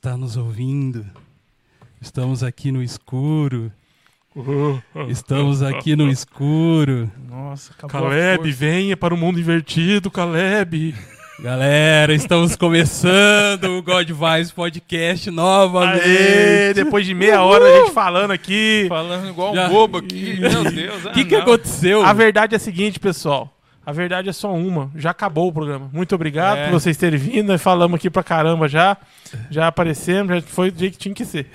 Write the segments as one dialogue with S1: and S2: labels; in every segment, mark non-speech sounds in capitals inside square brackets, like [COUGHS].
S1: Está nos ouvindo? Estamos aqui no escuro. Estamos aqui no escuro.
S2: Nossa,
S3: Caleb, venha para o mundo invertido, Caleb.
S1: Galera, estamos começando o God Vibes Podcast novamente.
S3: Aê, depois de meia hora a gente falando aqui.
S2: Falando igual
S1: Já-
S2: um bobo aqui. Meu Deus.
S1: O que, que aconteceu?
S3: A verdade é a seguinte, pessoal. A verdade é só uma. Já acabou o programa. Muito obrigado
S2: É.
S3: por vocês terem vindo. Falamos aqui pra caramba já. Já aparecemos, já foi do jeito que tinha que ser.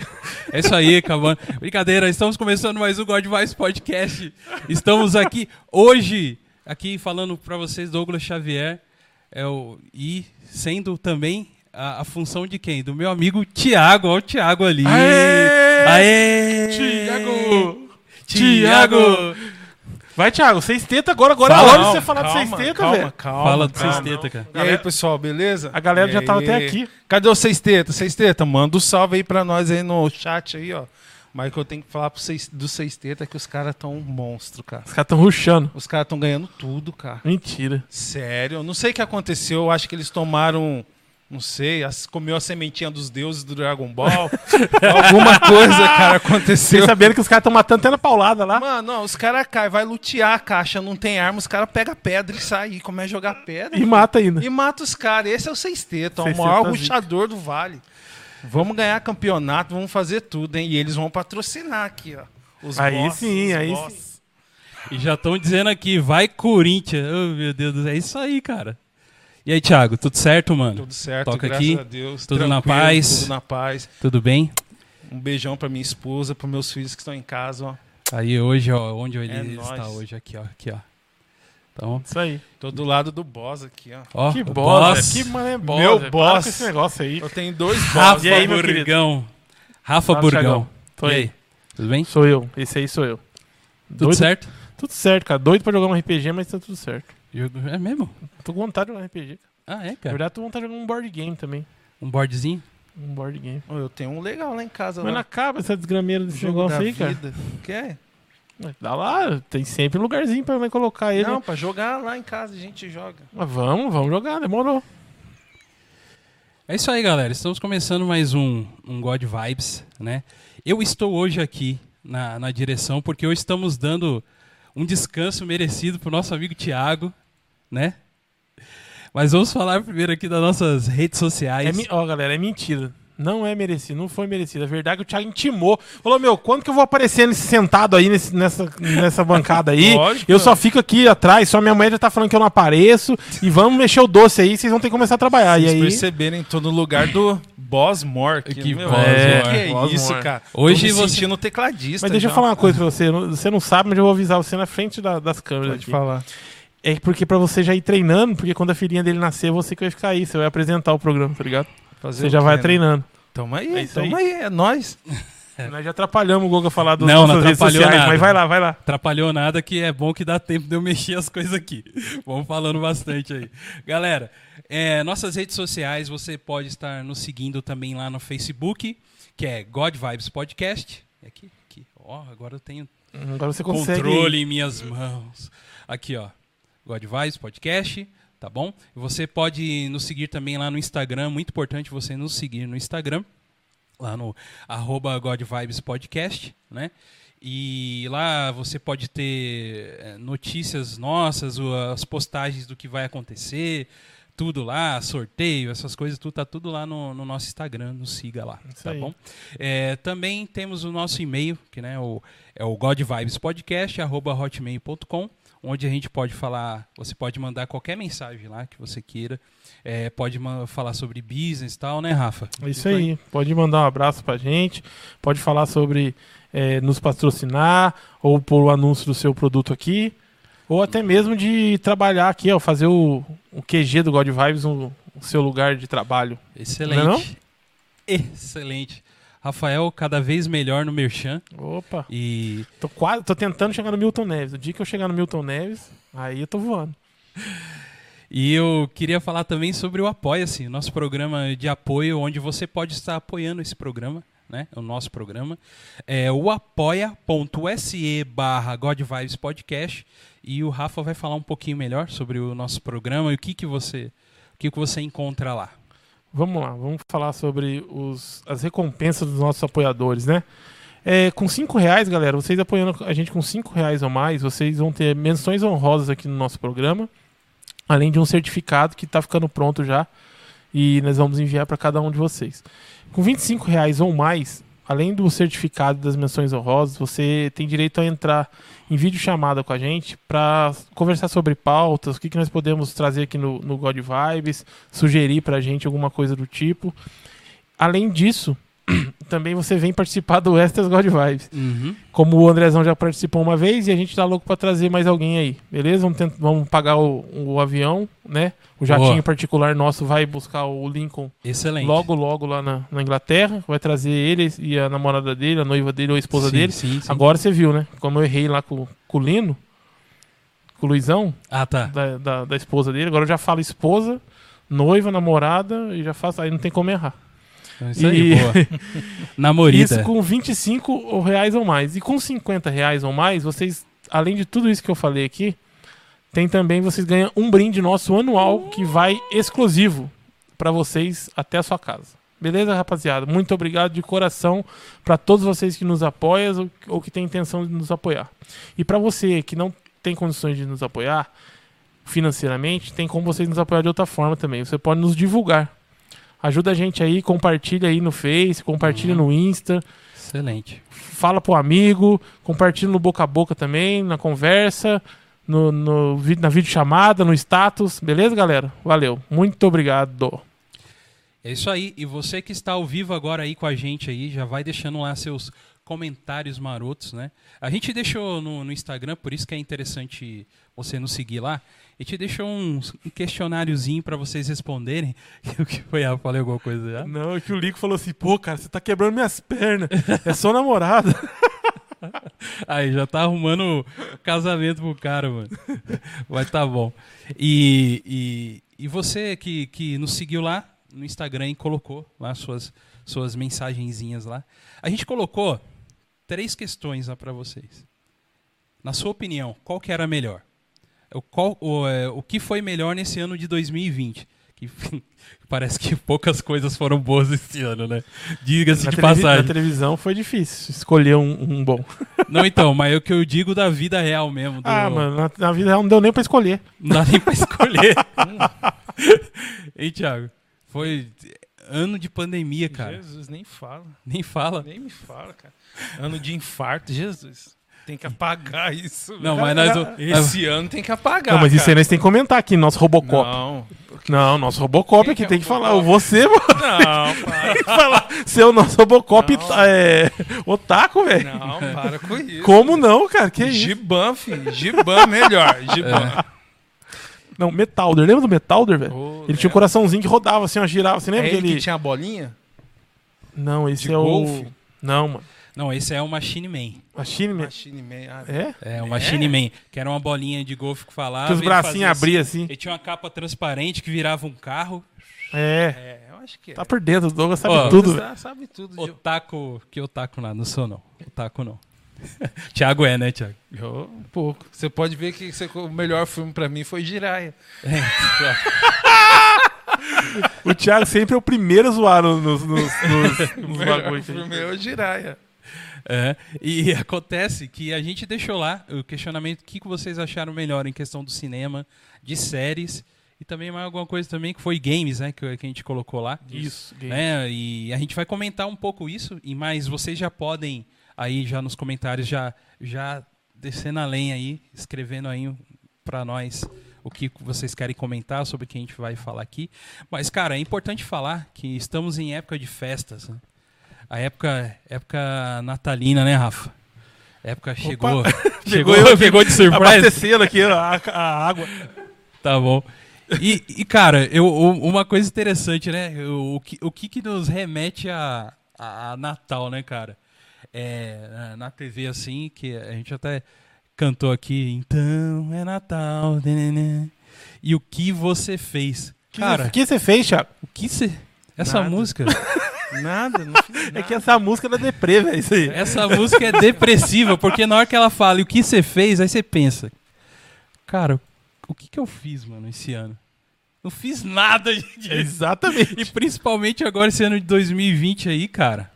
S1: É isso aí, acabando. Brincadeira, estamos começando mais um God Vibes Podcast. Estamos aqui hoje, aqui falando pra vocês, Douglas Xavier, é o, e sendo também a, a função de quem? Do meu amigo Tiago. Olha o Tiago ali.
S3: Aê!
S1: Aê!
S3: Tiago!
S1: Tiago!
S3: Vai, Thiago, seis teta agora. Agora é
S1: Fala,
S3: hora de você
S2: Calma,
S3: falar de seis
S2: calma,
S3: teta,
S2: calma,
S3: velho.
S2: calma,
S1: Fala do
S2: calma.
S1: seis teta, cara.
S2: E aí, pessoal, beleza?
S3: A galera
S2: E
S3: já tava
S2: aí?
S3: até aqui.
S2: Cadê o Seis Teta? Seis Teta, manda um salve aí pra nós aí no chat aí, ó. Mas que eu tenho que falar pro seis, do Seis Teta que os caras tão um monstro, cara.
S3: Os caras tão ruxando.
S2: Os caras tão ganhando tudo, cara.
S3: Mentira.
S2: Sério, eu não sei o que aconteceu. Eu acho que eles tomaram, não sei, as- comeu a sementinha dos deuses do Dragon Ball. [LAUGHS] Alguma coisa, cara, aconteceu.
S3: sabendo que os caras tão matando até na paulada lá?
S2: Mano, não, os caras caem, vai lutear a caixa, não tem arma, os caras pegam pedra e saem, começam a jogar pedra.
S3: E mata ainda.
S2: E mata os caras. Esse é o Seis Teta, o maior
S3: Teta
S2: ruxador do Vale. Vamos ganhar campeonato, vamos fazer tudo, hein? E eles vão patrocinar aqui, ó. Os
S3: Aí
S2: boss,
S3: sim,
S2: os
S3: aí
S2: boss.
S3: sim.
S1: E já estão dizendo aqui, vai Corinthians. Oh, meu Deus do céu, é isso aí, cara. E aí, Thiago, tudo certo, mano?
S2: Tudo certo,
S1: Toca
S2: graças
S1: aqui,
S2: a Deus.
S1: tudo na paz.
S2: Tudo na paz.
S1: Tudo bem?
S2: Um beijão pra minha esposa, pros meus filhos que estão em casa, ó.
S1: Aí hoje, ó, onde ele
S2: É
S1: está
S2: nóis.
S1: hoje, aqui, ó, aqui, ó. Então,
S3: Isso aí.
S2: Tô do lado do boss aqui, ó.
S1: ó,
S3: Que
S1: o
S3: boss. Que mano é boss.
S2: Meu boss.
S3: Para com esse negócio aí.
S2: Eu tenho dois boss.
S1: Rafa
S3: E aí, meu
S1: Burgão. Rafa
S3: Fala,
S1: Burgão.
S3: Tô
S1: E
S3: aí.
S1: aí, tudo bem?
S3: Sou eu. Esse aí sou eu.
S1: Tudo
S3: Doido-
S1: certo?
S3: Tudo certo, cara. Doido pra jogar um RPG, mas tá tudo certo.
S1: Jogo- É mesmo?
S3: Tô com vontade de jogar RPG.
S1: Ah, é,
S3: Na
S1: cara?
S3: verdade, tô com vontade de jogar um board game também.
S1: Um boardzinho?
S3: Um board game.
S2: Ô, Eu tenho um legal lá em casa.
S3: Mas não
S2: lá.
S3: acaba essa desgrameira desse
S2: Jogo
S3: negócio
S2: da
S3: aí, cara.
S2: vida. Quer?
S3: Dá lá, tem sempre um lugarzinho pra nós colocar ele.
S2: Não, pra jogar lá em casa a gente joga.
S3: Mas vamos, vamos jogar, demorou.
S1: É isso aí, galera. Estamos começando mais um, um God Vibes, né? Eu estou hoje aqui na, na direção porque hoje estamos dando um descanso merecido pro nosso amigo Thiago, né? Mas vamos falar primeiro aqui das nossas redes sociais.
S3: É, ó, galera, é mentira. Não é merecido, não foi merecido. A verdade é que o Thiago intimou. Falou, meu, quando que eu vou aparecer nesse, sentado aí nesse- nessa, nessa bancada aí?
S2: Lógico.
S3: eu só fico aqui atrás, só minha mãe já tá falando que eu não apareço. E vamos mexer o doce aí, vocês vão ter que começar a trabalhar. E
S2: Vocês
S3: aí.
S2: perceberem, tô no lugar do Boss aqui,
S1: Que
S2: meu,
S1: Boss
S2: é, que é
S3: Boss
S2: isso,
S3: More.
S2: cara.
S1: Hoje
S2: tô me
S1: você-
S2: sentindo tecladista.
S3: Mas deixa eu
S2: já.
S3: falar uma coisa pra você. não- Você não sabe, mas eu vou avisar você na frente da- das câmeras. Aqui.
S2: falar.
S3: É porque pra você já ir treinando, porque quando a filhinha dele nascer, você que vai ficar aí, você vai apresentar o programa, tá ligado?
S2: Fazer
S3: Você já vai treinando.
S2: Tamo aí,
S3: É
S2: tamo
S3: aí.
S2: aí, é nóis. [LAUGHS]
S3: Nós já atrapalhamos o Goga falar dos
S1: Não, não atrapalhou
S3: sociais,
S1: nada.
S3: mas vai lá, vai lá.
S1: Atrapalhou nada, que é bom que dá tempo de eu [LAUGHS] mexer as coisas aqui. Vamos falando bastante aí. Galera, é, nossas redes sociais, você pode estar nos seguindo também lá no Facebook, que é God Vibes Podcast. É Aqui, aqui. Ó, agora eu tenho
S3: Agora você consegue.
S1: controle em minhas mãos. Aqui, ó. God Vibes Podcast, tá bom? Você pode nos seguir também lá no Instagram, muito importante você nos seguir no Instagram, lá no arroba God Vibes Podcast, né? E lá você pode ter eh, notícias nossas, as postagens do que vai acontecer, tudo lá, sorteio, essas coisas, tudo tá tudo lá no, no nosso Instagram, nos siga lá,
S3: Isso
S1: tá
S3: aí.
S1: bom? É, também temos o nosso e-mail, que né, o, é o godvibespodcast@hotmail.com, onde a gente pode falar, você pode mandar qualquer mensagem lá que você queira, é, pode falar sobre business e tal, né, Rafa?
S3: É Isso aí. Pode mandar um abraço pra gente, pode falar sobre eh, nos patrocinar, ou pôr o anúncio do seu produto aqui, ou até mesmo de trabalhar aqui, ó, fazer o, o QG do God Vibes, o, o seu lugar de trabalho.
S1: Excelente.
S3: Não é não?
S1: Excelente. Rafael, cada vez melhor no Merchan.
S3: Opa,
S1: E
S3: tô quase, tô tentando chegar no Milton Neves. O dia que eu chegar no Milton Neves, aí eu tô voando.
S1: E eu queria falar também sobre o Apoia-se, nosso programa de apoio, onde você pode estar apoiando esse programa, né? O nosso programa. É o apoia.se barra Podcast. E o Rafa vai falar um pouquinho melhor sobre o nosso programa e o que, que você o que, que você encontra lá.
S3: Vamos lá, vamos falar sobre os, as recompensas dos nossos apoiadores, né? É, com cinco reais, galera, vocês apoiando a gente com cinco reais ou mais, vocês vão ter menções honrosas aqui no nosso programa, além de um certificado que está ficando pronto já e nós vamos enviar para cada um de vocês. Com 25 reais ou mais, além do certificado das menções honrosas, você tem direito a entrar em vídeo chamada com a gente para conversar sobre pautas, o que, que nós podemos trazer aqui no, no God Vibes, sugerir para a gente alguma coisa do tipo. Além disso, [CLEARS THROAT] também você vem participar do Extras God Vibes.
S1: Uhum.
S3: Como o Andrezão já participou uma vez e a gente tá louco para trazer mais alguém aí, beleza? Vamos, tentar, vamos pagar o, o avião, né? O jatinho
S1: Boa.
S3: particular nosso vai buscar o Lincoln
S1: Excelente.
S3: logo, logo lá na, na Inglaterra. Vai trazer ele e a namorada dele, a noiva dele ou a esposa
S1: Sim,
S3: dele.
S1: Sim, sim.
S3: Agora você viu, né? Como eu errei lá com, com o Lino, com o Luizão,
S1: Ah, tá.
S3: da, da, da esposa dele. Agora eu já falo esposa, noiva, namorada e já faço. Aí não tem como errar.
S1: Então, Isso aí,
S3: E-
S1: boa. [LAUGHS] Namorida.
S3: Isso com 25 reais ou mais. E com 50 reais ou mais, vocês, além de tudo isso que eu falei aqui, tem também, vocês ganham um brinde nosso anual que vai exclusivo para vocês até a sua casa. Beleza, rapaziada? Muito obrigado de coração para todos vocês que nos apoiam ou, ou que têm intenção de nos apoiar. E para você que não tem condições de nos apoiar financeiramente, tem como vocês nos apoiar de outra forma também. Você pode nos divulgar. Ajuda a gente aí, compartilha aí no Face, compartilha no Insta
S1: Excelente.
S3: fala pro amigo, compartilha no boca a boca também, na conversa, no, no, na videochamada, no status. Beleza, galera? Valeu. Muito obrigado.
S1: É isso aí. E você que está ao vivo agora aí com a gente aí, já vai deixando lá seus comentários marotos, né? A gente deixou no, no Instagram, por isso que é interessante você nos seguir lá. A gente deixou um, questionáriozinho para vocês responderem. [LAUGHS] O que foi? Ah, falei alguma coisa já?
S3: Não, é que o Lico falou assim, pô, cara, você tá quebrando minhas pernas. É só namorada. [LAUGHS]
S1: Aí já tá arrumando casamento pro cara, mano. [LAUGHS] Mas tá bom. E, e, e você que, que nos seguiu lá no Instagram e colocou lá suas, suas mensagenzinhas lá. A gente colocou três questões lá pra vocês. Na sua opinião, qual que era melhor? O, qual, o, é, o que foi melhor nesse ano de 2020? Que [LAUGHS] parece que poucas coisas foram boas esse ano, né? Diga-se de passagem.
S3: na televisão foi difícil escolher um, um bom.
S1: Não, então, mas é o que eu digo da vida real mesmo. do-
S3: Ah, mano, na, na vida real não deu nem pra escolher.
S1: Não dá nem pra escolher. [LAUGHS] hein, Thiago? Foi ano de pandemia, cara.
S2: Jesus, nem fala.
S1: Nem fala.
S2: Nem me fala, cara. Ano de infarto, Jesus. Tem que apagar isso.
S1: Não,
S2: velho.
S1: mas nós.
S2: Esse ano tem que apagar.
S3: não, mas isso aí nós tem que comentar aqui, nosso Robocop.
S2: Não,
S3: Não, nosso Robocop
S2: que é [LAUGHS]
S3: tem que falar. Você, mano,
S2: não, para.
S3: falar. Ser o nosso Robocop
S2: Não.
S3: é, otaku, velho.
S2: Não, para com isso.
S3: Como não, cara? Que isso?
S2: Giban, filho. Giban melhor. [LAUGHS] Giban.
S3: Não, Metalder. Lembra do Metalder, velho?
S2: Ô,
S3: Ele tinha um coraçãozinho que rodava assim, ó, girava. Você
S2: É
S3: lembra
S2: ele
S3: que ele...
S2: que tinha a bolinha?
S3: Não, esse
S2: de
S3: é o...
S2: golfe?
S3: Não, mano.
S1: Não, esse é o Machine Man.
S3: Machine Man.
S2: Machine Man. Ah,
S3: É?
S1: É, o Machine Man. Que era uma bolinha de golfe que falava.
S3: Que os bracinhos abriam assim.
S1: Ele tinha uma capa transparente que virava um carro.
S3: É.
S2: É, eu acho que é.
S3: Tá por dentro, o Douglas sabe tudo,
S2: sabe- tudo.
S1: Otaku. Que otaku nada, não sou não. Otaku não. [LAUGHS] Thiago é, né, Thiago?
S2: Eu, um pouco. Você pode ver que você- o melhor filme pra mim foi Jiraya.
S1: É. [LAUGHS]
S3: O Thiago sempre é o primeiro a zoar nos, nos, [LAUGHS] nos, nos,
S2: O
S3: bagulhos.
S2: filme é o Jiraya.
S1: É, e [LAUGHS] acontece que a gente deixou lá o questionamento: o que que vocês acharam melhor em questão do cinema, de séries e também mais alguma coisa também que foi games, né? Que, que a gente colocou lá.
S3: Isso.
S1: Né? E a gente vai comentar um pouco isso, e mas vocês já podem aí já nos comentários já já descendo a lenha aí, escrevendo aí para nós o que vocês querem comentar sobre o que a gente vai falar aqui. Mas cara, é importante falar que estamos em época de festas, né? A época época natalina, né, Rafa? A época chegou, [LAUGHS] chegou,
S3: Pegou eu
S1: pegou de surpresa.
S3: Abastecendo aqui a, a água.
S1: Tá bom. E, e, cara, eu, uma coisa interessante, né? O, que, o que que nos remete a, a, a Natal, né, cara? É, na- TV, assim, que a gente até cantou aqui, então é Natal, nenenê. e o que você fez? Cara,
S3: o que você fez, Thiago?
S1: o que você... Essa
S2: Nada.
S1: música, [LAUGHS]
S2: Nada, não fiz nada.
S3: É que essa música da deprê, velho. Isso aí.
S1: essa música é depressiva, porque na hora que ela fala e o que você fez, aí você pensa, cara, o que que eu fiz, mano, esse ano? Não fiz nada [LAUGHS] disso.
S3: Exatamente.
S1: E principalmente agora, esse ano de 2020 aí, cara.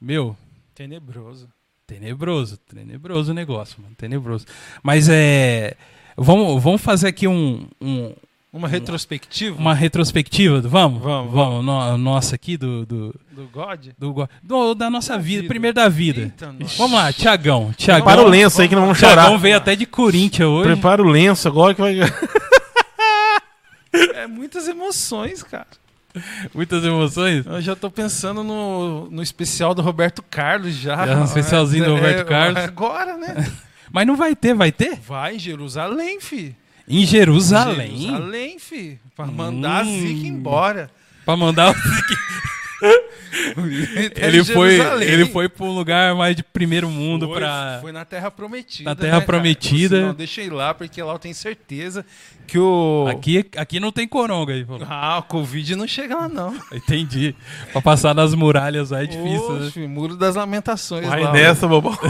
S1: Meu,
S2: Tenebroso.
S1: tenebroso. Tenebroso o negócio, mano. Tenebroso. Mas é. Vamos, vamos fazer aqui um, um-
S2: Uma retrospectiva
S1: uma retrospectiva. do- Vamos?
S2: Vamos,
S1: Vamos. no- nossa aqui do. do,
S2: do God?
S1: do go- do- da nossa
S2: Da
S1: vida.
S2: vida.
S1: Primeiro da vida.
S2: Eita.
S1: Vamos lá, Tiagão. Tiagão.
S3: Prepara o lenço aí que não vamos chorar.
S1: Tiagão veio até de Corinthians hoje.
S3: Prepara o lenço agora que vai.
S2: É muitas emoções, cara.
S1: Muitas emoções.
S2: Eu já tô pensando no, no especial do Roberto Carlos já.
S1: Já no especialzinho do Roberto Carlos.
S2: Agora, né? [LAUGHS]
S1: Mas não vai ter, vai ter?
S2: Vai em Jerusalém, fi.
S1: Em Jerusalém.
S2: Jerusalém, fi. Pra mandar
S1: Hum.
S2: a Zica embora.
S1: Pra mandar o [LAUGHS] ele
S2: Em
S1: foi,
S2: Jerusalém.
S1: ele foi pra um lugar mais de primeiro mundo
S2: Foi,
S1: pra.
S2: Foi na Terra Prometida.
S1: Na Terra
S2: né, cara?
S1: Prometida.
S2: Não, deixa eu ir lá, porque lá eu tenho certeza que o.
S1: Aqui, aqui não tem coronga aí, falou.
S2: Ah, o Covid não chega lá, não.
S1: Entendi. Pra passar nas muralhas lá é difícil, né?
S2: Oxe, Muro das Lamentações.
S3: Vai
S2: lá,
S3: nessa, bobão. [LAUGHS]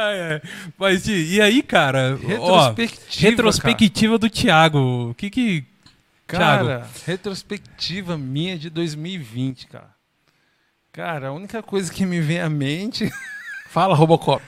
S1: Ai, ai. Mas e aí, cara? Ó,
S2: Retrospectiva.
S1: retrospectiva do Thiago. O que que.
S2: Cara,
S1: Thiago.
S2: Cara, retrospectiva minha de 2020, cara. Cara, a única coisa que me vem à mente [LAUGHS]
S3: Fala, Robocop.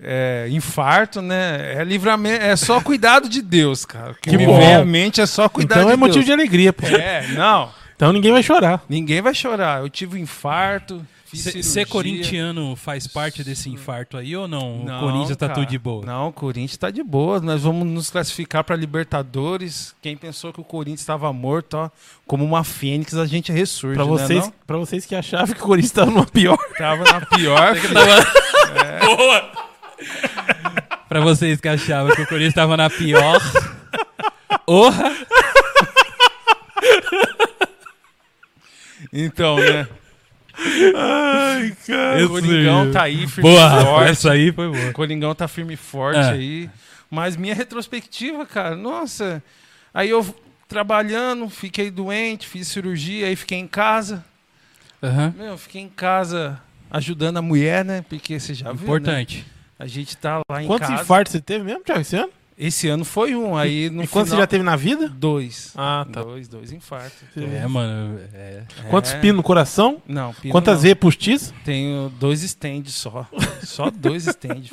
S2: é infarto, né? É livramento, é só cuidado de Deus, cara. O que,
S3: Que
S2: me
S3: bom.
S2: vem à mente é só cuidado
S3: Então
S2: de
S3: é motivo
S2: Deus.
S3: de alegria, pô.
S2: É, não.
S3: Então ninguém vai chorar.
S2: Ninguém vai chorar. Eu tive um infarto, fiz
S1: Ser corintiano faz parte desse infarto aí ou não?
S2: Não,
S1: o Corinthians tá
S2: cara.
S1: tudo de boa.
S2: Não, o Corinthians tá de boa. Nós vamos nos classificar para Libertadores. Quem pensou que o Corinthians estava morto, ó, como uma fênix, a gente ressurge,
S3: Pra
S2: né,
S3: vocês,
S2: não?
S3: pra vocês que achavam que o Corinthians tava numa pior. [LAUGHS]
S2: Tava na pior. [LAUGHS]
S1: Boa! pra vocês que achavam que o Corinthians tava na pior. Orra!
S2: então, né?
S3: Ai, cara.
S2: O Coringão tá aí firme
S1: Boa,
S2: e forte.
S1: essa aí foi boa.
S2: O Coringão tá firme e forte
S1: É.
S2: aí. Mas minha retrospectiva, cara, nossa. Aí eu trabalhando, fiquei doente, fiz cirurgia, aí fiquei em casa.
S1: Aham.
S2: Meu, fiquei em casa ajudando a mulher, né? Porque você já viu, né?
S1: Importante.
S2: A gente tá lá em
S3: Quantos
S2: casa.
S3: infartos você teve mesmo, Thiago, esse ano?
S2: Esse ano foi um, aí no
S3: e quantos você
S2: final...
S3: já teve na vida?
S2: Dois.
S3: Ah, tá.
S2: Dois, dois infartos.
S1: É, mano. É.
S3: Quantos
S2: É.
S3: pinos no coração?
S2: Não, pino
S3: Quantas
S2: não.
S3: postiço?
S2: Tenho dois stands só. [LAUGHS] só dois stands.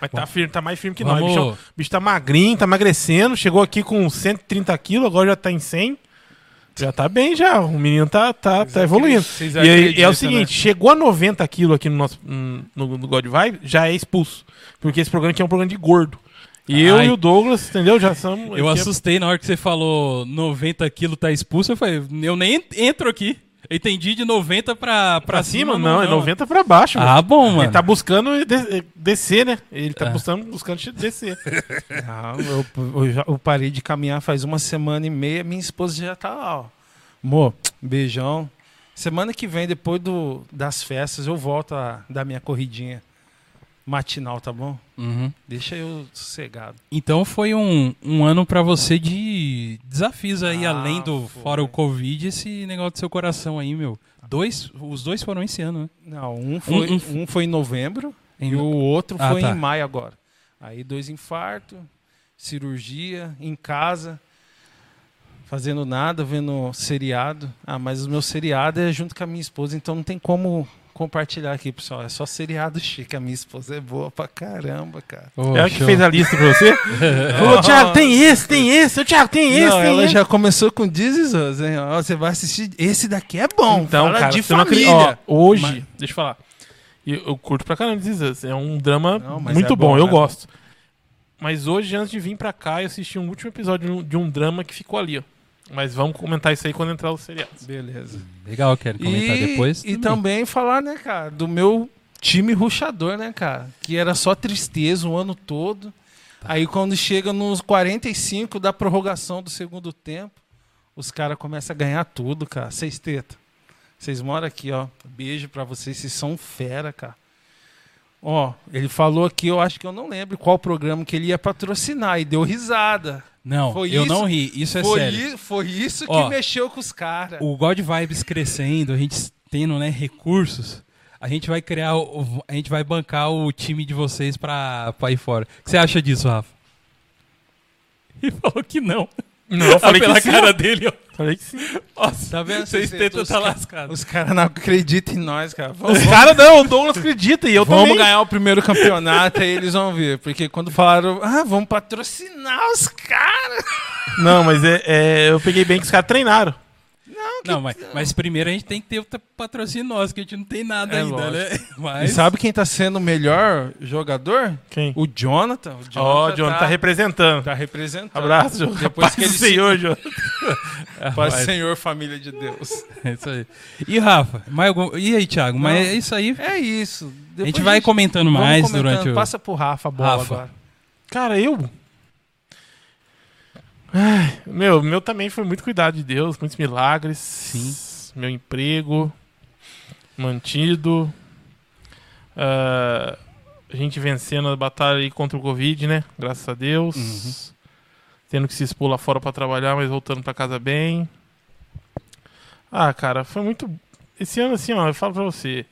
S3: Mas tá, firme, tá mais firme que
S1: Vamos-
S3: nós. O bicho, bicho tá magrinho, tá emagrecendo. Chegou aqui com 130 quilos, agora já tá em 100. Já tá bem já. O menino tá, tá, tá evoluindo. E, aí- e é o seguinte,
S2: né?
S3: chegou a 90 quilos aqui no nosso no, no God Vibe, já é expulso. Porque esse programa aqui é um programa de gordo. E eu
S1: Ai.
S3: e o Douglas, entendeu? Já somos.
S1: Eu
S3: aqui é-
S1: assustei na hora que você falou 90 quilos tá expulso. Eu falei, eu nem en- entro aqui. Eu entendi de 90 pra, pra,
S3: Pra cima?
S1: cima.
S3: Não, é 90 pra baixo. mano.
S1: Ah, bom, mano.
S3: Ele tá buscando de- descer, né? Ele tá
S1: É.
S3: buscando, buscando descer. [LAUGHS]
S2: Não, eu, eu, já- eu parei de caminhar faz uma semana e meia, minha esposa já tá lá, ó. Amor, beijão. Semana que vem, depois do, das festas, eu volto a dar minha corridinha matinal, tá bom?
S1: Uhum.
S2: Deixa eu sossegado.
S1: Então foi um, um ano pra você de desafios aí,
S2: Ah,
S1: além do
S2: foi.
S1: fora o Covid, esse negócio do seu coração aí, meu. Dois, os dois foram esse ano, né?
S2: Não, um foi,
S1: Um-
S2: um, foi em novembro
S1: Em
S2: e o outro
S1: Ah,
S2: foi
S1: tá.
S2: em maio agora. Aí dois infartos, cirurgia, em casa, fazendo nada, vendo seriado. Ah, mas o meu seriado é junto com a minha esposa, então não tem como compartilhar aqui, pessoal. É só seriado chique. A minha esposa é boa pra caramba, cara.
S1: Oh,
S3: Ela que
S1: show.
S3: fez a lista pra você? [LAUGHS] Falou, Thiago, tem esse, tem esse. Ô, Thiago, tem esse,
S2: não,
S3: tem
S2: ela
S3: esse.
S2: já começou com Us, hein? Ó, você vai assistir. Esse daqui é bom.
S3: Então,
S2: Fala
S3: cara,
S2: de
S3: você não acredita-
S2: família.
S3: Ó, hoje,
S2: Mas-
S3: deixa eu falar. Eu, eu curto pra caramba Us. É um drama
S2: Não, mas
S3: muito
S2: é
S3: bom,
S2: bom,
S3: eu
S2: é
S3: gosto. Mas hoje, antes de vir pra cá, eu assisti um último episódio de um, de um drama que ficou ali, ó. Mas vamos comentar isso aí quando entrar os seriados.
S2: Beleza.
S1: Legal, quero comentar
S2: e,
S1: depois.
S2: E também falar, né, cara, do meu time ruxador, né, cara? Que era só tristeza o ano todo. Aí quando chega nos 45 da prorrogação do segundo tempo, os caras começam a ganhar tudo, cara. Seis teta. Vocês moram aqui, ó. Beijo pra vocês, vocês são fera, cara. Ó, ele falou aqui, eu acho que eu não lembro qual programa que ele ia patrocinar e deu risada.
S1: Não,
S2: Foi
S1: eu
S2: isso-
S1: não ri, isso é
S2: foi,
S1: sério.
S2: i- foi isso que
S1: Ó,
S2: mexeu com os caras.
S1: O God Vibes crescendo, a gente tendo né, recursos, a gente vai criar, o- a gente vai bancar o time de vocês pra, pra ir fora. O que você acha disso, Rafa? [LAUGHS] e falou que não.
S3: Não, eu falei
S1: pela
S3: que sim.
S1: cara dele, ó.
S3: Falei que sim.
S1: Nossa,
S2: Tá vendo?
S1: Vocês
S2: Cê-
S1: tentam
S2: os
S1: tá
S2: ca-
S1: lascado.
S2: Os caras não acreditam em nós, cara. Vamos,
S3: Os caras não, o Douglas acredita e eu
S2: vamos
S3: também.
S2: ganhar o primeiro campeonato, aí eles vão ver. Porque quando falaram, ah, vamos patrocinar os caras.
S3: Não, mas é, é, eu peguei bem que os caras treinaram.
S1: Não, mas, mas primeiro a gente tem que ter o patrocínio nosso, que a gente não tem nada
S2: É
S1: ainda,
S2: lógico. [LAUGHS]
S1: né?
S2: E
S1: Mas,
S2: sabe quem tá sendo o melhor jogador?
S3: Quem?
S2: O Jonathan. O
S3: Ó, o John tá, representando.
S2: tá representando.
S3: Abraço, John.
S2: Depois
S3: Paz
S2: que ele
S3: Senhor, John.
S2: Paz
S1: Mas-
S2: Senhor, família de Deus. [LAUGHS]
S1: é isso aí. E Rafa, mais algum- e aí, Thiago? Mas
S2: Não.
S1: é isso aí.
S2: É isso.
S1: a gente vai comentando
S2: vamos
S1: mais
S2: comentando.
S1: durante o.
S2: Passa pro Rafa a bola
S1: Rafa.
S2: agora.
S3: Cara, eu. Ai, meu, meu também foi muito cuidado de Deus, muitos milagres.
S1: Sim.
S3: Meu emprego mantido. Ah, a gente vencendo a batalha aí contra o Covid, né? Graças a Deus.
S1: Uhum.
S3: Tendo que se expor lá fora pra trabalhar, mas voltando pra casa bem. Ah, cara, foi muito. Esse ano, assim, ó, eu falo pra você.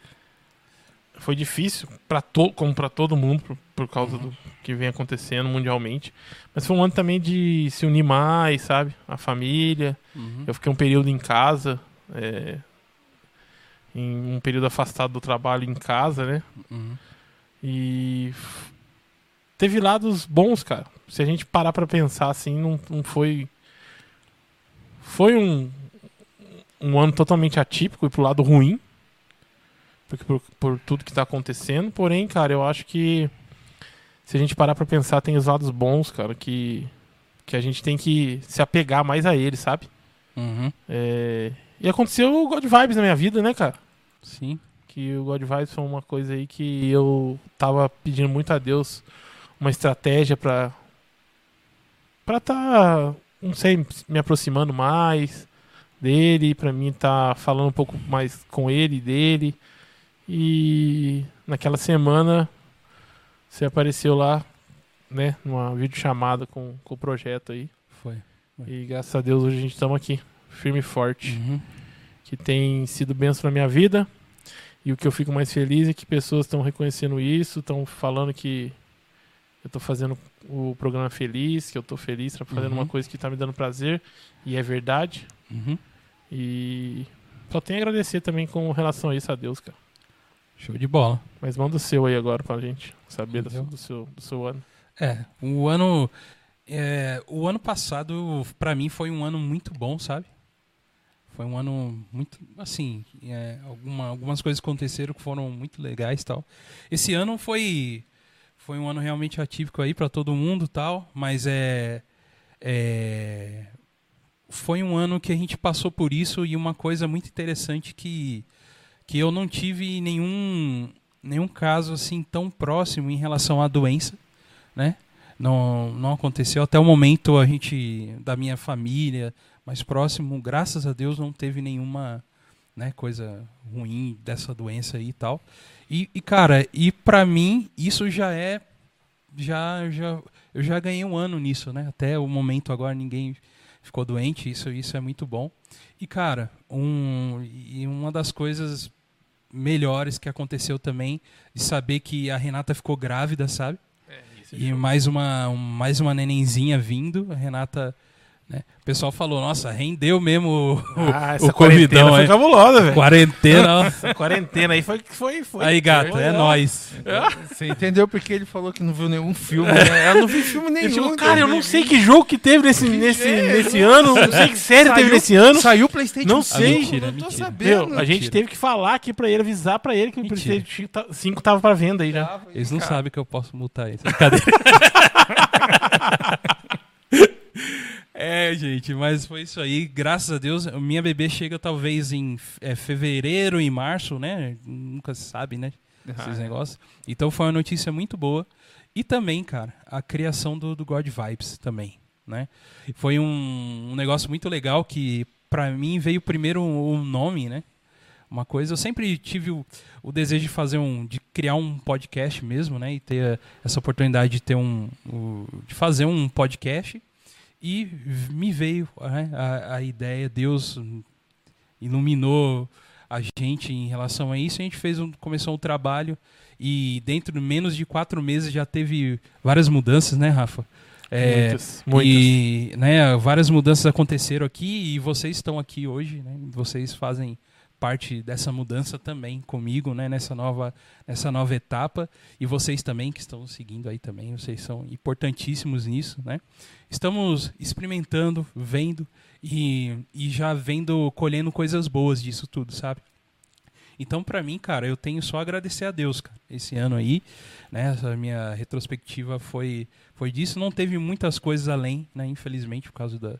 S3: Foi difícil, pra to... como pra todo mundo, por, por causa do que vem acontecendo mundialmente. Mas foi um ano também de se unir mais, sabe? A família.
S1: Uhum.
S3: Eu fiquei um período em casa. é, Em um período afastado do trabalho em casa, né?
S1: Uhum.
S3: E teve lados bons, cara. Se a gente parar pra pensar assim, não, não foi. Foi um, um ano totalmente atípico e pro lado ruim. Porque por, por tudo que tá acontecendo. Porém, cara, eu acho que se a gente parar pra pensar, tem os lados bons, cara, que, que a gente tem que se apegar mais a eles, sabe?
S1: Uhum.
S3: É, E aconteceu o God Vibes na minha vida, né, cara?
S1: Sim.
S3: que o God Vibes foi uma coisa aí que eu tava pedindo muito a Deus uma estratégia pra para tá, não sei, me aproximando mais dele, pra mim tá falando um pouco mais com ele e dele. E naquela semana você apareceu lá, né, numa videochamada com, com o projeto aí.
S1: Foi.
S3: E graças a Deus hoje a gente estamos aqui, firme e forte
S1: Uhum.
S3: que tem sido benção na minha vida. E o que eu fico mais feliz é que pessoas estão reconhecendo isso, estão falando que eu estou fazendo o programa feliz, que eu estou feliz, estou fazendo
S1: Uhum.
S3: uma coisa que está me dando prazer, e é verdade.
S1: Uhum.
S3: E só tenho a agradecer também com relação a isso a Deus, cara.
S1: Show de bola.
S3: Mas manda o seu aí agora pra gente saber do, do seu, do seu ano.
S1: É, o ano. é, o ano passado, pra mim, foi um ano muito bom, sabe? Foi um ano muito. Assim, é, alguma- algumas coisas aconteceram que foram muito legais tal. Esse ano foi. Foi um ano realmente atípico aí pra todo mundo tal, mas é. é foi um ano que a gente passou por isso e uma coisa muito interessante que, que eu não tive nenhum, nenhum caso assim tão próximo em relação à doença, né? Não, não aconteceu até o momento a gente da minha família mais próximo, graças a Deus não teve nenhuma né, coisa ruim dessa doença aí e tal. E, e cara, e pra mim isso já é já já eu já ganhei um ano nisso, né? Até o momento agora ninguém ficou doente, isso isso é muito bom. E cara, um e uma das coisas melhores que aconteceu também de saber que a Renata ficou grávida, sabe? E mais uma, um- mais uma nenenzinha vindo, a Renata, né? O pessoal falou, nossa, rendeu mesmo o,
S3: Ah,
S1: o
S3: essa
S1: Covidão
S3: quarentena foi
S1: aí.
S3: cabulosa, velho.
S1: quarentena. ó. [LAUGHS]
S3: Essa quarentena aí foi... foi, foi
S1: Aí, gato,
S3: foi,
S1: é
S3: ó.
S1: nóis.
S2: Você entendeu porque ele falou que não viu nenhum filme, né? Eu não vi filme [LAUGHS] nenhum.
S3: falou, cara, eu não
S2: 2020.
S3: sei que jogo que teve nesse, nesse, nesse ano, não sei que [LAUGHS] série teve
S2: Saiu-
S3: nesse ano.
S2: Saiu o PlayStation
S3: Não
S2: 5,
S3: sei.
S1: mentira,
S2: não tô
S1: mentira.
S2: sabendo.
S3: Meu, a gente
S1: mentira.
S3: teve que falar aqui pra ele, avisar pra ele que o
S1: Mentira.
S3: PlayStation 5 tava pra venda aí já.
S1: Eles não
S2: Cara,
S1: sabem que eu posso multar isso. Brincadeira. É, gente, mas foi isso aí. Graças a Deus, minha bebê chega talvez em é, fevereiro e março, né? Nunca se sabe, né? Esses negócios. Então foi uma notícia muito boa. E também, cara, a criação do, do God Vibes também, né? Foi um, um negócio muito legal que, pra mim, veio primeiro o nome, né? Uma coisa, eu sempre tive o, o desejo de fazer um, de criar um podcast mesmo, né? E ter essa oportunidade de ter um, o- de fazer um podcast. E me veio né, a, a ideia, Deus iluminou a gente em relação a isso. A gente fez um, começou um trabalho e dentro de menos de quatro meses já teve várias mudanças, né, Rafa? É,
S3: muitas, muitas.
S1: E né, várias mudanças aconteceram aqui e vocês estão aqui hoje, né? Vocês fazem parte dessa mudança também comigo, né? Nessa nova, nessa nova etapa e vocês também que estão seguindo aí também, vocês são importantíssimos nisso, né? Estamos experimentando, vendo e, e já vendo, colhendo coisas boas disso tudo, sabe? Então, para mim, cara, eu tenho só a agradecer a Deus, cara. Esse ano aí, né? Essa minha retrospectiva foi, foi disso. Não teve muitas coisas além, né? Infelizmente, por causa da,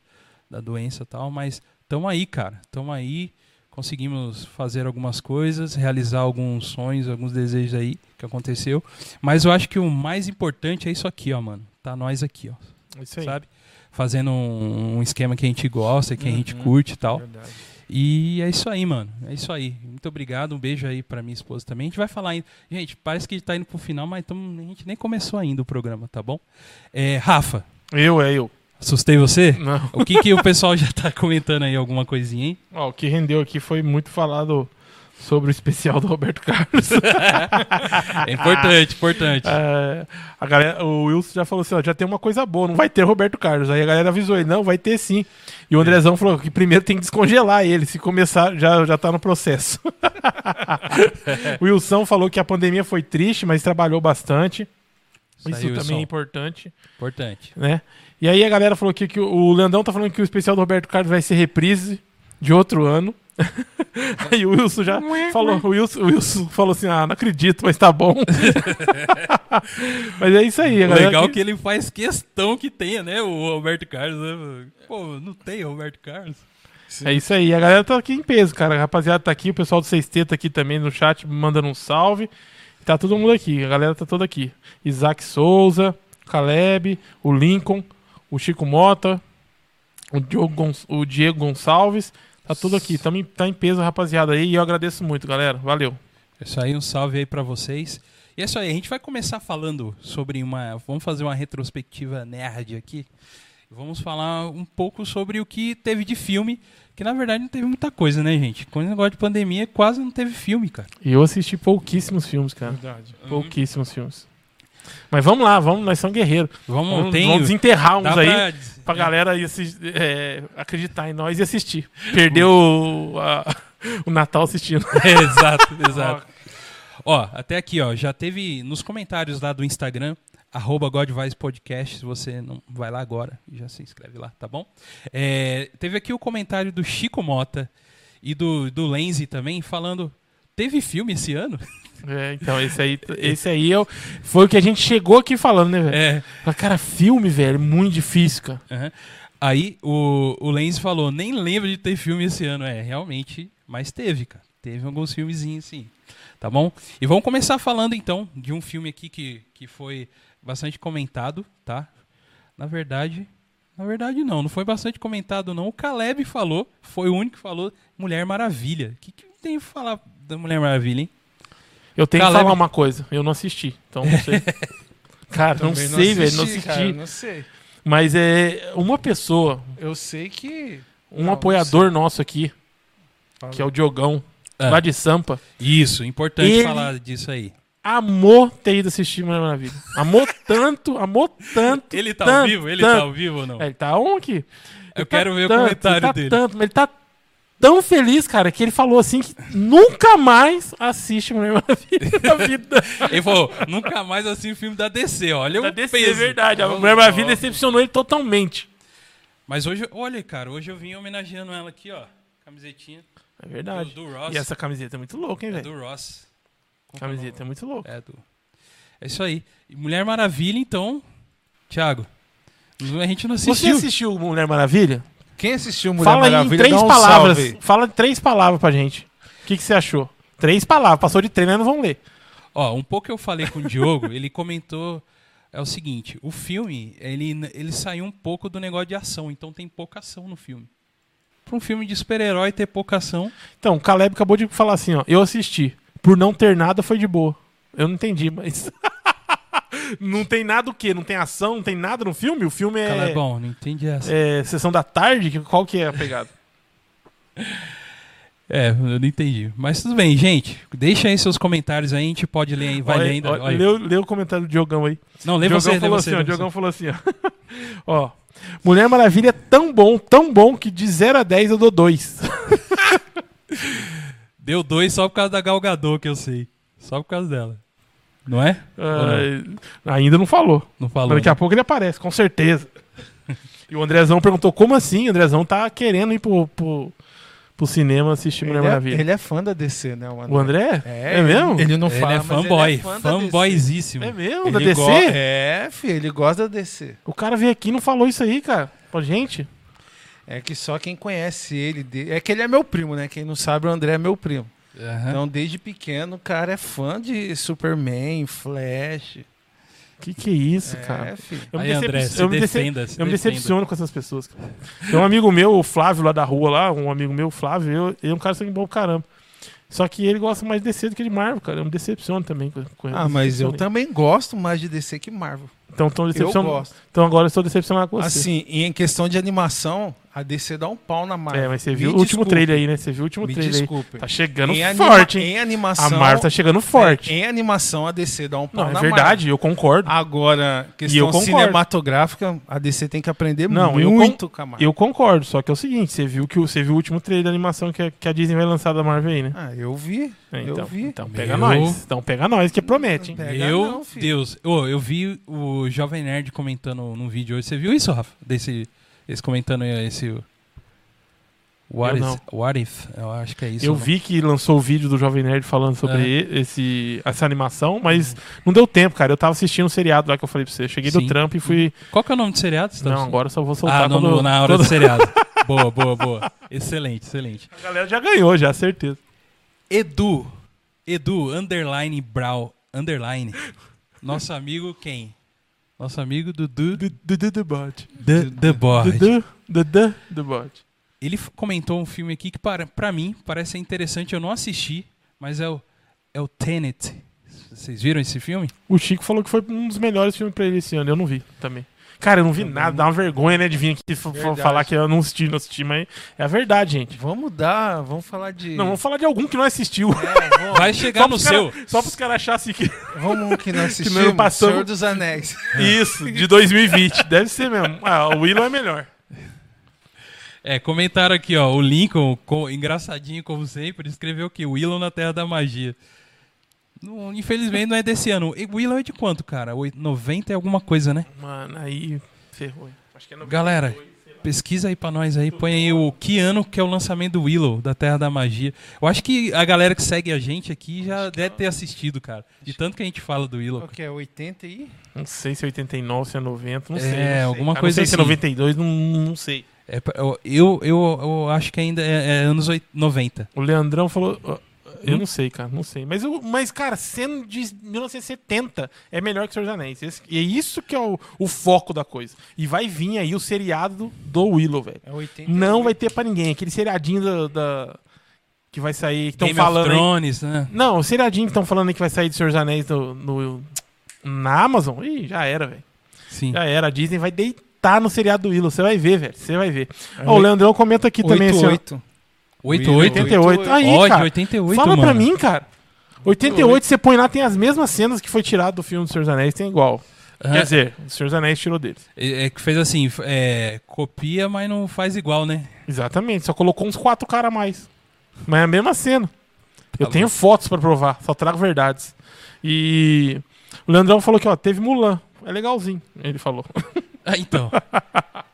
S1: da doença e tal. Mas tamo aí, cara. Tamo aí. Conseguimos fazer algumas coisas, realizar alguns sonhos, alguns desejos aí que aconteceu. Mas eu acho que o mais importante é isso aqui, ó, mano. Tá nós aqui, ó.
S3: Isso aí.
S1: Sabe? Fazendo um, um esquema que a gente gosta, que a gente
S2: Uhum.
S1: curte e tal.
S2: Verdade.
S1: E é isso aí, mano. É isso aí. Muito obrigado. Um beijo aí pra minha esposa também. A gente vai falar ainda. Gente, parece que tá indo pro final, mas tamo... a gente nem começou ainda o programa, tá bom? É, Rafa,
S3: Eu, é eu.
S1: Assustei você?
S3: Não.
S1: O que, que o pessoal já tá comentando aí? Alguma coisinha, hein?
S3: Ó, o que rendeu aqui foi muito falado sobre o especial do Roberto Carlos. [LAUGHS]
S1: É importante, importante.
S3: É, a galera, o Wilson já falou assim, ó, já tem uma coisa boa, não vai ter Roberto Carlos. Aí a galera avisou ele, não, vai ter sim. E o Andrezão falou que primeiro tem que descongelar ele, se começar, já, já tá no processo. [LAUGHS] o Wilson falou que a pandemia foi triste, mas trabalhou bastante. Isso,
S1: aí,
S3: também
S1: Wilson.
S3: é importante,
S1: Importante.
S3: né? E aí a galera falou que, que o- Leandão tá falando que o especial do Roberto Carlos vai ser reprise de outro ano. [LAUGHS] aí o Wilson já falou, o Wilson, o Wilson falou assim, ah, não acredito, mas tá bom. [LAUGHS] mas é isso aí, galera
S1: legal é
S3: que-
S1: que ele faz questão que tenha, né? O Roberto Carlos. Né? Pô, não tem o Roberto Carlos.
S3: É isso aí, a galera tá aqui em peso, cara. A rapaziada tá aqui, o pessoal do Sextet tá aqui também no chat mandando um salve. Tá todo mundo aqui, a galera tá toda aqui. Isaac Souza, Caleb, o Lincoln, o Chico Mota, o Diogo, Gon- o Diego Gonçalves. Tá tudo aqui, Tamo em- tá em peso, rapaziada aí. E eu agradeço muito, galera. Valeu.
S1: É isso aí, um salve aí pra vocês. E é isso aí, a gente vai começar falando sobre uma. Vamos fazer uma retrospectiva nerd aqui. Vamos falar um pouco sobre o que teve de filme, que na verdade não teve muita coisa, né, gente? Com o negócio de pandemia, quase não teve filme, cara.
S3: E eu assisti pouquíssimos filmes, cara.
S2: Verdade.
S3: Pouquíssimos filmes. Mas vamos lá, vamos, nós somos guerreiros.
S1: Vamos,
S3: Vamos,
S1: tem.
S3: vamos desenterrar uns aí.
S1: pra-
S3: pra galera ir assis- é, acreditar em nós e assistir. [LAUGHS] Perdeu o, a- [LAUGHS] o Natal assistindo. [LAUGHS]
S1: exato, exato. Ó, até aqui, ó, já teve nos comentários lá do Instagram, arroba Podcast, se você não vai lá agora, já se inscreve lá, tá bom? É, teve aqui o comentário do Chico Mota e do, do Lenzi também, falando, teve filme esse ano?
S3: É, então, esse aí, [LAUGHS] esse aí é o- foi o que a gente chegou aqui falando, né, velho?
S1: É,
S3: Mas, Cara, filme, velho, é muito difícil, cara.
S1: aham. Aí o, o Lenzi falou, nem lembro de ter filme esse ano. É, realmente, mas teve, cara. Teve alguns filmezinhos, sim. Tá bom? E vamos começar falando, então, de um filme aqui que, que foi bastante comentado, tá? Na verdade, na verdade não, não foi bastante comentado não. O Caleb falou, foi o único que falou Mulher Maravilha. O que, que tem pra falar da Mulher Maravilha, hein?
S3: Eu tenho
S1: Caleb-
S3: que falar uma coisa, eu não assisti, então não sei. [LAUGHS] Cara, não sei, velho, não assisti.
S2: cara, não sei.
S3: Mas é uma pessoa,
S2: Eu sei que.
S3: um
S2: Não,
S3: apoiador nosso aqui,
S2: Fala.
S3: que é o Diogão,
S1: Ah.
S3: lá de Sampa,
S1: Isso, importante
S3: Ele-
S1: falar disso aí.
S3: amou ter ido assistir Mulher Maravilha. Amou [LAUGHS] tanto, amou tanto.
S1: Ele tá
S3: tanto,
S1: ao vivo? Ele
S3: tanto.
S1: tá ao vivo ou não?
S3: É, ele tá on aqui.
S1: Eu
S3: Ele
S1: quero
S3: tá
S1: ver o
S3: tanto,
S1: comentário
S3: ele tá
S1: dele.
S3: Tanto, mas ele tá tão feliz, cara, que ele falou assim que nunca mais assiste Mulher Maravilha na [LAUGHS] vida.
S1: Ele falou, nunca mais assim o filme da DC, olha
S3: Da
S1: o
S3: DC, é
S1: peso.
S3: verdade. A Mulher Maravilha decepcionou ele totalmente.
S1: Mas hoje, olha, cara, hoje eu vim homenageando ela aqui, ó. Camisetinha
S3: É verdade.
S1: do, do Ross.
S3: E essa camiseta é muito louca, hein,
S1: é
S3: velho?
S1: do Ross. Como é
S3: Camiseta é muito louca.
S1: É do. É isso aí. Mulher Maravilha, então. Thiago. A gente não
S3: Você
S1: assistiu.
S3: assistiu Mulher Maravilha?
S2: Quem assistiu Mulher
S3: Fala aí em
S2: Maravilha,
S3: três
S2: dá um
S3: palavras.
S2: salve.
S3: Fala em três palavras pra gente. O que, que você achou? Três palavras. Passou de três, nós não vamos ler.
S1: Ó, um pouco que eu falei com o Diogo, ele comentou é o seguinte, o filme, ele, ele saiu um pouco do negócio de ação, então tem pouca ação no filme. Pra um filme de super-herói ter pouca ação,
S3: Então, o Caleb acabou de falar assim, ó. Eu assisti. Por não ter nada, foi de boa. Eu não entendi, mas. [LAUGHS] não tem nada o quê? Não tem ação, não tem nada no filme? O filme
S1: Cara,
S3: é.
S1: bom, não entendi essa.
S3: é sessão da tarde? Qual que é a pegada? [LAUGHS]
S1: É, eu não entendi. Mas tudo bem, gente. Deixa aí seus comentários aí, a gente pode ler aí, vai
S3: Olha-
S1: ler ainda.
S3: olha-
S1: olha.
S3: Lê, o- lê o comentário do Diogão aí.
S1: Não, lê
S3: Diogão
S1: você, lê
S3: falou
S1: você.
S3: assim,
S1: lê
S3: Diogão
S1: você.
S3: falou assim, ó. [LAUGHS] Ó, Mulher Maravilha é tão bom, tão bom que de 0 a 10 eu dou 2. [LAUGHS]
S1: Deu dois só por causa da Gal Gadot, que eu sei. Só por causa dela. Não é? Ou
S3: Ah, ainda não falou.
S1: Não falou.
S3: Mas daqui a
S1: né?
S3: pouco ele aparece, com certeza. [LAUGHS] e o Andrezão perguntou como assim? O Andrezão tá querendo ir pro, pro, pro cinema assistir Mulher
S2: é,
S3: Maravilha.
S2: ele é fã da DC, né? O André,
S3: O André?
S2: É,
S3: É mesmo?
S2: Ele não
S1: Ele
S2: fala,
S1: é fanboy.
S2: ele é fã da DC.
S1: Fanboyzíssimo.
S3: É mesmo? Da
S2: Ele
S3: DC?
S2: go- É, filho, ele gosta da DC.
S3: O cara veio aqui e não falou isso aí, cara. Pra gente.
S2: É que só quem conhece ele. de- É que ele é meu primo, né? Quem não sabe, o André é meu primo.
S1: Aham.
S2: Então, desde pequeno, o cara é fã de Superman, Flash.
S3: Que que é isso,
S2: é,
S3: cara?
S2: filho.
S3: Eu me,
S1: Aí,
S3: decep-
S1: André, se
S3: eu me decep-
S1: defenda. se
S3: eu me
S1: defenda.
S3: decepciono com essas pessoas. cara. Tem um amigo meu, o Flávio, lá da rua, lá, um amigo meu, o Flávio, eu- ele é um cara sangue bom pra caramba. Só que ele gosta mais de DC do que de Marvel, cara. Eu me decepciono também com, com
S2: Ah, mas eu também gosto mais de DC que Marvel.
S3: Então, tô
S2: Eu
S3: decepcionado.
S2: gosto.
S3: Então agora eu estou decepcionado com você.
S2: Assim, e em questão de animação, a DC dá um pau na Marvel.
S3: é, mas você
S2: Me
S3: viu o último
S2: desculpe,
S3: trailer aí, né? Você viu o último
S2: Me
S3: trailer aí.
S2: desculpe.
S3: Tá chegando
S2: em, anima-
S3: forte, hein?
S2: em animação.
S3: A Marvel tá chegando forte.
S2: é, em animação, a DC dá um pau
S3: Não, é
S2: na
S3: verdade, eu concordo.
S2: Marvel. Agora,
S3: eu
S2: questão
S3: concordo.
S2: cinematográfica, a DC tem que aprender
S3: Não, eu
S2: muito com a Marvel.
S3: Eu concordo, só que é o seguinte, você viu que o, você viu o último trailer da animação que a, que a Disney vai lançar da Marvel aí, né?
S2: Ah, eu vi.
S3: É,
S2: eu
S3: então,
S2: vi.
S3: então pega
S1: Meu.
S3: nós. Então pega nós, que promete, hein?
S2: Pega
S1: Meu
S2: não, filho.
S1: Deus. Ô, eu vi o Jovem Nerd comentando num vídeo hoje. Você viu isso, Rafa? Desse, esse comentando esse. What,
S3: Eu
S1: is,
S3: não.
S1: what if? Eu acho que é isso.
S3: Eu
S1: né?
S3: vi que lançou o vídeo do Jovem Nerd falando sobre
S1: É.
S3: esse, essa animação, mas não deu tempo, cara. Eu tava assistindo o seriado lá que eu falei pra você. Cheguei do
S1: Sim.
S3: trampo e fui.
S1: Qual que é o nome do seriado? Você tá
S3: Não,
S1: assistindo?
S3: agora eu só vou soltar
S1: Ah, no-
S3: quando-
S1: na hora
S3: quando-
S1: do [LAUGHS] seriado. boa, boa, boa. Excelente, excelente.
S3: A galera já ganhou, já, certeza.
S1: Edu. Edu, underline Brau, underline. Nosso amigo quem? Nosso amigo Dudu
S3: Dudu do bot.
S1: The, The Board.
S3: Dudu, do bot.
S1: Ele comentou um filme aqui que, para, pra mim, parece ser interessante. Eu não assisti, mas é o, é o Tenet. Vocês viram esse filme?
S3: O Chico falou que foi um dos melhores filmes pra ele esse ano. Eu não vi também. Cara, eu não vi nada. Dá uma vergonha, né, de vir aqui
S2: Verdade.
S3: falar que eu não assisti, não assisti, mas é a verdade, gente.
S2: Vamos dar, vamos falar de.
S3: Não, vamos falar de algum que não assistiu.
S2: É, [LAUGHS]
S1: Vai chegar no
S3: pros
S1: seu.
S3: cara- só pros caras acharem que.
S2: vamos um que não [LAUGHS] assistimos.
S3: ano passado-
S2: Senhor dos Anéis. [LAUGHS]
S3: Isso, de 2020. Deve ser mesmo. Ah, o Willow é melhor.
S1: É, comentaram aqui, ó. O Lincoln, co- engraçadinho como sempre, escreveu que Willow na Terra da Magia. Não, infelizmente não é desse ano. E Willow é de quanto, cara? Oit- 90 é alguma coisa, né?
S3: Mano, aí ferrou. Acho que é 92,
S1: Galera. Pesquisa aí pra nós aí, põe aí o que ano que é o lançamento do Willow, da Terra da Magia. Eu acho que a galera que segue a gente aqui já deve ter assistido, cara. De tanto que a gente fala do Willow.
S2: Qual que é? 80 e.
S3: Não sei se é 89, se é 90, não
S1: É,
S3: sei. não sei.
S1: alguma
S3: Ah, não
S1: coisa
S3: sei se é
S1: assim.
S3: 92, não, não sei.
S1: É eu, eu, eu, acho que ainda é, é anos oit- 90.
S3: O Leandrão falou. Eu não sei, cara, não sei. Mas, eu- mas, cara, sendo de 1970 é melhor que Senhor dos Anéis. Esse- E é isso que é o, o foco da coisa. E vai vir aí o seriado do Willow, velho.
S2: É 80
S3: Não vai ter pra ninguém. Aquele seriadinho da. da- que vai sair. Que
S1: Game
S3: falando.
S1: of
S3: aí-
S1: Thrones, né?
S3: Não, o seriadinho que estão falando aí que vai sair de Senhor dos Anéis no, no- na Amazon. Ih, já era, velho.
S1: Sim.
S3: Já era. A Disney vai deitar no seriado do Willow. Você vai ver, velho. Você vai ver.
S2: É
S3: Ó, o Leandrão comenta aqui também. Assim, ó,
S2: 88.
S1: 88?
S3: 88. Aí, cara.
S1: 88,
S3: Fala
S1: mano.
S3: pra mim, cara. 88, você põe lá, tem as mesmas cenas que foi tirado do filme do Senhor dos Anéis, tem igual.
S1: Aham.
S3: Quer dizer, o Senhor dos Anéis tirou deles.
S1: É, é que fez assim, é, copia, mas não faz igual, né?
S3: Exatamente, só colocou uns quatro caras a mais. Mas é a mesma cena. Eu
S1: Tá
S3: tenho fotos pra provar, só trago verdades. E o Leandrão falou que, ó, teve Mulan. É legalzinho, ele falou. [LAUGHS]
S1: Ah, então. [LAUGHS]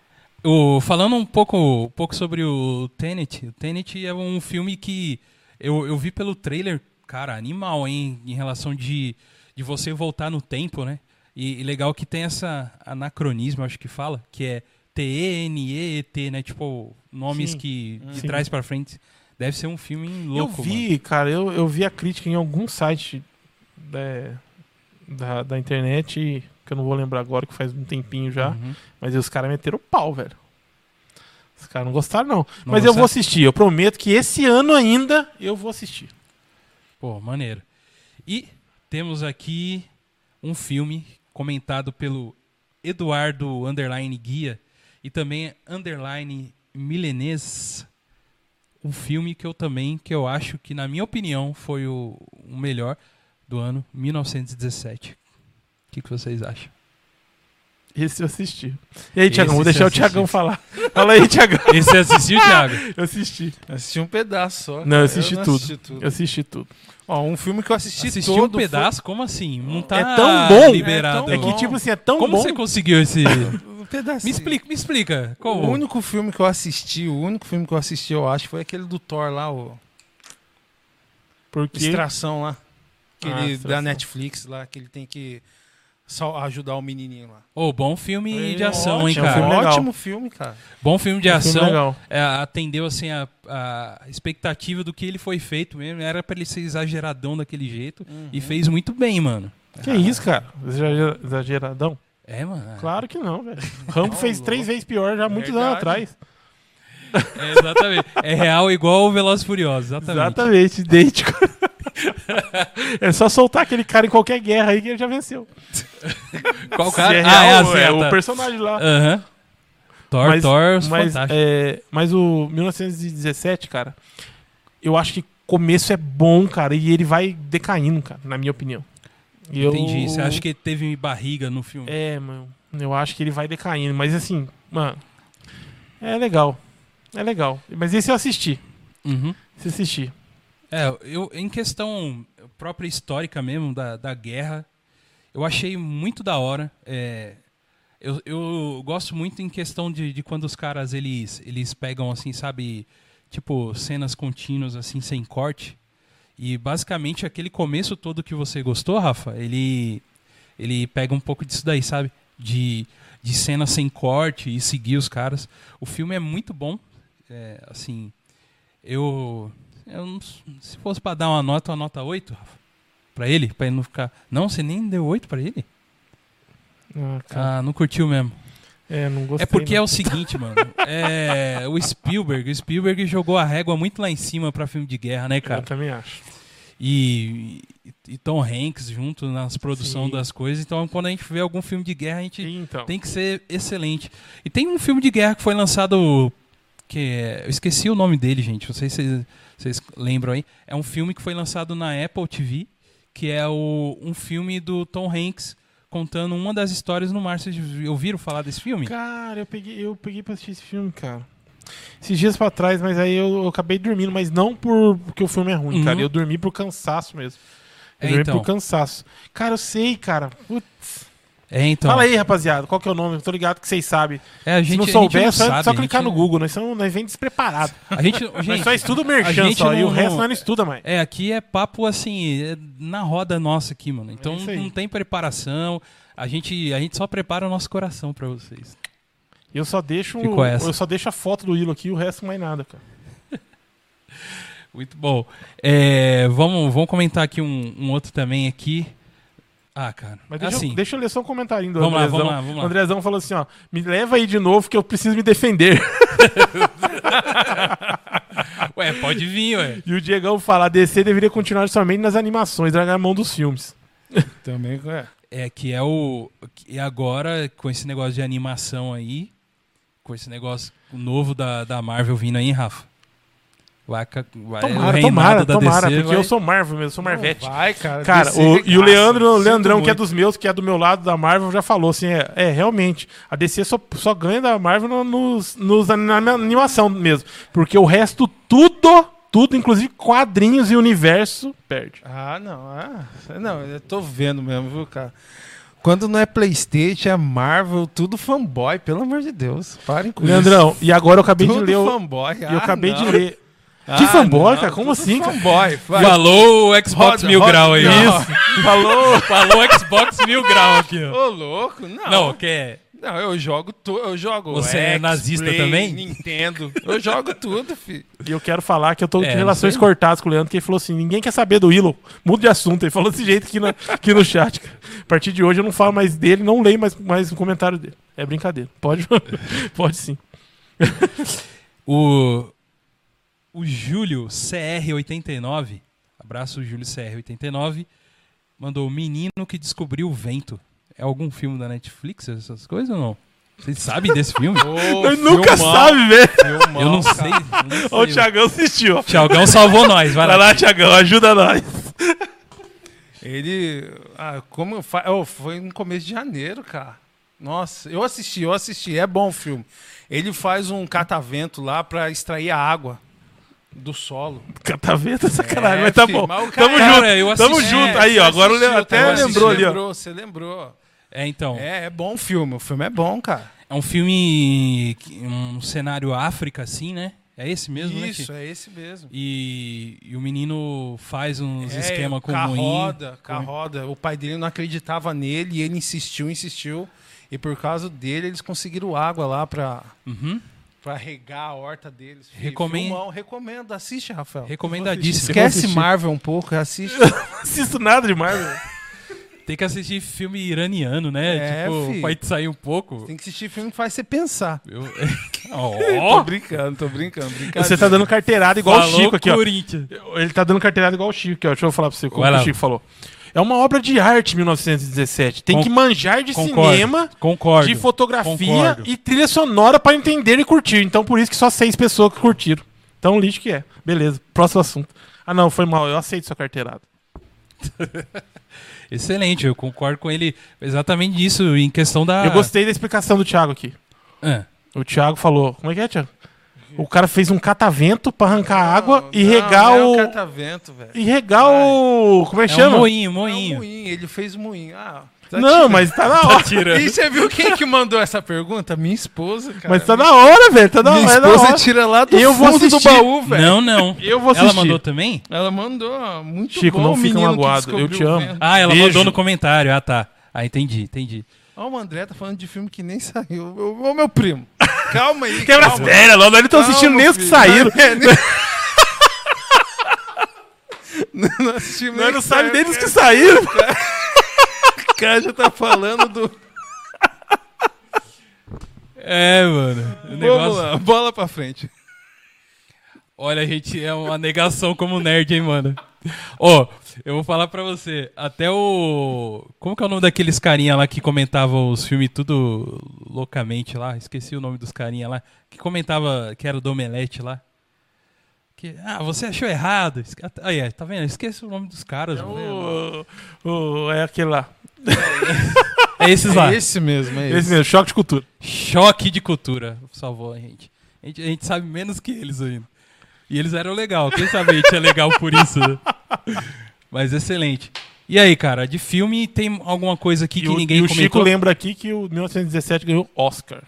S1: o, falando um pouco, um pouco sobre o Tenet. O Tenet é um filme que eu, eu vi pelo trailer, cara, animal, hein? Em relação de, de você voltar no tempo, né? E, e legal que tem essa anacronismo, acho que fala, que é T-E-N-E-T, né? Tipo, nomes
S3: Sim.
S1: que de
S3: Sim.
S1: trás pra frente. Deve ser um filme louco,
S3: eu vi, cara, eu, eu vi a crítica em algum site é, da, da internet, que eu não vou lembrar agora, que faz um tempinho já.
S1: Uhum.
S3: Mas os caras meteram o pau, velho. Os caras não gostaram, não.
S1: Não
S3: Mas eu vou assistir. Eu prometo que esse ano ainda eu vou assistir.
S1: Pô, maneiro. E temos aqui um filme comentado pelo Eduardo Underline Guia e também Underline Milenês. Um filme que eu também, que eu acho que, na minha opinião, foi o, o melhor do ano 1917. O que, que vocês acham?
S3: Esse eu assisti. E aí, Tiagão, vou deixar o. Tiagão falar. Fala aí, Tiagão. [LAUGHS]
S1: Esse você assistiu, [LAUGHS] Thiago?
S3: Eu assisti.
S2: Assisti um pedaço só.
S3: Não, eu assisti
S2: não
S3: tudo.
S2: assisti tudo.
S3: Eu assisti tudo.
S2: Ó, um filme que eu assisti,
S1: Assistiu um
S2: todo foi-
S1: pedaço? Como assim? Não tá
S3: É tão bom.
S1: liberado.
S2: É
S3: É
S2: tão
S3: que, tipo assim, é tão
S1: Como
S3: bom.
S1: você conseguiu esse... [LAUGHS]
S2: Um pedacinho.
S1: me explica, me explica. Como?
S2: O único filme que eu assisti, o único filme que eu assisti, eu acho, foi aquele do Thor lá, o
S3: Porque...
S2: Extração lá.
S3: Ah,
S2: Aquele da
S3: Extração.
S2: Netflix lá, que ele tem que só ajudar o menininho lá.
S1: Ô, bom filme de
S3: É,
S1: ação, hein,
S3: ótimo,
S1: cara?
S3: filme.
S2: Ótimo filme, cara.
S1: Bom filme de
S3: Um filme
S1: ação.
S3: legal.
S1: É, atendeu assim a, a expectativa do que ele foi feito mesmo. Era pra ele ser exageradão daquele jeito.
S2: Uhum.
S1: E fez muito bem, mano.
S3: Que isso, cara? Exager- Exageradão?
S1: É, mano.
S3: Claro que não, velho. [LAUGHS] Rambo
S2: Não,
S3: fez
S2: louco.
S3: três vezes pior já há muitos
S2: Verdade.
S3: anos atrás.
S1: É, exatamente. É real igual o Velozes e Furiosos. Exatamente.
S3: Exatamente, idêntico. [LAUGHS] é só soltar aquele cara em qualquer guerra aí que ele já venceu.
S1: Qual
S3: Se
S1: cara?
S3: é
S1: ah, é a
S3: real, é o personagem lá.
S1: Aham. Thor,
S3: Mas-
S1: Thor,
S3: Mas,
S1: fantástico.
S3: é, mas o 1917, cara, eu acho que começo é bom, cara, e ele vai decaindo, cara, na minha opinião. Eu-
S1: Entendi. Você acha que teve barriga no filme?
S3: É, mano. Eu acho que ele vai decaindo. Mas assim, mano. É legal. É legal. Mas esse eu assisti.
S1: Uhum.
S3: Esse eu assisti.
S1: É, eu, em questão própria histórica mesmo da, da guerra, eu achei muito da hora. É, eu, eu gosto muito em questão de, de quando os caras eles, eles pegam assim, sabe, tipo cenas contínuas assim sem corte. E basicamente aquele começo todo que você gostou, Rafa, ele ele pega um pouco disso daí, sabe? De, de cena sem corte e seguir os caras. O filme é muito bom. É, assim, eu, não- se fosse pra dar uma nota, uma nota 8, Rafa, pra ele, pra ele não ficar. Não, você nem deu 8 pra ele?
S3: Ah.
S1: Ah, não curtiu mesmo.
S3: é, não gostei.
S1: É porque é
S3: não.
S1: o seguinte, mano. É, o Spielberg, o Spielberg jogou a régua muito lá em cima pra filme de guerra, né,
S3: Eu
S1: cara?
S3: também acho.
S1: E, e Tom Hanks junto nas produções das coisas. Então, quando a gente vê algum filme de guerra, a gente
S3: Então.
S1: tem que ser excelente. E tem um filme de guerra que foi lançado. Que é- eu esqueci o nome dele, gente. Não sei se vocês, vocês lembram aí. É um filme que foi lançado na Apple TV, que é o, um filme do Tom Hanks contando uma das histórias no mar. Vocês ouviram falar desse filme?
S3: Cara, eu peguei, eu peguei pra assistir esse filme, cara. Esses dias pra trás, mas aí eu, eu acabei dormindo, mas não por porque o filme é ruim,
S1: Uhum.
S3: cara. Eu dormi por cansaço mesmo. Eu
S1: É,
S3: dormi
S1: então.
S3: por cansaço. Cara, eu sei, cara. Putz.
S1: É, então.
S3: Fala aí, rapaziada, qual que é o nome? Eu tô ligado que vocês sabem.
S1: É, a gente,
S3: Se não souber, é só,
S1: sabe,
S3: só clicar
S1: gente-
S3: no Google. Nós, somos, nós vem despreparados.
S1: A gente,
S3: Nós
S1: gente,
S3: só estuda o merchan só, e
S1: não-
S3: o resto
S1: não-
S3: nós não estuda mais.
S1: É, aqui é papo assim, é na roda nossa aqui, mano. Então
S3: É
S1: não tem preparação. A gente, a gente só prepara o nosso coração pra vocês.
S3: Eu só deixo eu só deixo a foto do Hilo aqui e o resto mais nada, cara. [LAUGHS]
S1: Muito bom. É, vamos, vamos comentar aqui um, um outro também aqui. Ah, cara.
S3: Mas deixa,
S1: assim,
S3: eu, deixa eu ler só um comentarinho do
S1: Vamos lá,
S3: Andrezão.
S1: vamos lá, vamos lá.
S3: O Andrezão falou assim, ó, me leva aí de novo que eu preciso me defender. [LAUGHS]
S1: Ué, pode vir, ué.
S3: E o Diegão fala, a DC deveria continuar somente nas animações, largar a mão dos filmes. [LAUGHS]
S2: Também é.
S1: É que é o. E agora, com esse negócio de animação aí, com esse negócio novo da, da Marvel vindo aí, Rafa. Vai, vai
S3: Tomara, tomara,
S1: da
S3: tomara,
S1: DC
S3: porque
S1: vai-
S3: eu sou Marvel mesmo, eu sou Marvete.
S2: Não vai, cara.
S3: Cara,
S2: DC
S3: o, e o. Leandro, o Leandrão, que é
S2: muito.
S3: dos meus, que é do meu lado da Marvel, já falou assim: é, é, realmente, a DC só, só ganha da Marvel no- nos, nos, na animação mesmo. Porque o resto, tudo, tudo, inclusive quadrinhos e universo, perde.
S2: Ah, não. Ah, não, eu tô vendo mesmo, viu, cara? Quando não é Playstation, é Marvel, tudo fanboy, pelo amor de Deus. Parem com
S3: Leandrão, e agora eu
S2: isso.
S3: acabei
S2: Tudo
S3: de ler.
S2: fanboy.
S3: e eu
S2: Ah,
S3: acabei
S2: não.
S3: de ler.
S2: Ah,
S3: Que fanboy,
S2: não,
S3: cara? Como assim,
S2: fanboy. Vai.
S1: Falou o Xbox
S2: Roda,
S1: Mil
S2: roda.
S1: Grau aí.
S2: Não.
S1: Isso. [LAUGHS] Falou, falou o Xbox Mil Grau aqui, ó.
S2: Ô, louco, não.
S1: Não, que é.
S2: Não, eu jogo tudo. Eu jogo.
S1: Você é nazista
S2: Play,
S1: também?
S2: Nintendo. Eu jogo tudo, filho.
S3: E eu quero falar que eu tô
S1: É,
S3: de relações cortadas com o Leandro, que ele falou assim: ninguém quer saber do Willow. Muda de assunto. Ele falou desse jeito aqui no, aqui no chat. cara. A partir de hoje eu não falo mais dele, não leio mais, mais um comentário dele. É brincadeira. Pode, [LAUGHS] pode sim.
S1: O, o Júlio CR89, abraço Júlio CR89, mandou o menino que descobriu o vento. É algum filme da Netflix, essas coisas ou não? Vocês sabem desse filme? [LAUGHS]
S3: Eu nunca sabe, velho.
S1: Eu não sei. não sei.
S3: O Thiagão assistiu.
S1: Thiagão salvou nós, vai
S3: Vai
S1: lá.
S3: lá, Thiagão, ajuda nós.
S2: Ele. Ah, como. fa- oh, foi no começo de janeiro, cara. Nossa, eu assisti, eu assisti. É bom o filme. Ele faz um catavento lá pra extrair a água do solo.
S3: Catavento, sacanagem,
S2: É,
S3: mas tá
S2: filho,
S3: bom.
S2: mas
S3: Tamo
S1: Cara,
S3: junto,
S1: eu
S3: tamo
S1: assisti-
S3: junto.
S2: É,
S3: Aí, ó, agora
S2: assistiu,
S3: até lembrou ali, ó.
S2: lembrou, Você lembrou.
S1: É, então.
S2: É, é bom o filme. O filme é bom, cara.
S1: É um filme. que- Um cenário África, assim, né? É esse mesmo, né?
S2: Isso,
S1: Ti?
S2: é esse mesmo.
S1: E, e o menino faz uns
S2: É,
S1: esquemas com o
S2: roda, com roda. O pai dele não acreditava nele e ele insistiu, insistiu. E por causa dele, eles conseguiram água lá pra,
S1: Uhum.
S2: Pra regar a horta deles.
S1: Recomendo-
S2: filmão, recomendo. Assiste, Rafael.
S1: Recomendadíssimo.
S2: Esquece. Marvel um pouco, assiste. [LAUGHS]
S3: Não assisto nada demais, velho.
S1: Tem que assistir filme iraniano, né?
S2: É,
S1: tipo,
S2: fi.
S1: pode sair um pouco.
S2: Tem que assistir filme que faz você pensar.
S1: Eu... [LAUGHS]
S2: Tô
S1: Ó,
S2: brincando, tô brincando.
S3: Você tá dando carteirada igual o
S1: falou
S3: Chico aqui, ó. Ele tá dando carteirada igual o Chico, aqui, ó. Deixa eu falar pra você como
S1: Vai
S3: o Chico falou. É uma obra de arte, 1917. Tem
S1: Con-
S3: que manjar de
S1: Concordo.
S3: cinema,
S1: Concordo.
S3: de fotografia
S1: Concordo.
S3: e trilha sonora pra entender e curtir. Então, por isso que só seis pessoas que curtiram. Então, lixo que é. Beleza. Próximo assunto. Ah, não, foi mal. Eu aceito sua carteirada. [LAUGHS]
S1: Excelente, eu concordo com ele exatamente disso em questão da.
S3: Eu gostei da explicação do Thiago aqui.
S1: Ah,
S3: O Thiago falou. Como é que é, Thiago? O cara fez um catavento pra arrancar água e
S2: Não,
S3: regar
S2: não É
S3: o.
S2: um catavento, velho.
S3: E regar o. Como é que
S1: é um
S3: chama?
S1: moinho,
S2: É um
S1: moinho.
S2: moinho, ele fez um moinho. Ah, tá
S3: não,
S2: tirando.
S3: mas tá na [LAUGHS] hora.
S1: Tirando.
S2: E você viu quem que mandou essa pergunta? Minha esposa, cara.
S3: Mas tá na hora, velho. Tá na
S2: Minha
S3: hora. é da
S2: esposa tira lá do
S3: Eu vou
S2: fundo do baú, velho.
S1: Não, não. [LAUGHS]
S3: Eu vou assistir.
S1: Ela mandou também?
S2: Ela mandou, muito
S3: Chico,
S2: bom
S3: não
S2: o
S3: fica magoado, eu te
S2: o
S3: amo.
S1: Ah, ela
S3: Beijo.
S1: mandou no comentário. Ah, tá. Ah, entendi, entendi.
S2: Ó, o André tá falando de filme que nem [LAUGHS] saiu. Ô, meu primo, calma aí.
S3: Quebra as
S2: calma.
S3: pernas, não, não estão assistindo nem os que saíram.
S2: É, nem- [LAUGHS] não, assistimos
S3: Nós
S2: nem
S3: não sabemos nem dos que saíram.
S2: O cara já tá falando do.
S1: É, mano.
S2: Vamos
S1: negócio...
S2: lá, bola pra frente.
S1: Olha, a gente é uma negação como nerd, hein, mano. [LAUGHS] Ó, eu vou falar pra você. Até o. Como que é o nome daqueles carinha lá que comentavam os filmes tudo loucamente lá? Esqueci o nome dos carinha lá. Que comentava que era do Omelete lá. Que, ah, você achou errado. Esque- Aí, é, tá vendo? Esqueci o nome dos caras. velho.
S3: O, o- é aquele lá. [LAUGHS]
S1: É esses lá.
S2: É esse mesmo, é esse.
S3: Esse mesmo, choque de cultura.
S1: Choque de cultura. Salvou a gente. A gente, a gente sabe menos que eles ainda. E eles eram legal. Quem sabe a gente é legal por isso, né? [LAUGHS] [LAUGHS] Mas excelente. E aí, cara, de filme tem alguma coisa aqui
S3: E
S1: que
S3: o,
S1: ninguém
S3: e o Chico
S1: comentou?
S3: lembra aqui que o 1917 ganhou Oscar.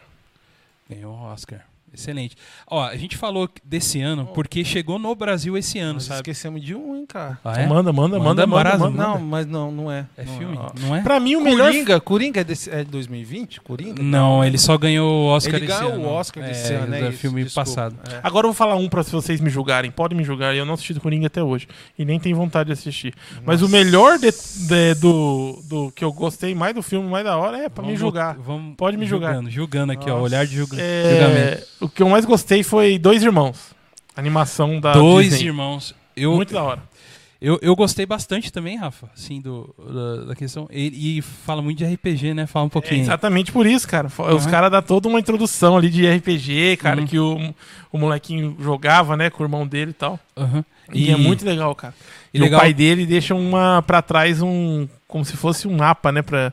S1: Ganhou Oscar. Excelente. Ó, a gente falou desse ano porque chegou no Brasil esse ano,
S2: Nós
S1: sabe?
S2: esquecemos de um, hein, cara.
S1: Ah, é?
S3: Manda, manda, manda,
S1: Manda
S3: manda,
S1: brasa,
S3: manda.
S2: Não, mas não, não é.
S1: É
S2: Não
S1: filme?
S2: ó.
S1: Não é?
S3: Pra mim, o melhor...
S2: Coringa, Coringa é, desse, é de 2020? Coringa?
S1: Não, ele só ganhou o Oscar
S2: Ele
S1: esse
S2: ganhou
S1: ano.
S2: o Oscar desse
S1: é,
S2: ano, é isso,
S1: filme
S2: desculpa.
S1: passado.
S2: É.
S3: Agora eu vou falar um pra vocês me julgarem. Podem me julgar. Eu não assisti do Coringa até hoje. E nem tenho vontade de assistir. Mas o
S2: Nossa.
S3: melhor de- de- do, do que eu gostei mais do filme, mais da hora, é pra me julgar.
S1: Vamos
S3: Pode me julgar.
S1: Julgando, julgando aqui, ó.
S2: Nossa.
S1: Olhar de julga-
S3: É,
S1: julgamento.
S3: O que eu mais gostei foi Dois Irmãos. Animação da
S1: Dois
S3: Disney.
S1: irmãos. Eu,
S3: Muito da hora.
S1: Eu, eu gostei bastante também, Rafa, assim, do, da, da questão. E, e fala muito de RPG, né? Fala um
S3: É
S1: pouquinho.
S3: exatamente por isso, cara. Os
S1: Aham.
S3: caras dão toda uma introdução ali de RPG, cara,
S1: Uhum.
S3: que o, o molequinho jogava, né, com o irmão dele e tal.
S1: Aham.
S3: E, é muito legal, cara.
S1: e
S3: E,
S1: legal-
S3: o pai dele deixa uma pra trás um. Como se fosse um mapa, né? Pra,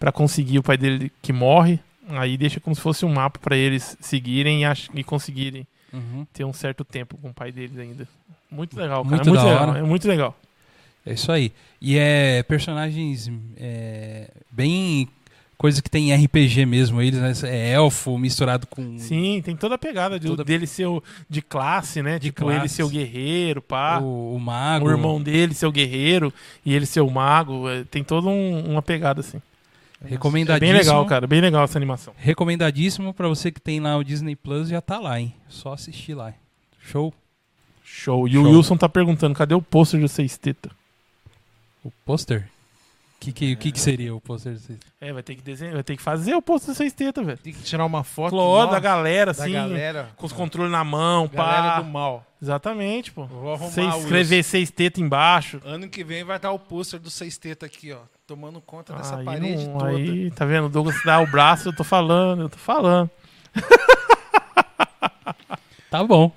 S3: pra conseguir o pai dele que morre. Aí deixa como se fosse um mapa pra eles seguirem e, e conseguirem
S1: Uhum.
S3: ter um certo tempo com o pai deles ainda. Muito legal, cara.
S1: Muito
S3: é muito legal.
S1: hora.
S3: É muito legal.
S1: É isso aí. E é personagens é, bem. Coisa que tem em RPG mesmo, eles, né? É elfo misturado com.
S3: Sim, tem toda a pegada de,
S1: Toda-
S3: dele ser o, de classe, né?
S1: De
S3: tipo, ele
S1: classe.
S3: ser o guerreiro, pá.
S1: O, o mago.
S3: O irmão dele ser o guerreiro e ele ser o mago. é, tem toda um- uma pegada assim. É
S1: Recomendadíssimo.
S3: bem legal, cara. Bem legal essa animação.
S1: Recomendadíssimo pra você que tem lá o Disney Plus, já tá lá, hein? Só assistir lá. Show?
S3: Show. E
S1: Show.
S3: o Wilson tá perguntando, cadê o pôster de Seis Teta?
S1: O pôster? O que, que, que, que seria o pôster? desse-
S3: É, vai ter que desenhar, vai ter que fazer o pôster de Seis Teta, velho.
S2: Tem que tirar uma foto
S3: Flor
S2: nó,
S3: da galera,
S2: da
S3: assim,
S2: galera.
S3: com os controles na mão,
S2: Galera
S3: pá.
S2: do mal.
S3: Exatamente, pô.
S2: Vou arrumar o
S3: escrever Seis Teta embaixo.
S2: Ano que vem vai estar o pôster do Seis Teta aqui, ó. Tomando conta dessa
S3: Aí,
S2: parede
S3: não-
S2: toda.
S3: aí, tá vendo? O Douglas dá o braço, eu tô falando, eu tô falando. [LAUGHS]
S1: Tá bom.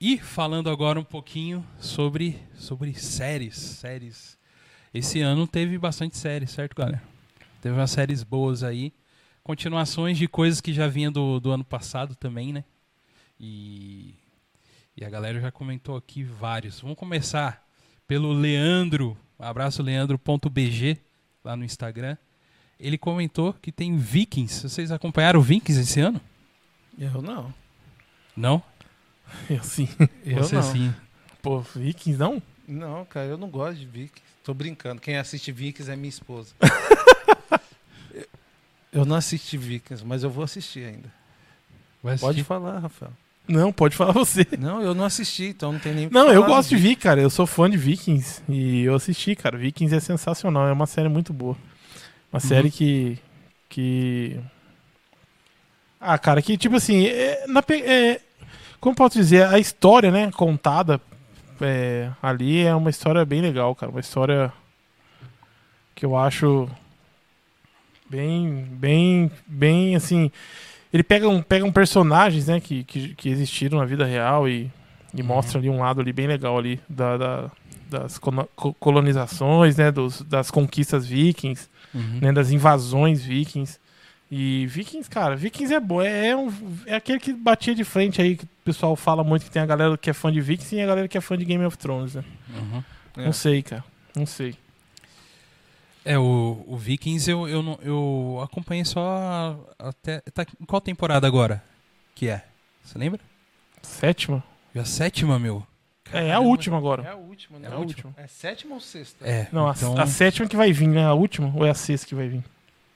S1: E falando agora um pouquinho sobre, sobre séries. Séries. Esse ano teve bastante séries, certo, galera? Teve umas séries boas aí. Continuações de coisas que já vinha do, do ano passado também, né? E, e a galera já comentou aqui vários. Vamos começar pelo Leandro. Um abraço, leandro.bg, lá no Instagram. Ele comentou que tem Vikings. Vocês acompanharam Vikings esse ano?
S2: Eu não.
S1: Não? [LAUGHS]
S3: Eu sim.
S2: Eu
S1: Você
S2: não.
S1: sim.
S3: Pô, Vikings não?
S2: Não, cara, eu não gosto de Vikings. Tô brincando. Quem assiste Vikings é minha esposa. [LAUGHS] eu não assisti Vikings, mas eu vou assistir ainda.
S1: Vai
S2: Pode
S1: assistir?
S2: falar, Rafael.
S3: Não, pode falar você.
S2: Não, eu não assisti, então não tem nem
S3: Não, eu gosto de
S2: do
S3: Vikings, cara. Eu sou fã de Vikings. E eu assisti, cara. Vikings é sensacional. É uma série muito boa. Uma série que. que. Ah, cara, que tipo assim. É, na é, como posso dizer? A história, né? Contada é, ali é uma história bem legal, cara. Uma história que eu acho bem, bem, bem assim. Ele pega, um, pega um personagens, né, que, que, que existiram na vida real e, e
S1: Uhum.
S3: mostra ali um lado ali bem legal ali da, da- das colonizações, né, dos, das conquistas vikings,
S1: Uhum.
S3: né, das invasões vikings. E Vikings, cara, Vikings é bom, é, é um, é aquele que batia de frente aí, que o pessoal fala muito que tem a galera que é fã de Vikings e a galera que é fã de Game of Thrones, né?
S1: Uhum.
S2: É.
S3: Não sei, cara, não sei.
S1: É, o, o Vikings eu, eu, não- eu acompanhei só até. Tá, qual temporada agora? Que é? Você lembra?
S3: Sétima?
S1: Já a sétima, meu.
S3: É, é a
S1: Caramba.
S3: última agora.
S2: É a última, né?
S3: É a última.
S2: É sétima ou sexta?
S1: É.
S3: Não, a-
S1: então,
S3: a, sétima que vai vir, né? A última ou é a sexta que vai vir?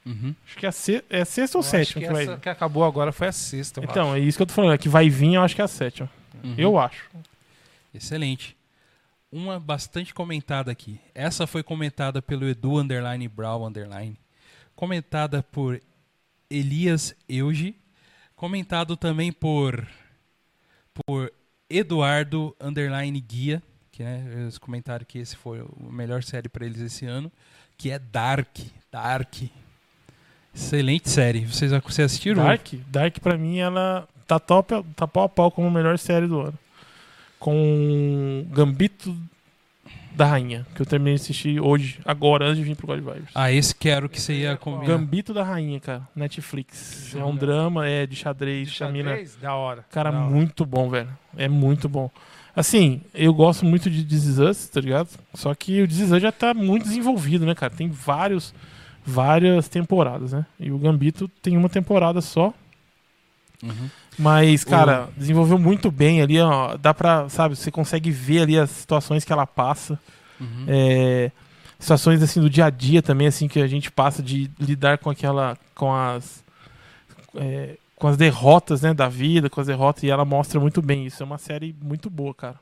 S1: uhum.
S3: Acho que é a, se, é a sexta
S2: Eu
S3: ou
S2: acho
S3: sétima
S2: que
S3: que, vai
S2: essa
S3: vir.
S2: que acabou agora foi a sexta. eu
S3: Então, é isso que eu tô falando. É que vai vir, eu acho que é a sétima.
S1: Uhum.
S3: Eu acho.
S1: Excelente. Uma bastante comentada aqui. Essa foi comentada pelo Edu Underline Brown Underline. Comentada por Elias Euge. Comentado também por por Eduardo Underline Guia, que né, eles comentaram que esse foi a melhor série para eles esse ano, que é Dark. Dark. Excelente série. Vocês, assistiram?
S3: Dark, Dark pra mim, ela tá, top, tá pau a pau como a melhor série do ano. Com Gambito da Rainha, que eu terminei de assistir hoje, agora, antes de vir pro God Vibes.
S1: Ah, esse que era o que você ia combinar.
S3: Gambito da Rainha, cara, Netflix. É um drama, é de xadrez,
S2: De
S3: chamina.
S2: xadrez? Da hora.
S3: Cara,
S2: da hora.
S3: muito bom, velho. É muito bom. Assim, eu gosto muito de This Is Us, tá ligado? Só que o This Is Us já tá muito desenvolvido, né, cara? Tem vários, várias temporadas, né? E o Gambito tem uma temporada só.
S1: Uhum.
S3: Mas, cara, desenvolveu muito bem ali, ó. Dá pra, sabe, você consegue ver ali as situações que ela passa.
S1: Uhum.
S3: É, situações, assim, do dia a dia também, assim, que a gente passa de lidar com aquela, com as... é, com as derrotas, né, da vida, com as derrotas, e ela mostra muito bem isso. É uma série muito boa, cara.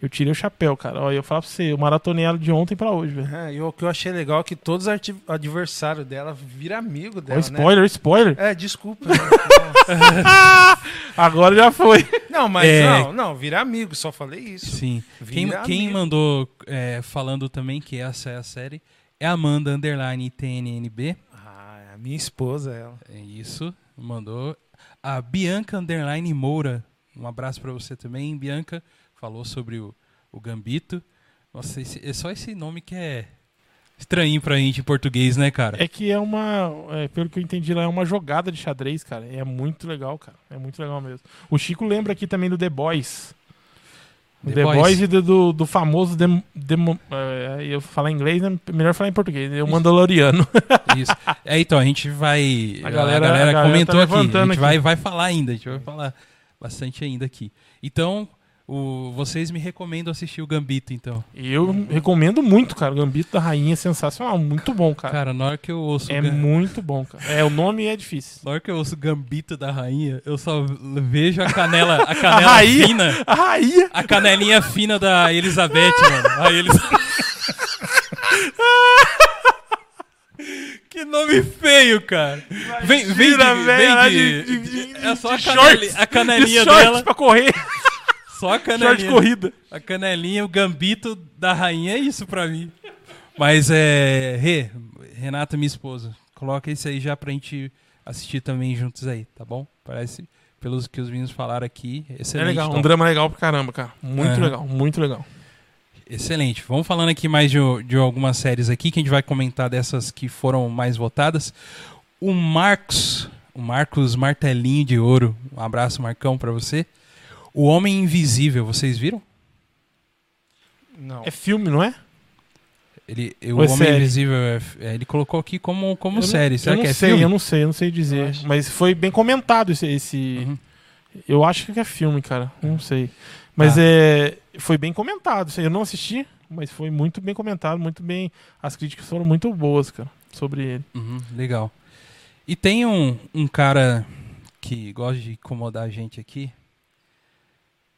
S3: Eu tirei o chapéu, cara. Ó, eu falo pra você, eu maratonei ela de ontem pra hoje, velho.
S2: É, e o que eu achei legal é que todos os adversários dela viram amigo dela, né?
S3: spoiler, spoiler.
S2: É, desculpa. [LAUGHS] [LAUGHS]
S3: Agora já foi.
S2: não, mas
S1: É.
S2: não, não, vira amigo, só falei isso.
S1: Sim. Quem,
S2: Vira
S1: quem
S2: amigo.
S1: mandou é, falando também que essa é a série é a Amanda Underline TNNB.
S2: Ah, é a minha esposa, ela.
S1: É isso. Mandou. A Bianca Underline Moura. Um abraço pra você também, Bianca. Falou sobre o, o Gambito. Nossa, esse- é só esse nome que é estranho pra gente em português, né, cara?
S3: É que é uma, é, pelo que eu entendi lá, é uma jogada de xadrez, cara. É muito legal, cara. É muito legal mesmo. O Chico lembra aqui também do The Boys.
S1: The
S3: The,
S1: Boys.
S3: Boys, e do, do, do famoso Dem, Demo- é, eu falar em inglês, né? melhor falar em português. É o Mandaloriano. [LAUGHS]
S1: Isso. É, então, a gente vai.
S3: A
S1: A
S3: galera-
S1: galera,
S3: a galera
S1: comentou
S3: tá
S1: aqui. A gente
S3: aqui.
S1: vai, vai falar ainda. A gente vai falar bastante ainda aqui. Então, o, vocês me recomendam assistir o Gambito, então.
S3: Eu recomendo muito, cara. O Gambito da Rainha é sensacional. Muito bom, cara.
S1: Cara, na hora que eu ouço.
S3: é
S1: Gam-
S3: muito bom, cara. É, o nome é difícil.
S1: Na hora que eu ouço Gambito da Rainha, eu só vejo a canela, [LAUGHS] a canela
S3: rainha?
S1: fina.
S3: A Rainha!
S1: A canelinha fina da Elizabeth, mano. A Elis... [LAUGHS] que nome feio, cara. Vem, vem, de,
S3: Imagina,
S1: vem
S3: lá
S1: de,
S3: de- de-
S1: É só a, caneli-
S3: shorts.
S1: a canelinha
S3: De shorts
S1: dela.
S3: pra correr.
S1: Só a
S3: Short
S1: canelinha.
S3: corrida.
S1: A canelinha, o gambito da rainha é isso pra mim. Mas é. Rê, Renata, minha esposa, coloca isso aí já pra gente assistir também juntos aí, tá bom? Parece, pelos que os meninos falaram aqui,
S3: É
S1: excelente.
S3: legal, um drama legal pra caramba, cara. Muito
S1: Aham.
S3: legal, muito legal.
S1: Excelente. Vamos falando aqui mais de, de algumas séries aqui que a gente vai comentar dessas que foram mais votadas. O Marcos, o Marcos Martelinho de Ouro. Um abraço, Marcão, pra você. O Homem Invisível, vocês viram?
S2: Não.
S3: É filme, não é?
S1: Ele, o
S3: Ou é
S1: Homem
S3: série?
S1: Invisível, é, é, ele colocou aqui como, como
S3: Eu não-
S1: série. Será
S3: eu não
S1: que é
S3: sei,
S1: filme?
S3: eu não sei, eu não sei dizer. Mas foi bem comentado esse. esse-
S1: Uhum.
S3: Eu acho que é filme, cara. Não sei. Mas
S1: Tá.
S3: é. Foi bem comentado. Eu não assisti, mas foi muito bem comentado, muito bem. As críticas foram muito boas, cara, sobre ele.
S1: Uhum, legal. E tem um, um cara que gosta de incomodar a gente aqui.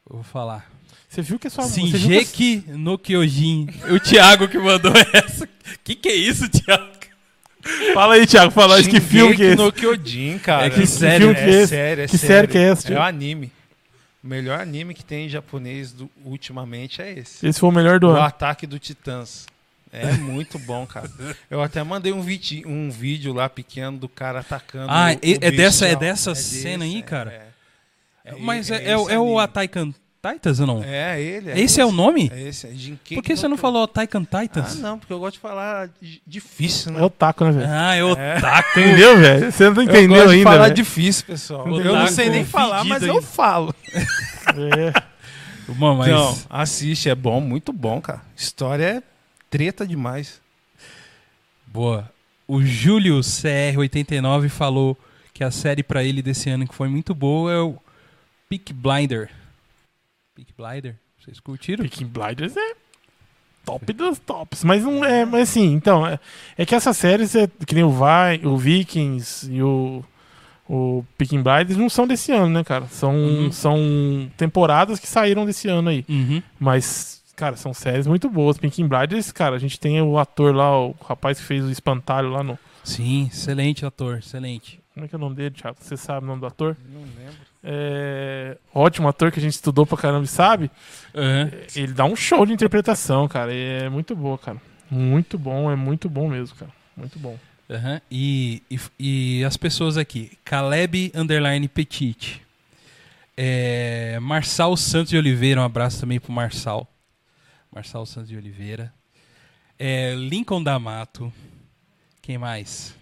S1: Eu vou falar.
S3: Você viu que é viu que é-
S1: Shinjeki no Kyojin. O Thiago que mandou [LAUGHS] essa. Que que é isso, Thiago?
S3: Fala aí, Thiago, fala aí que filme que é esse?
S2: no Kyojin, cara.
S1: É que série,
S3: filme
S2: é
S3: que é esse?
S2: sério, é
S3: Que
S2: sério.
S3: série que é essa,
S2: É o anime. O melhor anime que tem em japonês do- ultimamente é esse.
S3: Esse foi o melhor do
S2: O
S3: ano.
S2: Ataque do Titãs. É muito bom, cara. Eu até mandei um, um vídeo lá pequeno do cara atacando.
S1: Ah,
S2: o-
S1: é-
S2: o
S1: é dessa- é dessa
S2: desse,
S1: cena aí,
S2: é,
S1: cara?
S2: é.
S1: Mas é, é,
S2: esse
S1: o- é o. Attack on Titans ou não?
S2: É ele.
S1: Esse é o nome?
S2: É esse. É Jinkei
S1: Por que você não falou Attack on
S2: Ah,
S1: Titans?
S2: não, porque eu gosto de falar di- difícil, né?
S3: É o taco, né, velho?
S1: Ah, é o
S2: É.
S1: Taco.
S3: Entendeu, velho? Você não
S2: Eu
S3: entendeu
S2: gosto de
S3: ainda.
S2: falar
S3: velho.
S2: difícil, pessoal.
S1: O
S2: eu não sei nem falar, mas
S1: fedido
S2: eu
S1: ainda.
S2: falo. [LAUGHS]
S3: É.
S1: Mano, mas...
S2: Então, assiste, é bom, muito bom, cara. História é treta demais.
S1: Boa. O Júlio CR89 falou que a série pra ele desse ano que foi muito boa é o Peak Blinder. Peak Blinder? Vocês curtiram?
S3: Peaky Blinders é top dos tops. Mas não é. Mas assim, então. É, é que essas séries, é, que nem o, Vi, o Vikings e o. O Peaky Blinders não são desse ano, né, cara? São,
S1: Uhum.
S3: são temporadas que saíram desse ano aí.
S1: Uhum.
S3: Mas, cara, são séries muito boas. Peaky Blinders, cara, a gente tem o ator lá, o rapaz que fez o espantalho lá no.
S1: Sim, excelente ator, excelente.
S3: Como é que é o nome dele, Thiago? Você sabe o nome do ator?
S2: Não lembro.
S3: É, ótimo ator que a gente estudou pra caramba e sabe.
S1: Aham.
S3: Ele dá um show de interpretação, cara. e É muito boa, cara. Muito bom, é muito bom mesmo, cara. Muito bom.
S1: Aham. E, e, e as pessoas aqui. Caleb Underline Petit. É, Marçal Santos de Oliveira, um abraço também pro Marçal. Marçal Santos de Oliveira. É, Lincoln D'Amato. Quem mais?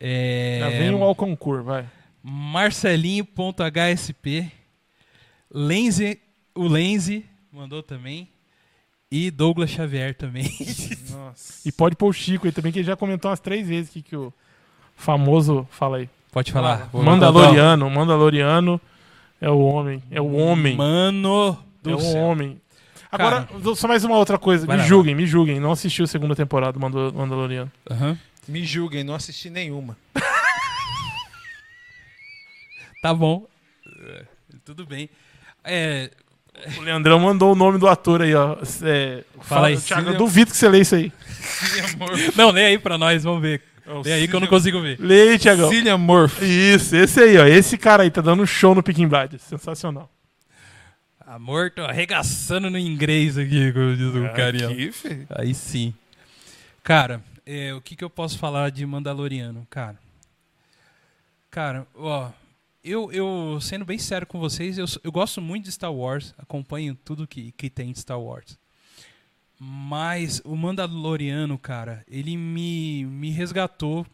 S1: É,
S3: Já vem o Alconcur, vai.
S1: Marcelinho.hsp. Lenze, o Lenze mandou também. E Douglas Xavier também. [LAUGHS]
S2: Nossa.
S3: E pode pôr o Chico aí também, que ele já comentou umas três vezes aqui que o famoso. Fala aí.
S1: Pode falar. Vou-
S3: Mandaloriano. Mandaloriano é o homem. É o homem.
S1: Mano do
S3: é o
S1: céu.
S3: homem. Agora, só mais uma outra coisa. Me
S1: lá,
S3: julguem, me julguem. Não assisti a segunda temporada do Mandal- Mandaloriano.
S1: Aham.
S2: Me julguem, não assisti nenhuma. [LAUGHS]
S1: Tá bom. É, Tudo bem. É,
S3: O Leandrão mandou o nome do ator aí, ó. É,
S1: Fala aí,
S3: Thiago, eu duvido que você lê isso aí.
S1: não, lê aí pra nós, vamos ver. Lê aí que eu não consigo ver.
S3: Lê aí, Thiagão.
S2: Cillian Murphy.
S3: Isso, esse aí, ó. Esse cara aí tá dando um show no Peaking Blinders. Sensacional.
S1: Amor, tô arregaçando no inglês aqui, como diz o carinha.
S2: Aqui, filho.
S1: Aí sim. Cara, é, o que, que eu posso falar de Mandaloriano, cara? Cara, ó, eu, eu sendo bem sério com vocês, eu, eu gosto muito de Star Wars, acompanho tudo que, que tem de Star Wars. Mas o Mandaloriano, cara, ele me, me resgatou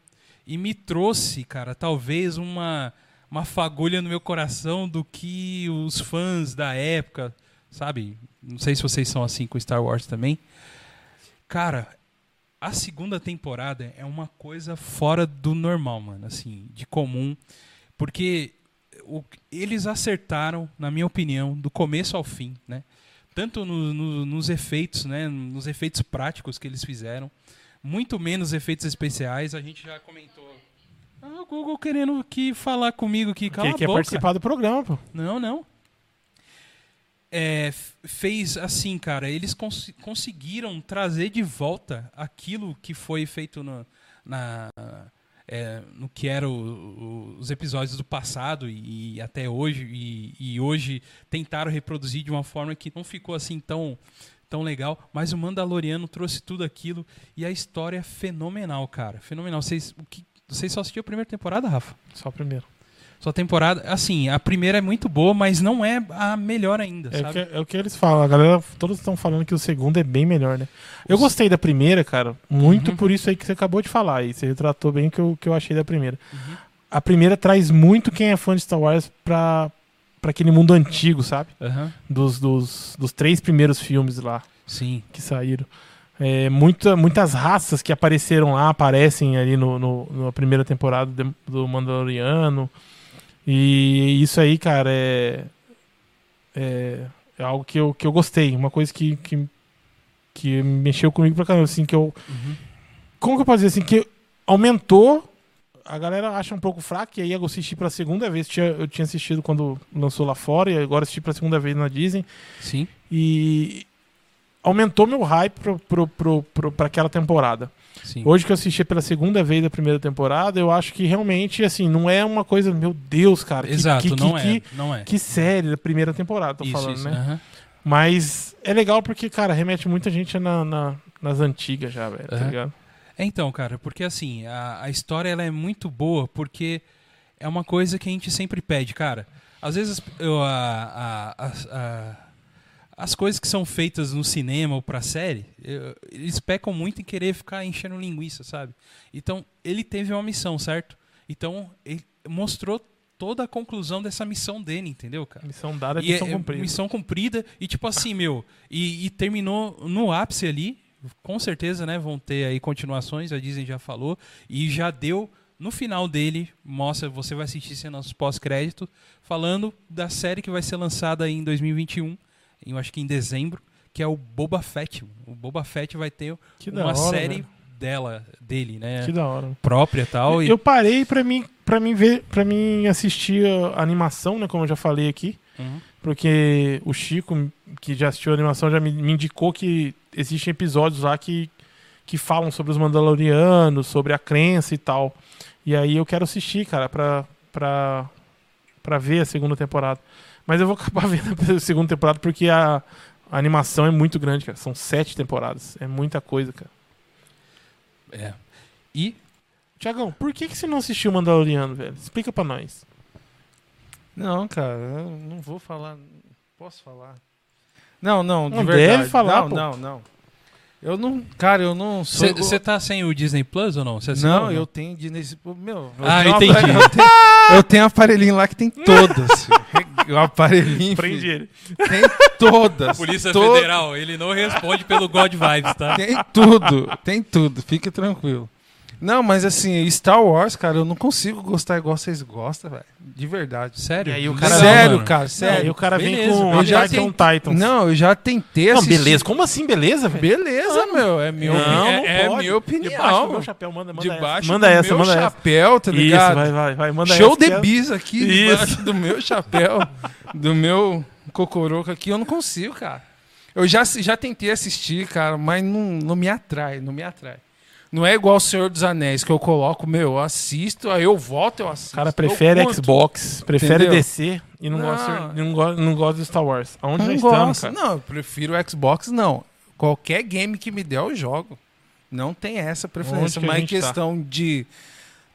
S1: e me trouxe, cara, talvez uma, uma fagulha no meu coração do que os fãs da época, sabe? Não sei se vocês são assim com Star Wars também. Cara, a segunda temporada é uma coisa fora do normal, mano, assim, de comum, porque o- eles acertaram, na minha opinião, do começo ao fim, né? Tanto no- no- nos efeitos, né? Nos efeitos práticos que eles fizeram, muito menos efeitos especiais. A gente já comentou. Ah, o Google querendo aqui falar comigo aqui, cala
S3: Quem
S1: a
S3: quer
S1: boca.
S3: participar do programa, pô.
S1: Não, não. É, fez assim, cara. Eles cons- conseguiram trazer de volta aquilo que foi feito no, na, é, no que eram os episódios do passado e, e até hoje. E, e hoje tentaram reproduzir de uma forma que não ficou assim tão, tão legal. Mas o Mandaloriano trouxe tudo aquilo e a história é fenomenal, cara. Fenomenal. Vocês, o que, vocês só assistiram a primeira temporada, Rafa?
S3: Só primeiro.
S1: Sua temporada, assim, a primeira é muito boa, mas não é a melhor ainda,
S3: É o, que, é o que eles falam. A galera, todos estão falando que o segundo é bem melhor, né? Eu
S1: Os-
S3: gostei da primeira, cara. Muito
S1: Uhum.
S3: por isso aí que você acabou de falar. aí você retratou bem o que eu, que eu achei da primeira.
S1: Uhum.
S3: A primeira traz muito quem é fã de Star Wars pra, pra aquele mundo antigo, sabe?
S1: Aham.
S3: Dos, dos, dos três primeiros filmes lá
S1: Sim.
S3: que saíram. É, muita, muitas raças que apareceram lá aparecem ali no, no- na primeira temporada do Mandaloriano. E isso aí, cara, é, é, é algo que eu, que eu gostei. Uma coisa que, que, que mexeu comigo pra caramba. Assim, que eu,
S1: Uhum.
S3: como que eu posso dizer assim? Que aumentou. A galera acha um pouco fraco, e aí eu assisti pela segunda vez. Tinha- Eu tinha assistido quando lançou lá fora, e agora assisti pela segunda vez na Disney.
S1: Sim.
S3: E aumentou meu hype pra aquela temporada.
S1: Sim.
S3: Hoje que eu assisti pela segunda vez a primeira temporada, eu acho que realmente, assim, não é uma coisa, meu Deus, cara. que-
S1: Exato,
S3: que,
S1: não
S3: que,
S1: é.
S3: Que,
S1: não é.
S3: que série da primeira temporada, tô
S1: isso,
S3: falando,
S1: isso.
S3: né? Mas é legal porque, cara, remete muita gente na, na- nas antigas já, velho, tá ligado?
S1: É, então, cara, porque assim, a, a história ela é muito boa porque é uma coisa que a gente sempre pede, cara. Às vezes eu, a, a- a- a- as coisas que são feitas no cinema ou pra série, eles pecam muito em querer ficar enchendo linguiça, sabe? Então, ele teve uma missão, certo? Então, ele mostrou toda a conclusão dessa missão dele, entendeu, cara?
S3: Missão dada,
S1: E
S3: missão
S1: é-
S3: cumprida.
S1: Missão cumprida. E tipo assim, meu. E, e terminou no ápice ali. Com certeza, né? Vão ter aí continuações. A Disney já falou. E já deu. No final dele, mostra, você vai assistir cenas pós-crédito, falando da série que vai ser lançada aí em 2021, eu acho que em dezembro, que é o Boba Fett. O Boba Fett vai ter
S3: Que
S1: uma
S3: hora,
S1: série
S3: velho.
S1: dela, dele, né?
S3: Que da hora.
S1: Própria tal. E...
S3: Eu parei pra mim, pra mim ver, para mim assistir a animação, né, como eu já falei aqui.
S1: Uhum.
S3: Porque o Chico, que já assistiu a animação, já me, me indicou que existem episódios lá que, que falam sobre os Mandalorianos, sobre a crença e tal. E aí eu quero assistir, cara, pra, pra, pra ver a segunda temporada. Mas eu vou acabar [LAUGHS] vendo a segunda temporada porque a, a animação é muito grande, cara. São sete temporadas. É muita coisa, cara.
S1: É. E
S3: Tiagão, por que, que você não assistiu Mandaloriano, velho? Explica pra nós.
S2: Não, cara, eu não vou falar. Posso falar? Não, não, de
S3: Não
S2: verdade.
S3: deve falar,
S2: não,
S3: pô.
S2: não, não. Eu não. Cara, eu não sou.
S1: você tá sem o Disney Plus ou não? Assinou
S2: Não,
S1: ou
S2: eu tenho Disney. Meu, eu
S1: Ah,
S2: tenho
S1: entendi.
S2: Eu tenho, [LAUGHS] eu tenho um aparelhinho lá que tem [LAUGHS] todas. o aparelhinho.
S3: Prende
S2: filho,
S3: ele.
S2: Tem todas.
S1: Polícia
S2: to-
S1: Federal, ele não responde pelo God Vibes, tá?
S2: Tem tudo, tem tudo, fica tranquilo. Não, mas assim, Star Wars, cara, eu não consigo gostar igual vocês gostam, velho. De verdade.
S1: Sério?
S3: E aí o cara-
S2: sério,
S1: mano.
S2: cara,
S3: Não,
S2: sério.
S3: e o cara
S1: beleza,
S3: vem com
S2: eu já
S3: Titan
S2: tenho-
S3: Titans.
S2: Não, eu já tentei
S3: Não,
S2: assistir.
S3: beleza. Como assim, beleza, velho?
S2: Beleza, meu. É minha,
S3: Não,
S2: opini-
S3: não
S2: é, é minha opinião.
S3: Debaixo do meu chapéu, manda, manda
S2: Debaixo
S3: essa. Manda
S2: do
S3: essa,
S2: meu
S3: manda essa.
S2: chapéu, tá
S3: Isso,
S2: ligado?
S3: vai, vai, vai. Manda
S2: Show
S3: essa.
S2: de
S3: é-
S2: bis aqui,
S3: Isso.
S2: debaixo do meu chapéu, do meu cocoroco aqui, eu não consigo, cara. Eu já, já tentei assistir, cara, mas não, não me atrai, não me atrai. Não é igual o Senhor dos Anéis, que eu coloco, meu, eu assisto, aí eu volto, eu assisto.
S3: O cara prefere. Xbox, prefere
S2: Entendeu?
S3: DC e não,
S2: Não.
S3: Gosta, não, gosta, não gosta de Star Wars. Aonde
S2: Não
S3: nós estamos, cara?
S2: Não, eu prefiro o Xbox, não. Qualquer game que me der, eu jogo. Não tem essa preferência.
S3: Que
S2: Mas em
S3: tá?
S2: questão de,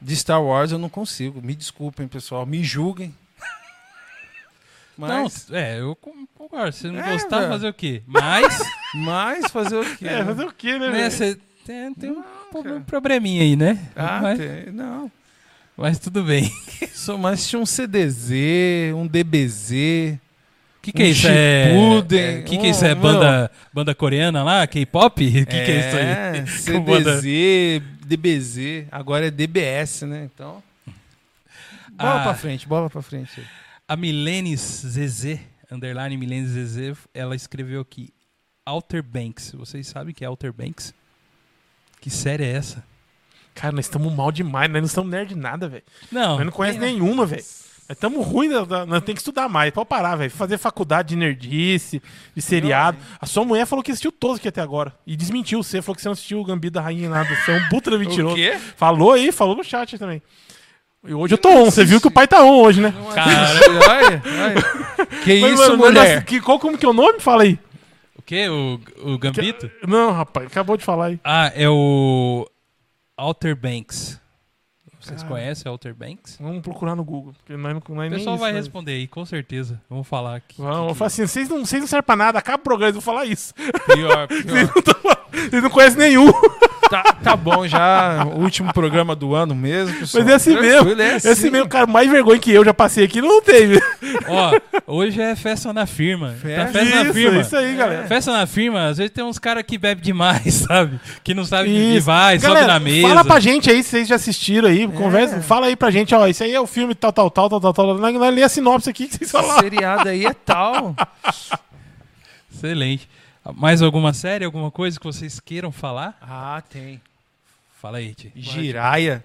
S2: de Star Wars, eu não consigo. Me desculpem, pessoal. Me julguem. [LAUGHS] Mas,
S1: Não, é, eu con- concordo. Se não
S2: É,
S1: gostar,
S2: velho.
S1: fazer o quê? Mas, [LAUGHS]
S2: mas fazer o quê?
S3: É, fazer o quê, né,
S1: né,
S3: velho?
S1: você tem, tem um
S2: Não, cara.
S1: probleminha aí, né?
S2: Ah,
S1: mas,
S2: tem. Não.
S1: mas tudo bem. [LAUGHS]
S2: Sou mais tinha um CDZ, um DBZ.
S1: O que, que
S2: Um
S1: é isso? É,
S2: Shippuden,
S1: é, que, que é isso? É
S2: um-
S1: banda, banda coreana lá? K-pop? O [LAUGHS] que, que é isso aí?
S2: É,
S1: Com banda-
S2: CDZ, DBZ. Agora é DBS, né? Então. Bola
S1: Ah.
S2: pra frente, bola pra frente.
S1: A Milenes ZZ, underline Milenes ZZ, ela escreveu aqui Outer Banks. Vocês sabem o que é Outer Banks? Que série é essa?
S3: Cara, nós estamos mal demais, nós não estamos nerd de nada, velho.
S1: Não.
S3: Nós não conhecemos nenhuma, velho. Nós estamos ruins, nós temos que estudar mais. Pode parar, velho. Fazer faculdade de nerdice, de seriado. A sua mulher falou que assistiu todos aqui até agora. E desmentiu você, falou que você não assistiu o Gambito da Rainha nada. Você é um puta [LAUGHS] de mentiroso.
S2: O quê?
S3: Falou aí, falou no chat também. E hoje eu tô on. Você viu que o pai tá on hoje, né?
S1: Cara, [LAUGHS]
S2: Olha, olha. Que
S3: Mas,
S2: isso,
S3: mano,
S2: mulher?
S3: que, qual como que é o nome? Fala aí.
S1: O quê? O, o Gambito?
S3: Não, rapaz, acabou de falar aí.
S1: Ah, é o Outer Banks. Vocês
S3: Cara.
S1: conhecem Outer Banks?
S3: Vamos procurar no Google. Porque nós não, nós
S1: O pessoal
S3: isso,
S1: vai
S3: nós-
S1: responder aí, com certeza. Vamos falar aqui.
S3: Vamos,
S1: que-
S3: falar assim, vocês não, vocês não servem pra nada, acaba o programa, eles vão falar isso.
S2: Pior, [LAUGHS]
S3: Vocês
S2: pior.
S3: não, tão- vocês não conhecem nenhum.
S2: Tá, tá bom já, o último programa do ano mesmo. pessoal.
S3: Mas é assim mesmo.
S2: É
S3: Esse
S2: assim.
S3: mesmo cara, mais vergonha que eu já passei aqui, não teve.
S1: Ó, hoje é festa na firma. Tá
S2: Festa?
S1: festa na
S3: isso,
S1: firma.
S3: isso aí, galera.
S1: Festa na firma, às vezes tem uns caras que bebem demais, [LAUGHS] sabe? Que não sabe que
S3: Isso.
S1: vai, sobe
S3: Galera,
S1: na mesa.
S3: Fala pra gente aí se vocês já assistiram aí, conversa, fala aí pra gente, ó, isso aí é o filme tal, tal, tal, tal, tal, tal. Nós, nós lê a sinopse aqui que vocês
S2: Esse
S3: falaram.
S2: seriado aí é tal.
S1: Excelente. Mais alguma série, alguma coisa que vocês queiram falar?
S2: Ah, tem.
S1: Fala aí, Ti.
S2: Giraia.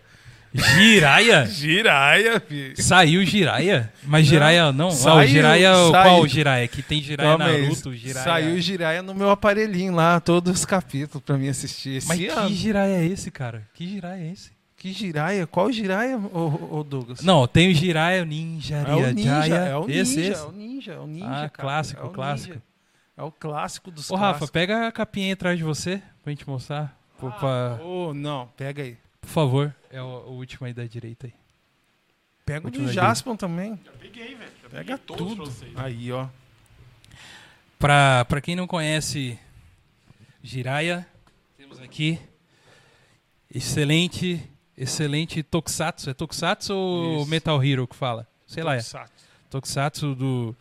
S1: Jiraya?
S2: Giraia, [LAUGHS] filho.
S1: Saiu Jiraya? Mas Jiraya não? Ah, o
S2: saiu,
S1: Jiraya,
S2: saiu.
S1: qual Jiraya? Que tem Jiraya
S2: mas
S1: Naruto, Jiraya...
S2: Saiu Giraia no meu aparelhinho lá, todos os capítulos pra mim assistir. Esse
S1: Mas
S2: ano.
S1: que Jiraya é esse, cara? Que Jiraya é esse?
S2: Que Giraia? Qual Giraia, ô, ô Douglas?
S1: Não, tem o Jiraya, o Ninja,
S2: é o Ninja,
S1: Jaya.
S2: é o Ninja,
S1: esse,
S2: é
S1: esse.
S2: o Ninja, é o Ninja,
S1: Ah,
S2: cara.
S1: clássico,
S2: é o
S1: clássico.
S2: Ninja. É o clássico dos
S1: Ô, Rafa,
S2: clássicos.
S1: pega a capinha aí atrás de você pra gente mostrar. Pra-
S2: Ô, não, pega aí.
S1: por favor, é o, o último aí da direita aí.
S2: Pega o
S1: direita.
S2: Jaspion também.
S3: Peguei, velho.
S2: Pega tudo. Aí, ó.
S1: Pra, pra quem não conhece Jiraya, temos aqui excelente, excelente Tokusatsu. É Tokusatsu ou
S2: Isso.
S1: Metal Hero que fala? Sei lá, é. Tokusatsu do,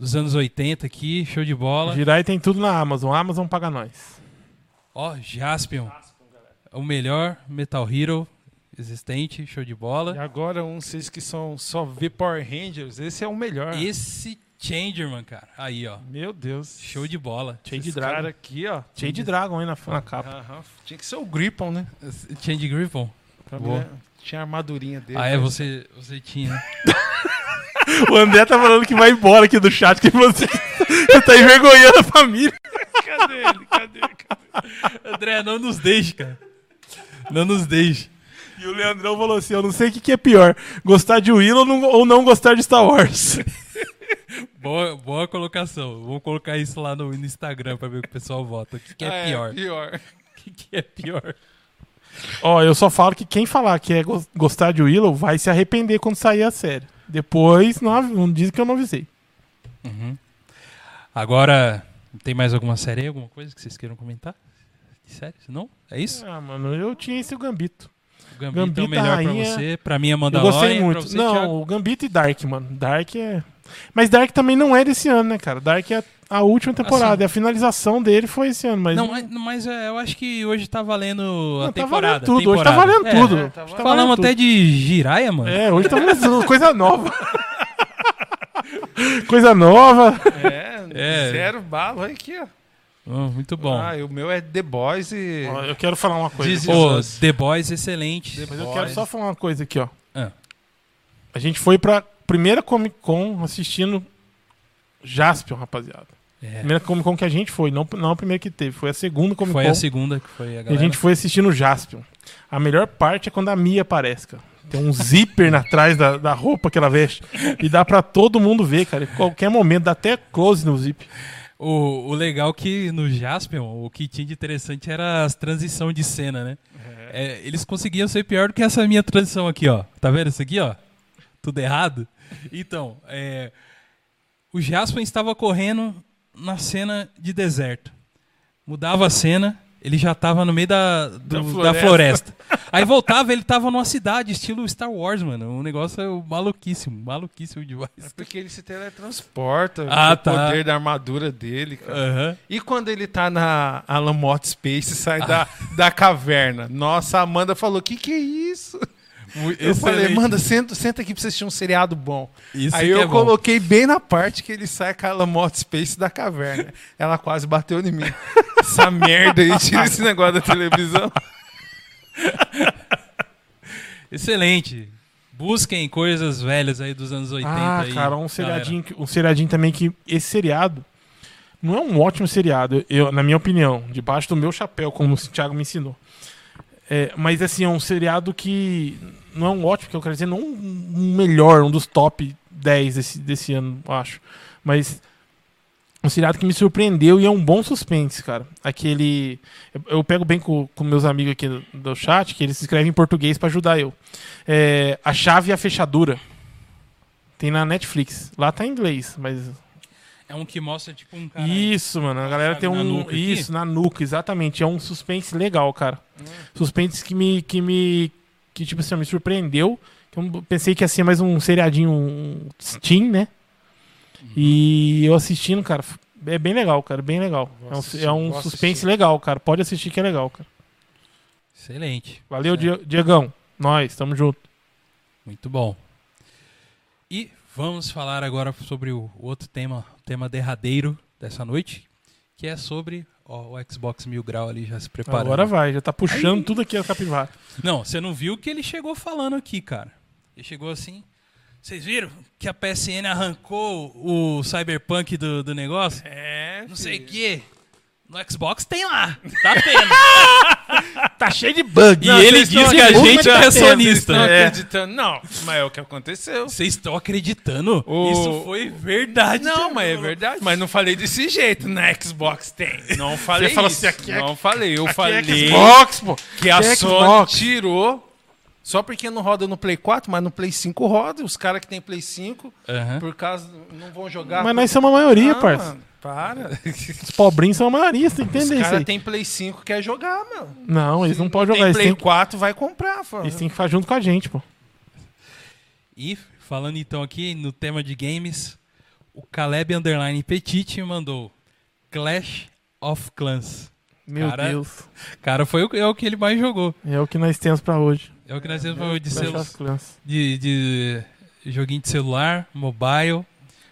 S1: dos anos 80 aqui, show de bola.
S3: Girai tem tudo na Amazon. A Amazon paga nós.
S1: Ó, Jaspion, o melhor Metal Hero existente, show de
S2: E
S1: bola.
S2: agora, um vocês que são só vê Power Rangers, esse é o melhor.
S1: Esse Changerman, cara. Aí, ó.
S2: Meu Deus.
S1: Show de bola.
S3: Cheio de
S2: Esse
S3: Dragon.
S2: cara aqui, ó.
S3: Cheio de Dragon aí na, na capa.
S2: Aham. Tinha que ser o Gripon, né?
S1: Change Griffon.
S2: Pra
S1: Boa.
S2: mim, tinha a armadurinha dele.
S1: Ah, é, você, você tinha. [LAUGHS]
S3: O André tá falando que vai embora aqui do chat, que você, você [LAUGHS] tá envergonhando a família.
S2: Cadê ele? Cadê? Cadê?
S1: André, não nos deixe, cara. Não nos deixe.
S3: E o Leandrão falou assim: eu não sei o que, que é pior, gostar de Willow ou não, ou não gostar de Star Wars. [LAUGHS]
S1: Boa, boa colocação. Vou colocar isso lá no, no Instagram pra ver o que o pessoal vota. O que, que é
S2: Ah,
S1: pior?
S2: pior.
S1: O que, que é pior?
S3: Ó, eu só falo que quem falar que é gos- gostar de Willow vai se arrepender quando sair a série. Depois, não, não diz que eu não avisei.
S1: Uhum. Agora, tem mais alguma série aí? Alguma coisa que vocês queiram comentar? De série? Não? É isso?
S3: Ah, mano, eu tinha esse Gambito.
S1: O Gambito é o
S3: Gambito,
S1: melhor
S3: rainha.
S1: pra você. Pra mim é
S3: Eu
S1: Mandalorian.
S3: gostei
S1: pra
S3: muito.
S1: você,
S3: não,
S1: Thiago?
S3: o Gambito e Dark, mano. Dark é. Mas Dark também não é desse ano, né, cara? Dark é a última temporada.
S1: Assim.
S3: E a finalização dele foi esse ano. Mas
S1: Não, mas, mas, é, eu acho que hoje tá valendo a
S3: Não, tá
S1: temporada.
S3: valendo tudo. Hoje tá
S1: temporada.
S3: valendo
S1: É,
S3: tudo.
S2: é, tá
S3: Hoje
S2: valendo
S3: valendo
S1: Falamos até
S3: tudo.
S1: de Jiraya, mano.
S3: É, hoje tá valendo [LAUGHS] coisa nova. coisa nova.
S2: É,
S1: É.
S2: zero bala. Olha aqui, ó.
S1: Oh, muito bom.
S2: Ah, e o meu é The Boys e...
S3: Ó, eu quero falar uma coisa.
S2: Jesus.
S1: The Boys, excelente.
S3: Mas eu quero só falar uma coisa aqui, ó.
S1: Ah.
S3: A gente foi pra primeira Comic Con assistindo Jaspion, rapaziada.
S1: É,
S3: Primeira Comic Con que a gente foi, não, não a primeira que teve, foi a segunda Comic
S1: foi
S3: Con.
S1: a segunda que foi a
S3: E a
S1: galera.
S3: gente foi assistindo Jaspion. A melhor parte é quando a Mia aparece, cara. Tem um zíper atrás da, da roupa que ela veste. E dá pra todo mundo ver, cara. Em qualquer momento, dá até close no zip.
S1: O, o legal que no Jaspion, o que tinha de interessante era as transições de cena, né? É, eles conseguiam ser pior do que essa minha transição aqui, ó. Tá vendo isso aqui, ó? Tudo errado. Então, é, o Jaspion estava correndo na cena de deserto. Mudava a cena, ele já tava no meio da, do-
S3: Da
S1: da,
S3: floresta.
S1: floresta. Aí voltava, ele tava numa cidade, estilo Star Wars, mano. Um negócio maluquíssimo, maluquíssimo demais.
S2: É porque ele se teletransporta,
S1: Ah,
S2: o
S1: tá.
S2: poder da armadura dele, cara.
S1: Aham.
S2: E quando ele tá na Alamot Space e sai da,
S1: Ah.
S2: da caverna? Nossa, a Amanda falou: que que é isso? Eu falei. Amanda, senta, senta aqui pra você assistir um seriado bom.
S1: Isso
S2: Aí eu
S1: é bom.
S2: coloquei bem na parte que ele sai com a Alamot Space da caverna. Ela quase bateu em mim. Essa [LAUGHS] merda aí, tira esse negócio da televisão. [LAUGHS]
S1: Excelente. Busquem coisas velhas aí dos anos 80
S3: Ah,
S1: aí.
S3: cara, um seriadinho, um seriadinho também que esse seriado não é um ótimo seriado, eu, na minha opinião, debaixo do meu chapéu, como o Thiago me ensinou. É, mas assim, é um seriado que não é um ótimo, que eu quero dizer, não um melhor, um dos top 10 desse, desse ano, acho. Mas um seriado que me surpreendeu e é um bom suspense, cara. Aquele. Eu, pego bem com, com meus amigos aqui do, chat, que eles escrevem em português pra ajudar eu. É, a Chave e a Fechadura. Tem na Netflix. Lá tá em inglês, mas.
S1: É um que mostra, tipo, um cara.
S3: Isso, mano. A galera tem um.
S1: nuca aqui?
S3: Isso, na nuca, exatamente. É um suspense legal, cara. Suspense que me. que me. que, tipo assim, me surpreendeu. Que Eu pensei que ia ser mais um seriadinho um Steam, né? E eu assistindo, cara, é bem legal, cara, bem legal. É um,
S2: assistir,
S3: é um
S2: vou
S3: suspense
S2: assistir.
S3: legal, cara. Pode assistir que é legal, cara.
S1: Excelente.
S3: Valeu, Die- Diegão. Nós, tamo junto.
S1: Muito bom. Vamos falar agora sobre o outro tema, o tema derradeiro dessa noite, que é sobre ó, o Xbox Mil Grau ali já se preparando.
S3: Agora vai, já tá puxando
S1: Aí-
S3: tudo aqui a capivara.
S1: Não, você não viu o que ele chegou falando aqui, cara. Ele chegou assim. Vocês viram que a PSN arrancou o Cyberpunk do, do negócio?
S2: É.
S1: Não sei o quê. No Xbox tem lá. [LAUGHS] Tá tendo. [LAUGHS] [LAUGHS]
S3: Tá cheio de bug.
S1: E ele diz que a gente é
S2: Não
S1: sonista.
S2: é. acreditando. Não, mas é o que aconteceu.
S1: Vocês estão acreditando?
S2: O-
S1: Isso foi verdade.
S2: Não, mas é verdade. Mas não falei desse jeito. Na Xbox tem. Não falei
S3: Você falou assim, aqui é-
S2: não falei. Eu
S3: Aqui
S2: falei
S3: é Xbox, pô.
S2: que a
S3: é
S2: Sony tirou. Só porque não roda no Play 4, mas no Play 5 roda. Os caras que tem Play 5,
S1: Aham.
S2: por causa. não vão jogar.
S3: Mas nós somos a maioria,
S2: Ah,
S3: parça.
S2: mano, Para. [LAUGHS]
S3: Os pobrinhos são a maioria, você tem que
S2: Os
S3: entender isso
S2: caras tem Play 5 quer jogar, meu.
S3: Não, eles não
S2: Se
S3: podem
S2: tem
S3: jogar. Eles
S2: Play
S3: têm,
S2: 4 vai comprar, fala.
S3: eles têm que ficar junto com a gente, pô.
S1: E falando então aqui no tema de games, o Caleb Underline Petit mandou Clash of Clans.
S3: Meu
S1: Cara,
S3: Deus.
S1: Cara, foi o, é o que ele mais jogou.
S3: É o que nós temos pra hoje.
S1: É o que nós temos de, celu- de, de joguinho de celular, mobile. O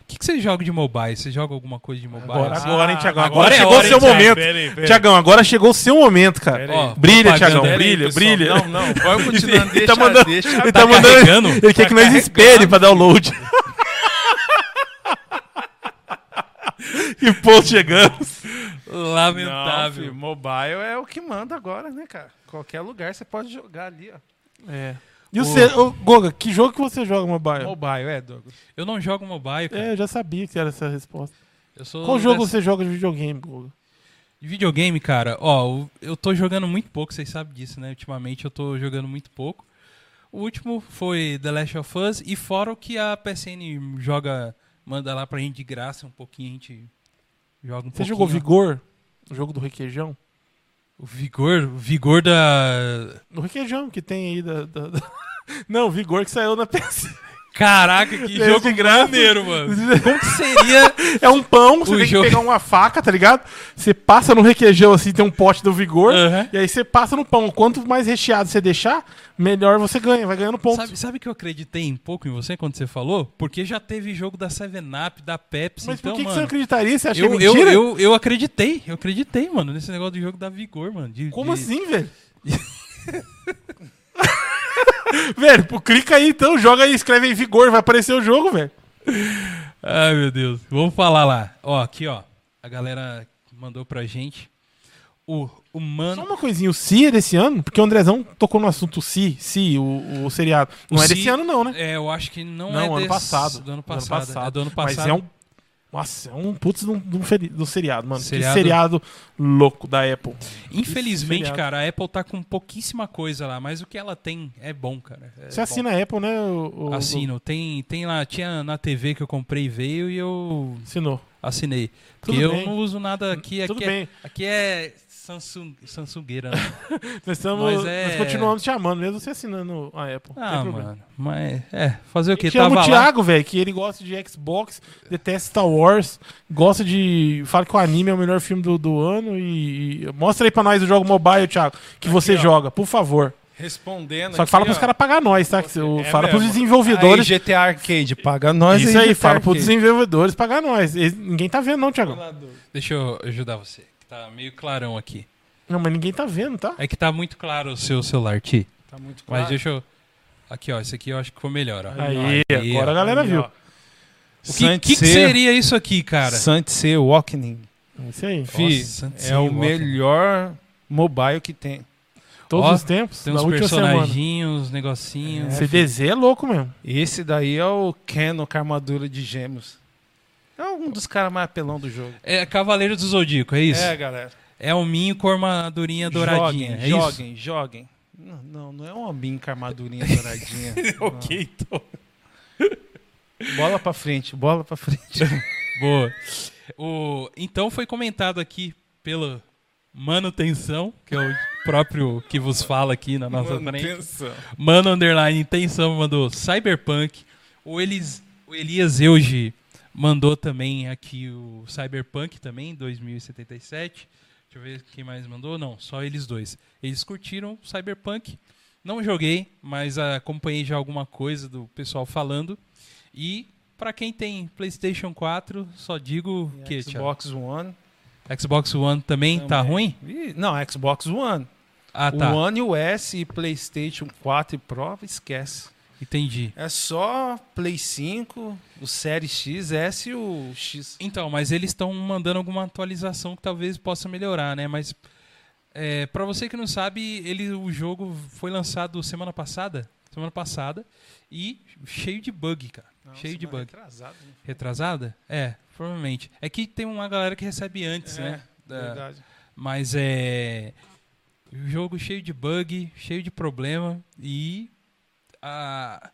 S1: que, que você joga de mobile? Você joga alguma coisa de mobile?
S3: Agora,
S1: assim?
S3: agora, hein, Tiagão?
S1: agora
S3: Agora, chegou o seu
S1: hein,
S3: momento. Tiagão, agora chegou o seu momento, cara. Brilha. Tiagão, brilha,
S2: pessoal.
S3: brilha.
S2: Não, não, vai continuando.
S3: Ele
S2: Deixa,
S3: tá mandando-
S2: deixa.
S3: Ele
S1: Tá
S3: tá mandando. Ele quer que nós espere pra download. e pô, chegamos.
S2: Não,
S1: Lamentável.
S2: filho, mobile é o que manda agora, né, cara? Qualquer lugar você pode jogar ali, ó.
S3: É. E o você, ô, Goga, que jogo que você joga mobile?
S2: Mobile, é, Douglas.
S1: eu não jogo mobile, cara.
S3: É, eu já sabia que era essa a resposta.
S1: Eu sou
S3: Qual jogo
S1: dessa-
S3: você joga de videogame, Goga?
S1: De videogame, cara, ó, o- eu tô jogando muito pouco, vocês sabem disso, né? Ultimamente eu tô jogando muito pouco. O último foi The Last of Us e fora o que a PSN joga, manda lá pra gente de graça, um pouquinho a gente joga um
S3: Você
S1: pouquinho.
S3: jogou Vigor? O jogo do requeijão?
S1: O Vigor, o Vigor da...
S3: O requeijão que tem aí da. da- da- [LAUGHS] Não, Vigor que saiu na PS.
S1: Caraca, que
S3: Esse
S1: jogo
S3: graça.
S1: maneiro, mano. [LAUGHS] Como que seria...
S3: É um pão, você
S1: O
S3: tem
S1: jogo-
S3: que pegar uma faca, tá ligado? Você passa no requeijão assim, tem um pote do Vigor.
S1: Aham.
S3: E aí você passa no pão. Quanto mais recheado você deixar, melhor você ganha. Vai ganhando ponto.
S1: Sabe, sabe que eu acreditei um pouco em você quando você falou? Porque já teve jogo da 7-Up, da Pepsi,
S3: Mas
S1: então,
S3: por que, que você
S1: mano...
S3: acreditaria? Você
S1: Eu,
S3: que é
S1: eu,
S3: mentira?
S1: eu, eu acreditei, eu acreditei, mano, nesse negócio do jogo da Vigor, mano. de-
S3: Como
S1: de-
S3: assim, velho? [LAUGHS] [LAUGHS] velho, pô, clica aí então, joga aí, escreve aí Vigor, vai aparecer o jogo, velho.
S1: Ai, meu Deus. Vamos falar lá. Ó, aqui, ó. A galera mandou pra gente. O, o
S3: Só
S1: mano.
S3: uma coisinha, o Si é desse ano? Porque o Andrezão tocou no assunto Si, Si, o, o seriado. Não
S1: O
S3: é
S1: Si-
S3: desse ano não, né?
S1: É, eu acho que não,
S3: Não,
S1: é
S3: ano
S1: desse-
S3: passado.
S1: Do ano
S3: Ano
S1: passado.
S3: passado.
S1: É do ano passado.
S3: Mas é um. Nossa, é um putz de um, de um feri- do seriado, mano.
S1: Seriado.
S3: Que seriado louco da Apple.
S1: Infelizmente, cara, a Apple tá com pouquíssima coisa lá, mas o que ela tem é bom, cara. É
S3: Você
S1: bom.
S3: assina a Apple, né? O, o-
S1: Assino. Tem, tem lá, tinha na TV que eu comprei e veio e eu
S3: Assinou.
S1: assinei.
S3: Tudo
S1: Porque eu
S3: bem.
S1: não uso nada aqui.
S3: Tudo
S1: aqui,
S3: bem.
S1: É, aqui é Samsung, Samsungueira, né? [LAUGHS]
S3: Nós, estamos,
S1: é-
S3: nós continuamos te amando, mesmo você assinando a Apple.
S1: Ah, mano. Mas, é, fazer o quê?
S3: Chama
S1: Tava
S3: o. Thiago, velho, que ele gosta de Xbox, detesta Star Wars, gosta de. Fala que o anime é o melhor filme do, do ano e, e- Mostra aí pra nós o jogo mobile, Thiago, que você
S2: ó.
S3: joga, por favor.
S2: Respondendo.
S3: Só que fala pros caras pagar nós, tá? O-
S2: É
S3: fala pros
S2: mesmo.
S3: desenvolvedores.
S2: Aí, GTA Arcade, paga nós
S3: Isso aí,
S2: GTA
S3: fala pros
S2: Arcade.
S3: desenvolvedores pagar nós. Ninguém tá vendo, não, Thiago.
S1: Deixa eu ajudar você. Tá meio clarão aqui.
S3: Não, mas ninguém tá vendo, tá?
S1: É que tá muito claro o seu celular, Ti.
S2: Tá muito
S1: Mas
S2: claro.
S1: deixa eu. Aqui, ó. Esse aqui eu acho que ficou melhor, ó.
S3: Aí,
S1: Aí,
S3: agora
S1: ó.
S3: a galera
S2: Aí,
S3: viu.
S2: ó.
S1: O que, que, que seria isso aqui, cara?
S2: Saint-C Walking.
S3: Isso aí.
S2: Fi,
S1: Saint-Sé
S2: é o
S1: Walking.
S2: melhor mobile que tem.
S3: Todos
S1: Ó,
S3: os tempos,
S1: Tem uns personaginhos, uns negocinhos.
S2: É,
S3: CDZ é louco mesmo.
S2: Esse daí é o Canon com armadura de gêmeos. É um dos caras mais apelão do jogo.
S1: É Cavaleiro do Zodíaco, é isso?
S2: É,
S1: É,
S2: galera.
S1: um minho com armadurinha douradinha.
S2: Joguem,
S1: é isso?
S2: joguem, joguem. Não, não, não é um hominho com armadurinha [LAUGHS] douradinha. [LAUGHS]
S1: ok, então.
S2: Bola pra frente, bola pra frente. [LAUGHS]
S1: Boa. O, então foi comentado aqui pela manutenção, que é o próprio que vos fala aqui na nossa frente. Mano Underline Intenção mandou Cyberpunk. O, Elis, o Elias Euge mandou também aqui o Cyberpunk também, 2077. Deixa eu ver quem mais mandou. Não, só eles dois. Eles curtiram Cyberpunk. Não joguei, mas acompanhei já alguma coisa do pessoal falando. E pra quem tem PlayStation 4, só digo que Thiago?
S2: Xbox One.
S1: Xbox One também, tá
S2: também.
S1: ruim?
S2: Ih, Não, Xbox One.
S1: Ah, tá.
S2: O One e o S e PlayStation 4 e Pro, esquece.
S1: Entendi.
S2: É só Play 5, o Série X, S e o X.
S1: Então, mas eles estão mandando alguma atualização que talvez possa melhorar, né? Mas é, para você que não sabe, ele, o jogo foi lançado semana passada, semana passada, e cheio de bug, cara. cheio de bug.
S2: Retrasado, né?
S1: Retrasada? É, provavelmente. É que tem uma galera que recebe antes,
S2: É,
S1: né? Da-
S2: Verdade.
S1: mas é. O jogo cheio de bug, cheio de problema e a,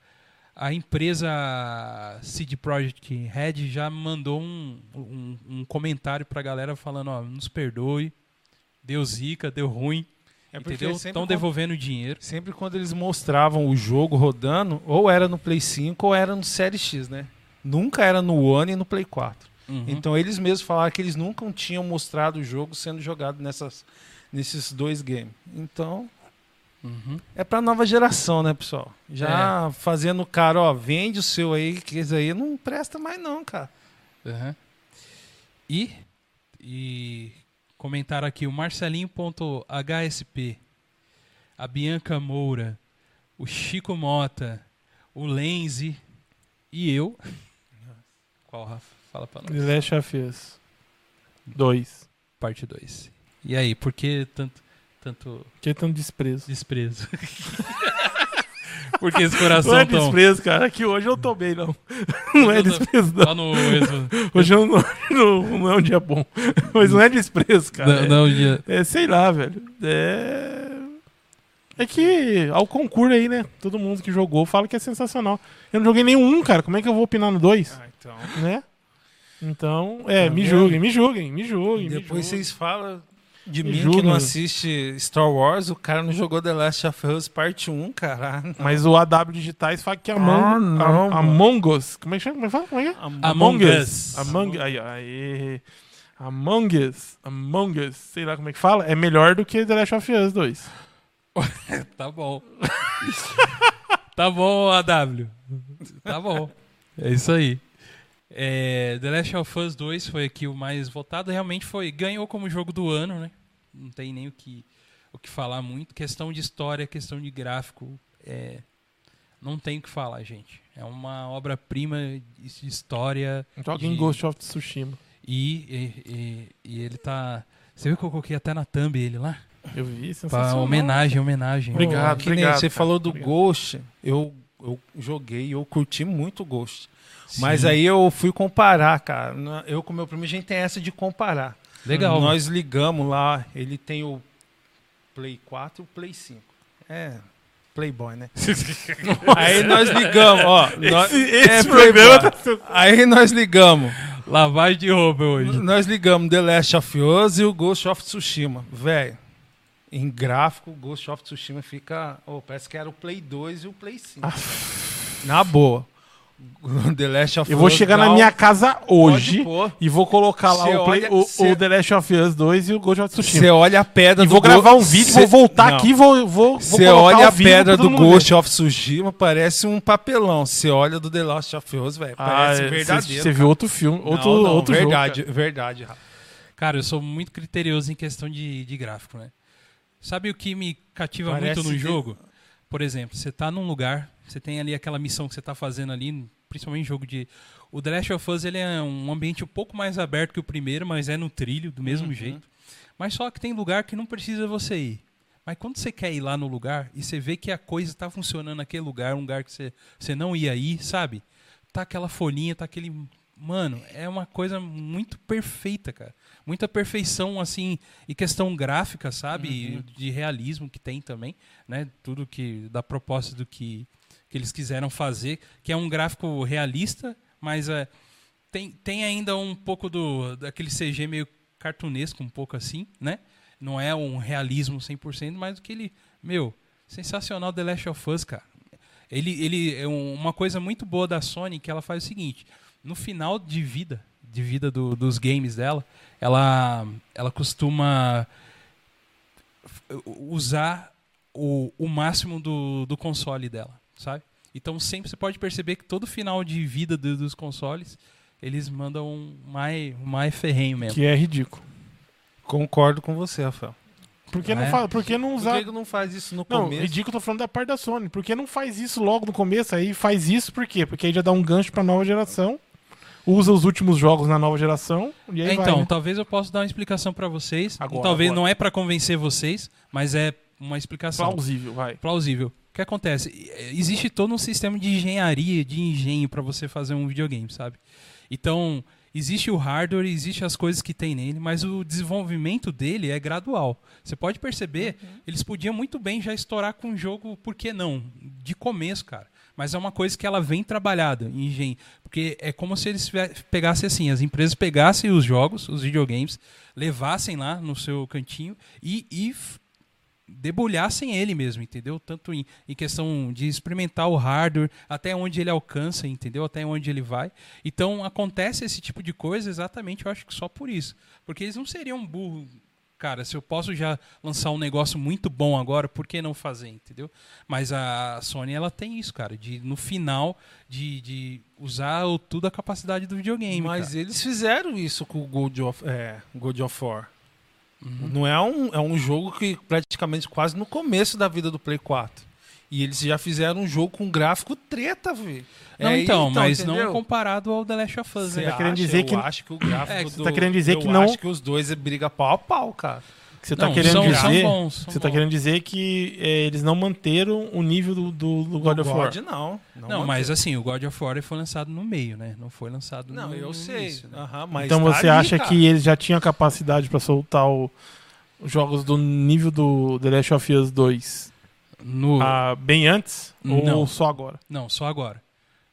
S1: a empresa CD Projekt Red já mandou um, um, um comentário pra galera falando, ó, nos perdoe, deu zica, deu ruim,
S2: É porque
S1: entendeu? Estão devolvendo o dinheiro.
S2: Sempre quando eles mostravam o jogo rodando, ou era no Play 5 ou era no Série X, né? Nunca era no One e no Play 4.
S1: Uhum.
S2: Então eles mesmos falaram que eles nunca tinham mostrado o jogo sendo jogado nessas, nesses dois games. Então
S1: Uhum.
S2: é pra nova geração, né, pessoal? Já fazendo o cara, ó, vende o seu aí, que esse aí não presta mais não, cara.
S1: Uhum. E, e comentaram aqui o Marcelinho.hsp, a Bianca Moura, o Chico Mota, o Lenzi e eu. [LAUGHS] Qual, Rafa? Fala pra nós.
S3: Last of Us 2.
S1: Parte 2. E aí, por que tanto, tanto
S3: Que tanto desprezo.
S1: desprezo? [LAUGHS] por que esse coração
S3: Não é
S1: tão...
S3: desprezo, cara. Que hoje eu tô bem, não. Não é desprezo, não.
S1: Lá no... Não,
S3: Hoje eu não, [LAUGHS] não, não é um dia bom. Mas não é desprezo, cara.
S1: não, dia-
S3: É, é, sei lá, velho. É. É que ao concurso aí, né? Todo mundo que jogou fala que é sensacional. Eu não joguei nenhum, cara. Como é que eu vou opinar no 2?
S2: Ah, então.
S3: Né? Então, é,
S2: Tá
S3: me julguem, me julguem, me julguem. me
S2: Depois
S3: julguem.
S2: vocês falam de mim que não assiste Star Wars, o cara não jogou The Last of Us parte 1, cara.
S3: Mas o AW Digitais fala que Among,
S2: Ah, não,
S3: a-. Among Us. Como é que chama? Como é que fala? Como é que é?
S1: Among Us.
S3: Among, aí, aí. Among Us. Among Us. Sei lá como é que fala. É melhor do que The Last of Us 2. [LAUGHS]
S1: Tá bom. [LAUGHS] tá bom, AW. Tá bom. É isso aí. É, The Last of Us 2 foi aqui o mais votado. Realmente foi. Ganhou como jogo do ano, né? Não tem nem o que, o que falar muito. Questão de história, questão de gráfico. É, não tem o que falar, gente. É uma obra-prima de história.
S3: Joga em
S1: De-
S3: Ghost of Tsushima.
S1: E, e, e- e ele tá. Você viu que eu coloquei até na thumb ele lá?
S3: Eu vi,
S1: Pra
S3: sensacional.
S1: homenagem, homenagem.
S3: Obrigado,
S2: que
S3: obrigado,
S2: você
S3: cara.
S2: falou do
S3: Obrigado.
S2: Ghost. Eu, eu joguei, eu curti muito o Ghost.
S1: Sim.
S2: Mas aí eu fui comparar, cara. Eu com meu primo, a gente tem essa de comparar.
S1: Legal.
S2: Nós ligamos lá, ele tem o Play 4 e o Play 5. É, Playboy, né? [LAUGHS] aí nós ligamos, ó. nós-
S3: Esse
S2: é
S3: programa
S2: Playboy. Aí nós ligamos.
S1: Lavagem de roupa hoje.
S2: Nós ligamos The Last of Us e o Ghost of Tsushima. Velho, em gráfico, o Ghost of Tsushima fica. oh, parece que era o Play 2 e o Play 5. Na boa. [LAUGHS] The Last of
S3: Eu vou
S2: Us
S3: chegar na minha casa hoje
S2: pôr.
S3: e vou colocar lá
S2: Cê
S3: o, Play-
S2: olha-
S3: o-
S2: cê-
S3: o The Last of Us 2 e o Ghost of Tsushima.
S2: Você olha a pedra
S3: E
S2: do
S3: vou gravar um vídeo,
S2: Cê-
S3: vou voltar
S2: Não.
S3: aqui e vou, vou, vou
S2: Você
S3: colocar
S2: olha
S3: ao
S2: a
S3: vivo
S2: pedra
S3: todo
S2: do
S3: mundo ver.
S2: Ghost of Tsushima, parece um papelão. Você olha do The Last of Us, velho,
S3: Ah,
S2: parece
S3: é,
S2: verdadeiro.
S3: Você viu outro filme, outro,
S2: Não, não,
S3: outro jogo,
S2: verdade,
S3: cara.
S2: verdade, Rafa.
S1: Cara, eu sou muito criterioso em questão de, de gráfico, né? Sabe o que me cativa
S2: Parece
S1: muito no
S2: que-
S1: jogo? Por exemplo, você tá num lugar, você tem ali aquela missão que você tá fazendo ali, principalmente jogo de. O The Last of Us ele é um ambiente um pouco mais aberto que o primeiro, mas é no trilho, do mesmo
S2: Uhum.
S1: jeito. Mas só que tem lugar que não precisa você ir. Mas quando você quer ir lá no lugar e você vê que a coisa está funcionando naquele lugar, um lugar que você, você não ia ir, sabe? Tá aquela folhinha, tá aquele mano, é uma coisa muito perfeita, cara. Muita perfeição, assim, e questão gráfica, sabe?
S2: Uhum.
S1: De realismo que tem também, né? Tudo que, da proposta do que, que eles quiseram fazer, que é um gráfico realista, mas é, tem, tem ainda um pouco do daquele CG meio cartunesco, um pouco assim, né? Não é um realismo 100%, mas aquele, meu, sensacional The Last of Us, cara. Ele, ele é um- uma coisa muito boa da Sony que ela faz o seguinte: no final de vida, de vida do- dos games dela, ela, ela costuma usar o, o máximo do, do console dela, sabe? Então sempre você pode perceber que todo final de vida do- dos consoles eles mandam um mais, um mais ferrenho mesmo.
S3: Que é ridículo.
S2: Concordo com você, Rafael.
S3: Por que, não,
S1: é?
S3: fa- por que não
S2: Por
S3: usar.
S2: que que não faz isso no
S3: Não,
S2: começo?
S3: ridículo, eu tô falando da parte da Sony. Por que não faz isso logo no começo? Aí faz isso por quê? Porque aí já dá um gancho pra nova geração. Usa os últimos jogos na nova geração. E aí
S1: É,
S3: vai,
S1: então,
S3: né?
S1: talvez eu possa dar uma explicação pra vocês.
S3: Agora,
S1: talvez
S3: agora.
S1: não é pra convencer vocês, mas é uma explicação
S3: plausível, vai.
S1: plausível. O que acontece? Existe todo um sistema de engenharia, de engenho pra você fazer um videogame, sabe? Então, existe o hardware, existe as coisas que tem nele, mas o desenvolvimento dele é gradual. Você pode perceber, eles podiam muito bem já estourar com um jogo, por que não? De começo, cara. Mas é uma coisa que ela vem trabalhada em engenho. Porque é como se eles pegassem assim, as empresas pegassem os jogos, os videogames, levassem lá no seu cantinho e, e debulhassem ele mesmo, entendeu? Tanto em, em questão de experimentar o hardware, até onde ele alcança, entendeu? Até onde ele vai. Então acontece esse tipo de coisa exatamente, eu acho que só por isso. Porque eles não seriam burros. Cara, se eu posso já lançar um negócio muito bom agora, por que não fazer, entendeu? Mas a Sony, ela tem isso, cara, de no final, de, de usar o, tudo a capacidade do videogame,
S2: Mas
S1: cara.
S2: eles fizeram isso com o God of, é, God of War.
S1: Uhum.
S2: Não é um, é um jogo que praticamente quase no começo da vida do Play 4. E eles já fizeram um jogo com gráfico treta, velho.
S1: Não,
S2: É,
S1: então, mas
S2: entendeu?
S1: não comparado ao The Last of Us,
S2: Você
S1: né?
S3: tá querendo dizer
S2: eu
S3: que-
S2: acho que o [COUGHS] gráfico
S1: É,
S2: do...
S1: você
S3: tá querendo dizer
S2: eu
S3: que não-
S2: acho que os dois é briga pau a pau, cara.
S3: Você tá
S1: Não,
S3: querendo
S1: são,
S3: dizer.
S1: bons.
S3: Você tá
S1: bons.
S3: querendo dizer que é, eles não manteram o nível do, do, do God
S2: Do
S3: of War.
S2: God, não. Não,
S1: Não, mas assim, o God of War foi lançado no meio, né? Não foi lançado
S2: Não,
S1: no
S2: eu
S1: no
S2: sei.
S1: início, né?
S2: Aham, mas
S3: então
S2: tá
S3: você
S2: ali,
S3: acha
S2: cara.
S3: que eles já tinham a capacidade pra soltar o- os jogos do nível do The Last of Us 2
S1: No...
S3: ah, bem antes? Ou
S1: Não.
S3: só agora?
S1: Não, só agora.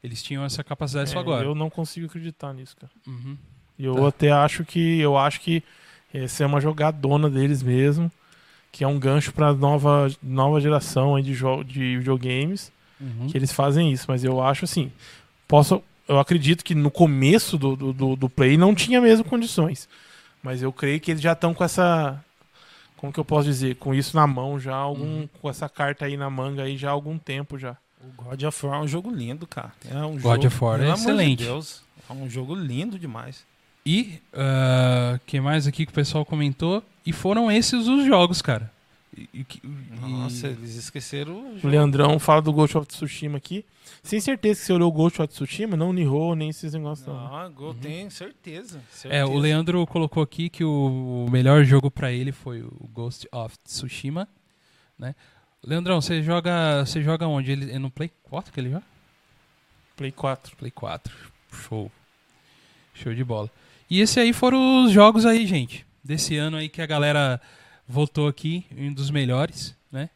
S1: Eles tinham essa capacidade só
S3: É,
S1: agora.
S3: Eu não consigo acreditar nisso, cara.
S1: Uhum.
S3: Eu
S1: Tá.
S3: até acho que eu acho que essa é uma jogadona deles mesmo, que é um gancho pra nova nova geração aí de jo de videogames,
S1: Uhum.
S3: que eles fazem isso, mas eu acho assim, posso eu acredito que no começo do, do, do, play não tinha mesmo condições. Mas eu creio que eles já estão com essa como que eu posso dizer, com isso na mão já há algum
S1: Uhum.
S3: com essa carta aí na manga aí já há algum tempo já.
S2: O God of War é um jogo lindo, cara. É um
S1: God
S2: jogo,
S1: of War é
S2: amor de
S1: excelente.
S2: Deus, é um jogo lindo demais.
S1: E, o que mais aqui que o pessoal comentou? E foram esses os jogos, cara. E- e e-
S2: Nossa, eles esqueceram o.
S3: Leandrão fala do Ghost of Tsushima aqui. Sem certeza que você olhou o Ghost of Tsushima, não Nihon, nem esses negócios não.
S2: Não, Go- tenho certeza,
S1: É,
S2: certeza.
S1: o Leandro colocou aqui que o melhor jogo pra ele foi o Ghost of Tsushima, né? Leandrão, você joga, você joga onde? Ele é no Play 4 que ele joga?
S3: Play 4.
S1: Play 4. Show. Show de bola. E esse aí foram os jogos aí, gente. Desse ano aí que a galera votou aqui, um dos melhores, né?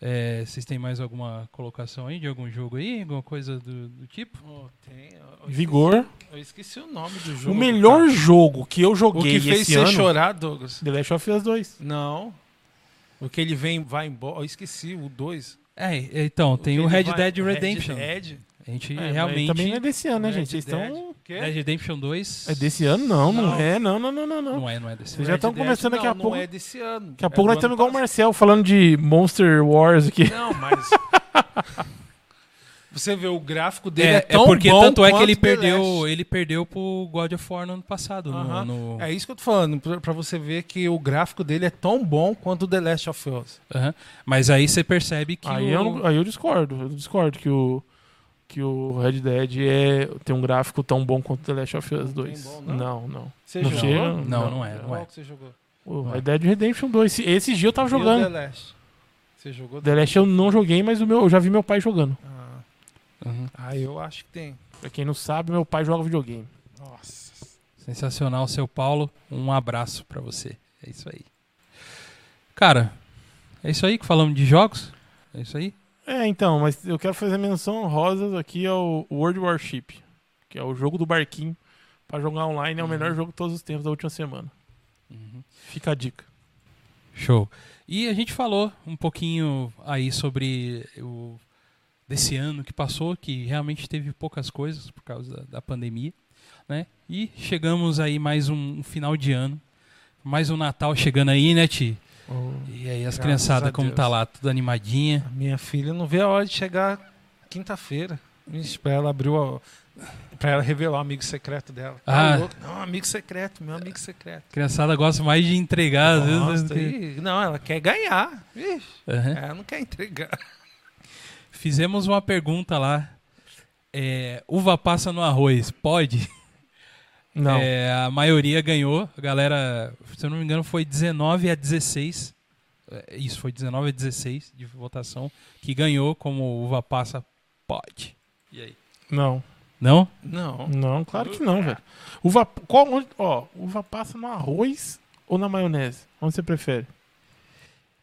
S1: É, vocês têm mais alguma colocação aí de algum jogo aí? Alguma coisa do, do tipo?
S2: Oh, tem, eu-
S3: Vigor.
S2: esqueci- Eu esqueci o nome do jogo.
S3: o melhor
S2: cara.
S3: jogo que eu
S2: O
S3: joguei
S2: que fez
S3: esse
S2: você
S3: ano,
S2: chorar, Douglas?
S3: The Last of Us 2.
S2: Não. O que ele vem, vai embora. Eu esqueci o 2.
S1: É, então, tem o Red Dead Redemption.
S2: Red Dead.
S1: A gente
S3: É,
S1: realmente.
S3: Também não é desse ano, né,
S2: Red
S3: gente? Vocês estão...
S1: Red Redemption 2.
S3: É desse ano? Não, não,
S2: Não.
S3: é. Não, não, não, não. não.
S1: Não é, não é desse
S3: Vocês
S1: ano.
S3: já
S2: Red
S3: estão começando daqui a
S2: não,
S3: pouco.
S2: Não é desse ano.
S3: Daqui a pouco
S2: é
S3: nós estamos igual o. Marcel falando de Monster Wars aqui.
S2: Não, mas. Você vê o gráfico dele é,
S1: É, é
S2: tão
S1: porque
S2: bom
S1: tanto é que ele perdeu, ele perdeu pro God of War no ano passado. no-
S2: Aham.
S1: no-
S2: É isso que eu tô falando, pra, pra você ver que o gráfico dele é tão bom quanto o The Last of Us.
S1: Aham. Mas aí você percebe que.
S3: Aí
S1: o-
S3: eu, aí eu discordo. Eu discordo que o, que o Red Dead é, tem um gráfico tão bom quanto The Last of Us
S2: Não tem
S3: 2.
S2: bom, não?
S3: não, não.
S2: Você
S3: Não
S2: jogou?
S3: chega-
S1: Não,
S3: Não.
S1: não é, não
S2: Qual
S1: é.
S2: que você jogou?
S3: O
S1: Não é.
S3: Red Dead Redemption 2. Esse, esse dia eu tava
S2: E o
S3: jogando.
S2: The Last? Você jogou?
S3: The Last eu não joguei, mas o meu, eu já vi meu pai jogando.
S2: Ah,
S1: Uhum.
S2: ah, eu acho que tem.
S3: Pra quem não sabe, meu pai joga videogame.
S2: Nossa.
S1: Sensacional, seu Paulo. Um abraço pra você. É isso aí. Cara, é isso aí que falamos de jogos? É isso aí?
S3: É, então, mas eu quero fazer menção honrosa aqui ao World Warship, que é o jogo do barquinho. Pra jogar online é o
S1: Uhum.
S3: melhor jogo de todos os tempos da última semana. Fica a dica.
S1: Show. E a gente falou um pouquinho aí sobre o desse ano que passou, que realmente teve poucas coisas por causa da, da pandemia, né? E chegamos aí mais um, um final de ano, mais um Natal chegando aí, né, Ti? E aí as criançadas como tá lá, tudo animadinha.
S2: A minha filha não vê a hora de chegar quinta-feira. Pra ela abrir o. Pra ela revelar o amigo secreto dela. Tá
S1: Ah.
S2: louco? Não, amigo secreto, meu amigo secreto.
S1: A criançada gosta mais de entregar, às vezes.
S2: Nossa,
S1: que-
S2: e- Não, ela quer ganhar.
S1: Aham.
S2: ela não quer entregar.
S1: Fizemos uma pergunta lá. É, uva passa no arroz, pode?
S3: Não.
S1: É, a maioria ganhou. A galera, se eu não me engano, foi 19 a 16. É, Isso, foi 19 a 16 de votação. Que ganhou como uva passa pode. E aí?
S3: Não.
S1: Não?
S2: Não.
S3: Não, claro que não, velho. Uva, qual, onde- ó, uva passa no arroz ou na maionese? Onde você prefere?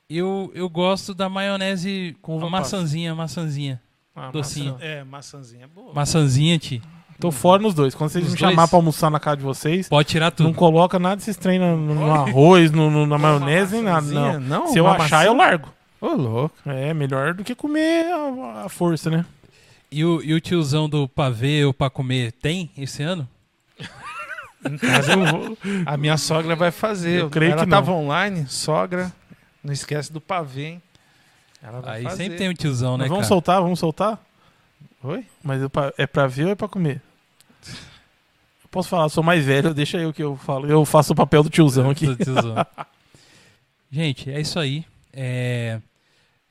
S1: Eu, eu gosto da maionese
S3: Com uva
S1: maçãzinha, maçãzinha.
S3: Ah,
S1: Docinho.
S3: maçã.
S2: É, maçãzinha é boa.
S1: Maçãzinha, Ti.
S3: Tô fora nos dois. Quando vocês
S1: Nos
S3: me
S1: dois?
S3: chamar pra almoçar na casa de vocês,
S1: Pode tirar tudo.
S3: não coloca nada desses trem no, no- no arroz, no, no- na maionese, nem nada. Não.
S2: Não,
S3: Se eu
S2: uma
S3: achar, eu largo.
S2: Ô, louco.
S3: É melhor do que comer a, a força, né?
S1: E o, e o tiozão do pavê ou pra comer tem esse ano?
S2: Eu vou- A minha sogra vai fazer.
S3: Eu creio
S2: ela
S3: que não.
S2: tava online, sogra. Não esquece do pavê, hein? Ela vai
S1: Aí
S2: fazer.
S1: sempre tem um tiozão, né,
S3: Mas vamos
S1: cara?
S3: soltar, vamos soltar?
S2: Oi?
S3: Mas é pra ver ou é pra comer? Eu posso falar, sou mais velho, deixa eu que eu falo. Eu faço o papel do tiozão aqui.
S1: Do tiozão. [LAUGHS] Gente, é isso aí. É,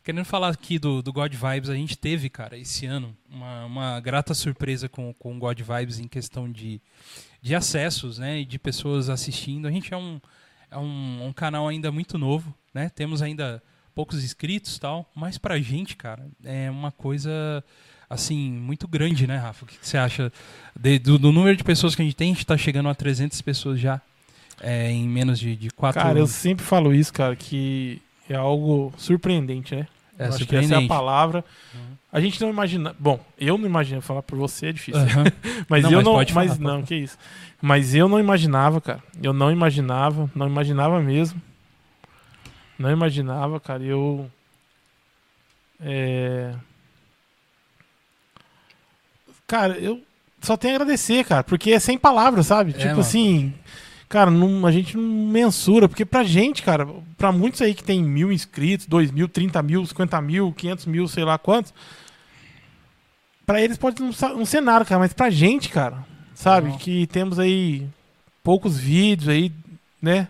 S1: Querendo falar aqui do, do God Vibes, a gente teve, cara, esse ano, uma, uma grata surpresa com, o God Vibes em questão de, de acessos, né? E de pessoas assistindo. A gente é um, é um, um canal ainda muito novo, né? Temos ainda poucos inscritos tal, mas pra gente, cara, é uma coisa assim, muito grande, né, Rafa? O que você acha de- do, do número de pessoas que a gente tem? A gente tá chegando a 300 pessoas já é, em menos de, de quatro
S3: Cara, eu sempre falo isso, cara, que é algo surpreendente, né?
S1: É
S3: acho que essa é a palavra.
S1: Uhum.
S3: A gente não imagina. Bom, eu não imagino. Falar por você é difícil.
S1: Aham. [LAUGHS]
S3: Mas
S1: Não,
S3: eu
S1: mas
S3: não.
S1: pode
S3: mas
S1: falar, pode
S3: não, que isso. Mas eu não imaginava, cara. Eu não imaginava, não imaginava mesmo. Não imaginava, cara. Eu. É. Cara, eu só tenho a agradecer, cara, porque é sem palavras, sabe?
S1: É,
S3: tipo
S1: mano.
S3: assim. Cara, não- a gente não mensura, porque pra gente, cara, pra muitos aí que tem mil inscritos, dois mil, trinta mil, cinquenta mil, quinhentos mil, sei lá quantos, pra eles pode não, ser nada, cara, mas pra gente, cara, sabe,
S1: Não.
S3: que temos aí poucos vídeos aí, né.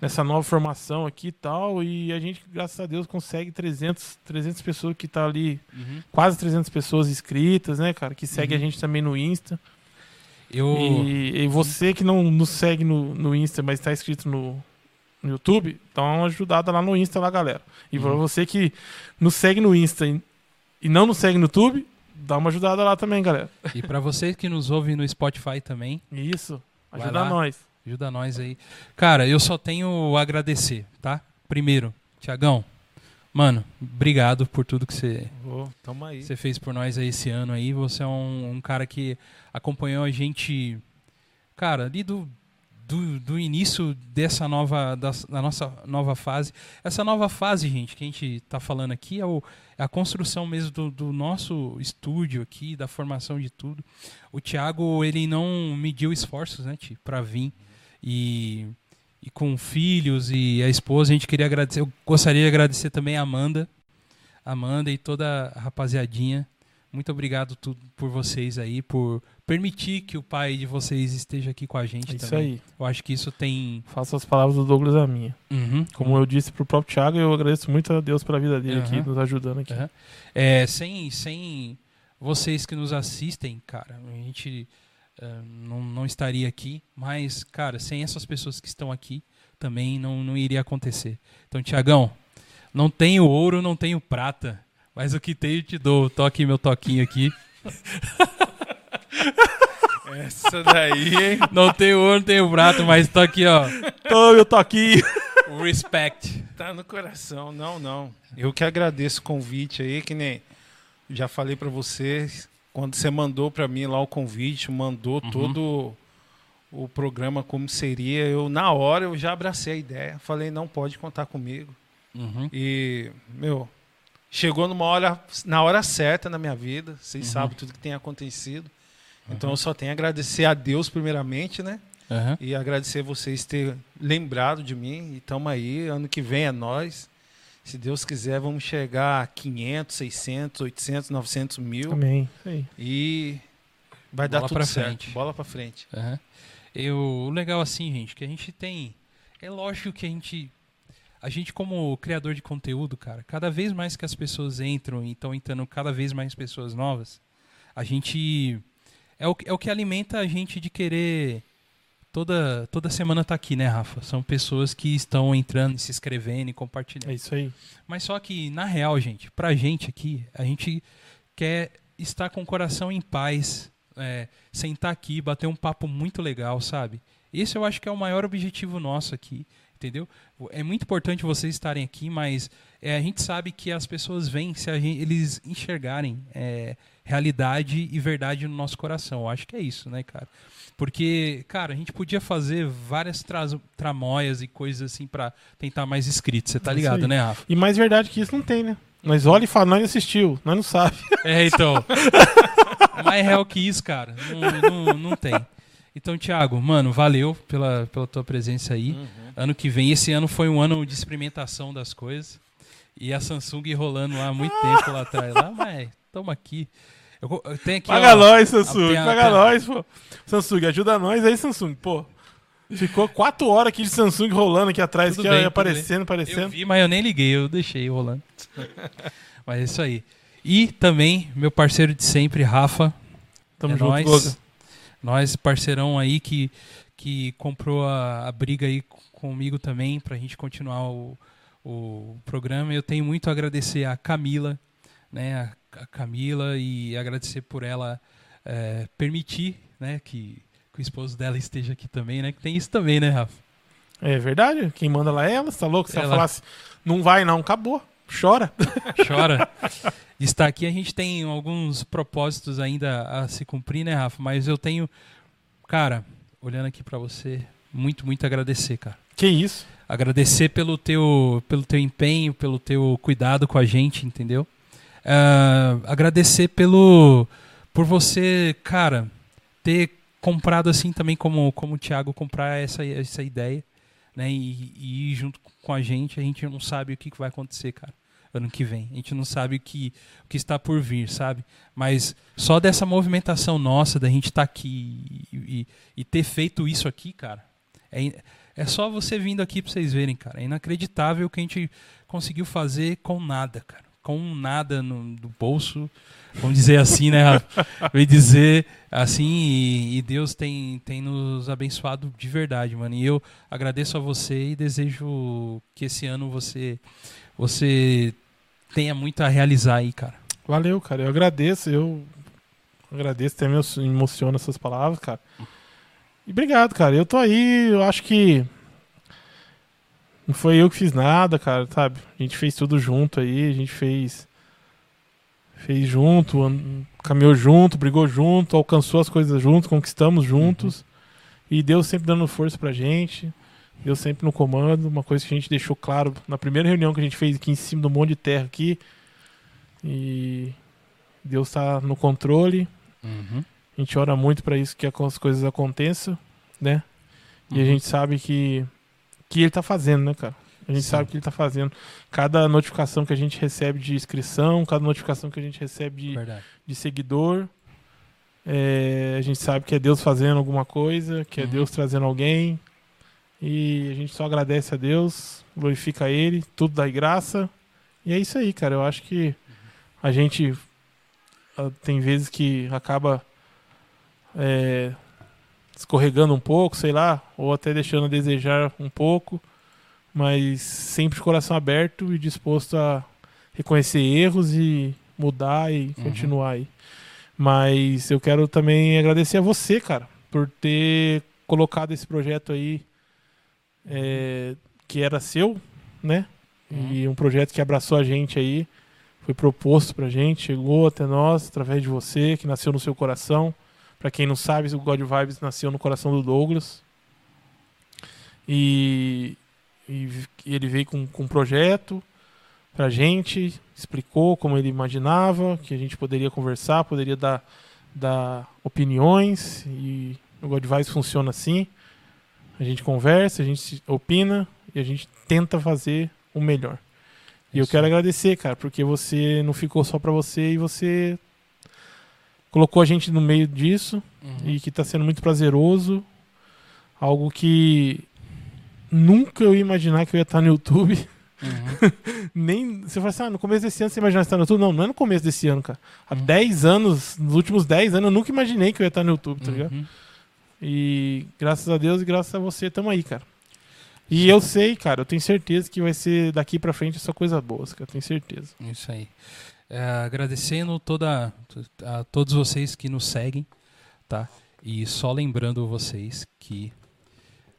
S3: Nessa nova formação aqui e tal, e a gente, graças a Deus, consegue 300, 300 pessoas que tá ali,
S1: Uhum.
S3: quase 300 pessoas inscritas, né, cara, que segue
S1: Uhum.
S3: a gente também no Insta.
S1: Eu.
S3: E, e você que não nos segue no, no Insta, mas está inscrito no, no YouTube, dá uma ajudada lá no Insta, lá, galera. E
S1: Uhum.
S3: você que nos segue no Insta e, e não nos segue no YouTube, dá uma ajudada lá também, galera.
S1: E pra vocês que nos ouvem no Spotify também,
S3: Isso. Ajuda nós.
S1: Ajuda nós aí. Cara, eu só tenho a agradecer, tá? Primeiro, Tiagão, mano, obrigado por tudo que você você fez por nós aí esse ano aí. Você é um, um cara que acompanhou a gente, cara, ali do, do, do início dessa nova, da, da nossa nova fase. Essa nova fase, gente, que a gente tá falando aqui é, o, é a construção mesmo do, do nosso estúdio aqui, da formação de tudo. O Thiago, ele não mediu esforços, né, pra vir. E, e com filhos e a esposa, a gente queria agradecer. Eu gostaria de agradecer também a Amanda, Amanda e toda a rapaziadinha. Muito obrigado tudo por vocês aí, por permitir que o pai de vocês esteja aqui com a gente
S3: É isso
S1: também.
S3: aí.
S1: Eu acho que isso tem.
S3: Faço as palavras do Douglas a minha.
S1: Uhum.
S3: Como eu disse pro próprio Thiago, eu agradeço muito a Deus pela vida dele aqui,
S1: Aham.
S3: nos ajudando aqui.
S1: Aham. É, sem, sem vocês que nos assistem, cara, a gente não, não estaria aqui, mas, cara, sem essas pessoas que estão aqui, também não, não iria acontecer. Então, Tiagão, não tenho ouro, não tenho prata, mas o que tenho te dou. Toque meu toquinho aqui. [LAUGHS]
S2: Essa daí, hein?
S1: Não tenho ouro, não tenho prato, mas tô aqui, ó.
S3: Eu tô aqui. [LAUGHS]
S1: Respect.
S2: Tá no coração. Não, não. Eu que agradeço o convite aí, que nem já falei pra vocês, quando você mandou pra mim lá o convite, mandou
S1: Uhum.
S2: todo o programa como seria, eu na hora eu já abracei a ideia. Falei, não pode contar comigo.
S1: Uhum.
S2: E, meu, chegou numa hora, na hora certa na minha vida. Vocês
S1: Uhum.
S2: sabem tudo que tem acontecido. Então eu só tenho a agradecer a Deus primeiramente, né?
S1: Aham.
S2: E agradecer vocês ter lembrado de mim. E estamos aí, ano que vem é nós. Se Deus quiser, vamos chegar a 500, 600, 800, 900 mil.
S3: Amém.
S2: E vai dar
S1: Bola
S2: tudo
S1: pra
S2: certo.
S1: frente.
S2: Bola pra frente.
S1: Aham. Eu, o legal assim, gente, que a gente tem. É lógico que a gente. A gente, como criador de conteúdo, cara, cada vez mais que as pessoas entram e estão entrando cada vez mais pessoas novas, a gente. É o, é o que alimenta a gente de querer. Toda, toda semana tá aqui, né, Rafa? São pessoas que estão entrando, se inscrevendo e compartilhando.
S3: É isso aí.
S1: Mas só que, na real, gente, pra gente aqui, a gente quer estar com o coração em paz, é, sentar aqui, bater um papo muito legal, sabe? Esse eu acho que é o maior objetivo nosso aqui, entendeu? É muito importante vocês estarem aqui, mas é, a gente sabe que as pessoas vêm se a gente- eles enxergarem é, realidade e verdade no nosso coração. Eu acho que é isso, né, cara? Porque, cara, a gente podia fazer várias tras- tramóias e coisas assim pra tentar mais inscritos, você tá ligado, né, Rafa?
S3: E mais verdade que isso não tem, né? Nós olha e fala, nós não assistiu, nós não sabe. [LAUGHS]
S1: É, então. Mais real que isso, cara. Não, não, não tem. Então, Thiago, mano, valeu pela, pela tua presença aí. Ano que vem, esse ano foi um ano de experimentação das coisas. E a Samsung rolando lá há muito tempo lá atrás. Lá, mas toma aqui. Eu, eu tenho aqui.
S3: Paga
S1: ó,
S3: nós, Samsung,
S1: tem a-
S3: paga
S1: a-
S3: nós, pô. Samsung, ajuda nós aí, Samsung, pô. Ficou quatro horas aqui de Samsung rolando aqui atrás,
S1: Tudo
S3: ó,
S1: bem,
S3: aparecendo,
S1: Eu
S3: aparecendo.
S1: vi, mas eu nem liguei, eu deixei rolando. [LAUGHS] mas é isso aí. E também, meu parceiro de sempre, Rafa.
S3: Tamo
S1: é
S3: junto. Goga.
S1: Nós, parceirão aí que, que comprou a, a briga aí comigo também pra gente continuar o, o programa. Eu tenho muito a agradecer a Camila, né? A, Camila e agradecer por ela é, permitir, né? Que, que o esposo dela esteja aqui também, né? Que tem isso também, né, Rafa?
S3: É verdade? Quem manda lá é ela, você tá louco? Se ela
S1: Ela.
S3: falasse, não vai não, acabou. Chora. [LAUGHS]
S1: Chora. Estar aqui, a gente tem alguns propósitos ainda a se cumprir, né, Rafa? Mas eu tenho, cara, olhando aqui pra você, muito, muito agradecer, cara.
S3: Que isso?
S1: Agradecer pelo teu, pelo teu empenho, pelo teu cuidado com a gente, entendeu? Ah, agradecer pelo por você, cara, ter comprado assim também como, como o Thiago comprar essa, essa ideia, né? E, e ir junto com a gente, a gente não sabe o que vai acontecer, cara, ano que vem. A gente não sabe o que, o que está por vir, sabe? Mas só dessa movimentação nossa, da gente estar aqui e, e- e ter feito isso aqui, cara, é, é só você vindo aqui pra vocês verem, cara. É inacreditável o que a gente conseguiu fazer com nada, cara. Com nada no, no bolso. Vamos dizer assim, né? [LAUGHS] Vem dizer assim, e, e Deus tem, tem nos abençoado de verdade, mano. E eu agradeço a você e desejo que esse ano você, você tenha muito a realizar aí, cara.
S3: Valeu, cara. Eu agradeço, eu agradeço, até me emociona essas palavras, cara. E obrigado, cara. Eu tô aí, eu acho que não foi eu que fiz nada, cara, sabe? A gente fez tudo junto aí, a gente fez fez junto, caminhou junto, brigou junto, alcançou as coisas junto, conquistamos juntos. E Deus sempre dando força pra gente. Deus sempre no comando, uma coisa que a gente deixou claro na primeira reunião que a gente fez aqui em cima do monte de terra aqui. E Deus está no controle. A gente ora muito para isso que as coisas aconteçam, né? E a
S1: Uhum.
S3: gente sabe que que ele tá fazendo, né, cara? A gente
S1: Sim.
S3: sabe que ele tá fazendo. Cada notificação que a gente recebe de inscrição, cada notificação que a gente recebe de,
S1: Verdade.
S3: de seguidor, é, a gente sabe que é Deus fazendo alguma coisa, que é
S1: Uhum.
S3: Deus trazendo alguém. E a gente só agradece a Deus, glorifica Ele, tudo dá graça. E é isso aí, cara. Eu acho que a gente ah, tem vezes que acaba é, escorregando um pouco, sei lá, ou até deixando a desejar um pouco, mas sempre de coração aberto e disposto a reconhecer erros e mudar e
S1: Uhum.
S3: continuar aí. Mas eu quero também agradecer a você, cara, por ter colocado esse projeto aí é, que era seu, né?
S1: Uhum.
S3: E um projeto que abraçou a gente aí, foi proposto pra gente, chegou até nós através de você, que nasceu no seu coração. Pra quem não sabe, o God Vibes nasceu no coração do Douglas. E, e ele veio com, com um projeto pra gente, explicou como ele imaginava, que a gente poderia conversar, poderia dar, dar opiniões. E o God Vibes funciona assim. A gente conversa, a gente opina e a gente tenta fazer o melhor. E eu
S1: Isso
S3: quero
S1: aí.
S3: agradecer, cara, porque você não ficou só pra você e você colocou a gente no meio disso
S1: Uhum.
S3: e que tá sendo muito prazeroso. Algo que nunca eu ia imaginar que eu ia estar no YouTube.
S1: Uhum. [LAUGHS]
S3: Nem. Você fala assim, ah, no começo desse ano você imaginava estar no YouTube? Não, não é no começo desse ano, cara. Há
S1: Uhum.
S3: 10 anos, nos últimos 10 anos, eu nunca imaginei que eu ia estar no YouTube, tá ligado?
S1: Uhum.
S3: E graças a Deus e graças a você, tamo aí, cara. E eu sei, cara, eu tenho certeza que vai ser daqui pra frente só coisa boa, cara, eu tenho certeza.
S1: Isso aí. É, agradecendo toda, a todos vocês que nos seguem, tá? E só lembrando vocês que.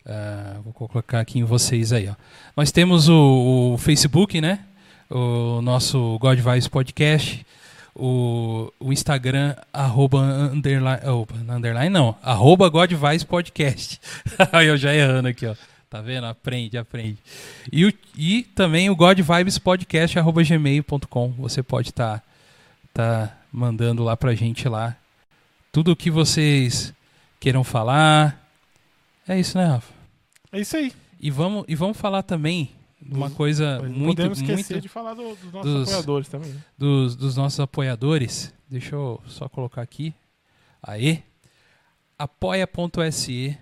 S1: ah, vou colocar aqui em vocês aí, ó. Nós temos o, o Facebook, né? O nosso God Vibes Podcast. O, o Instagram, arroba underline, opa, underline não, arroba God Vibes Podcast. [LAUGHS] Eu já errando aqui, ó. Tá vendo? Aprende, aprende. E, o- e também o God Vibes Podcast, arroba gmail.com. Você pode estar tá, mandando lá pra gente lá tudo o que vocês queiram falar. É isso, né, Rafa?
S3: É isso aí.
S1: E vamos, e vamos falar também de uma coisa
S3: Mas
S1: muito,
S3: podemos esquecer
S1: muito
S3: de falar do- dos nossos
S1: dos-
S3: apoiadores também. né?
S1: dos, dos nossos apoiadores. Deixa eu só colocar aqui. Aí. apoia.se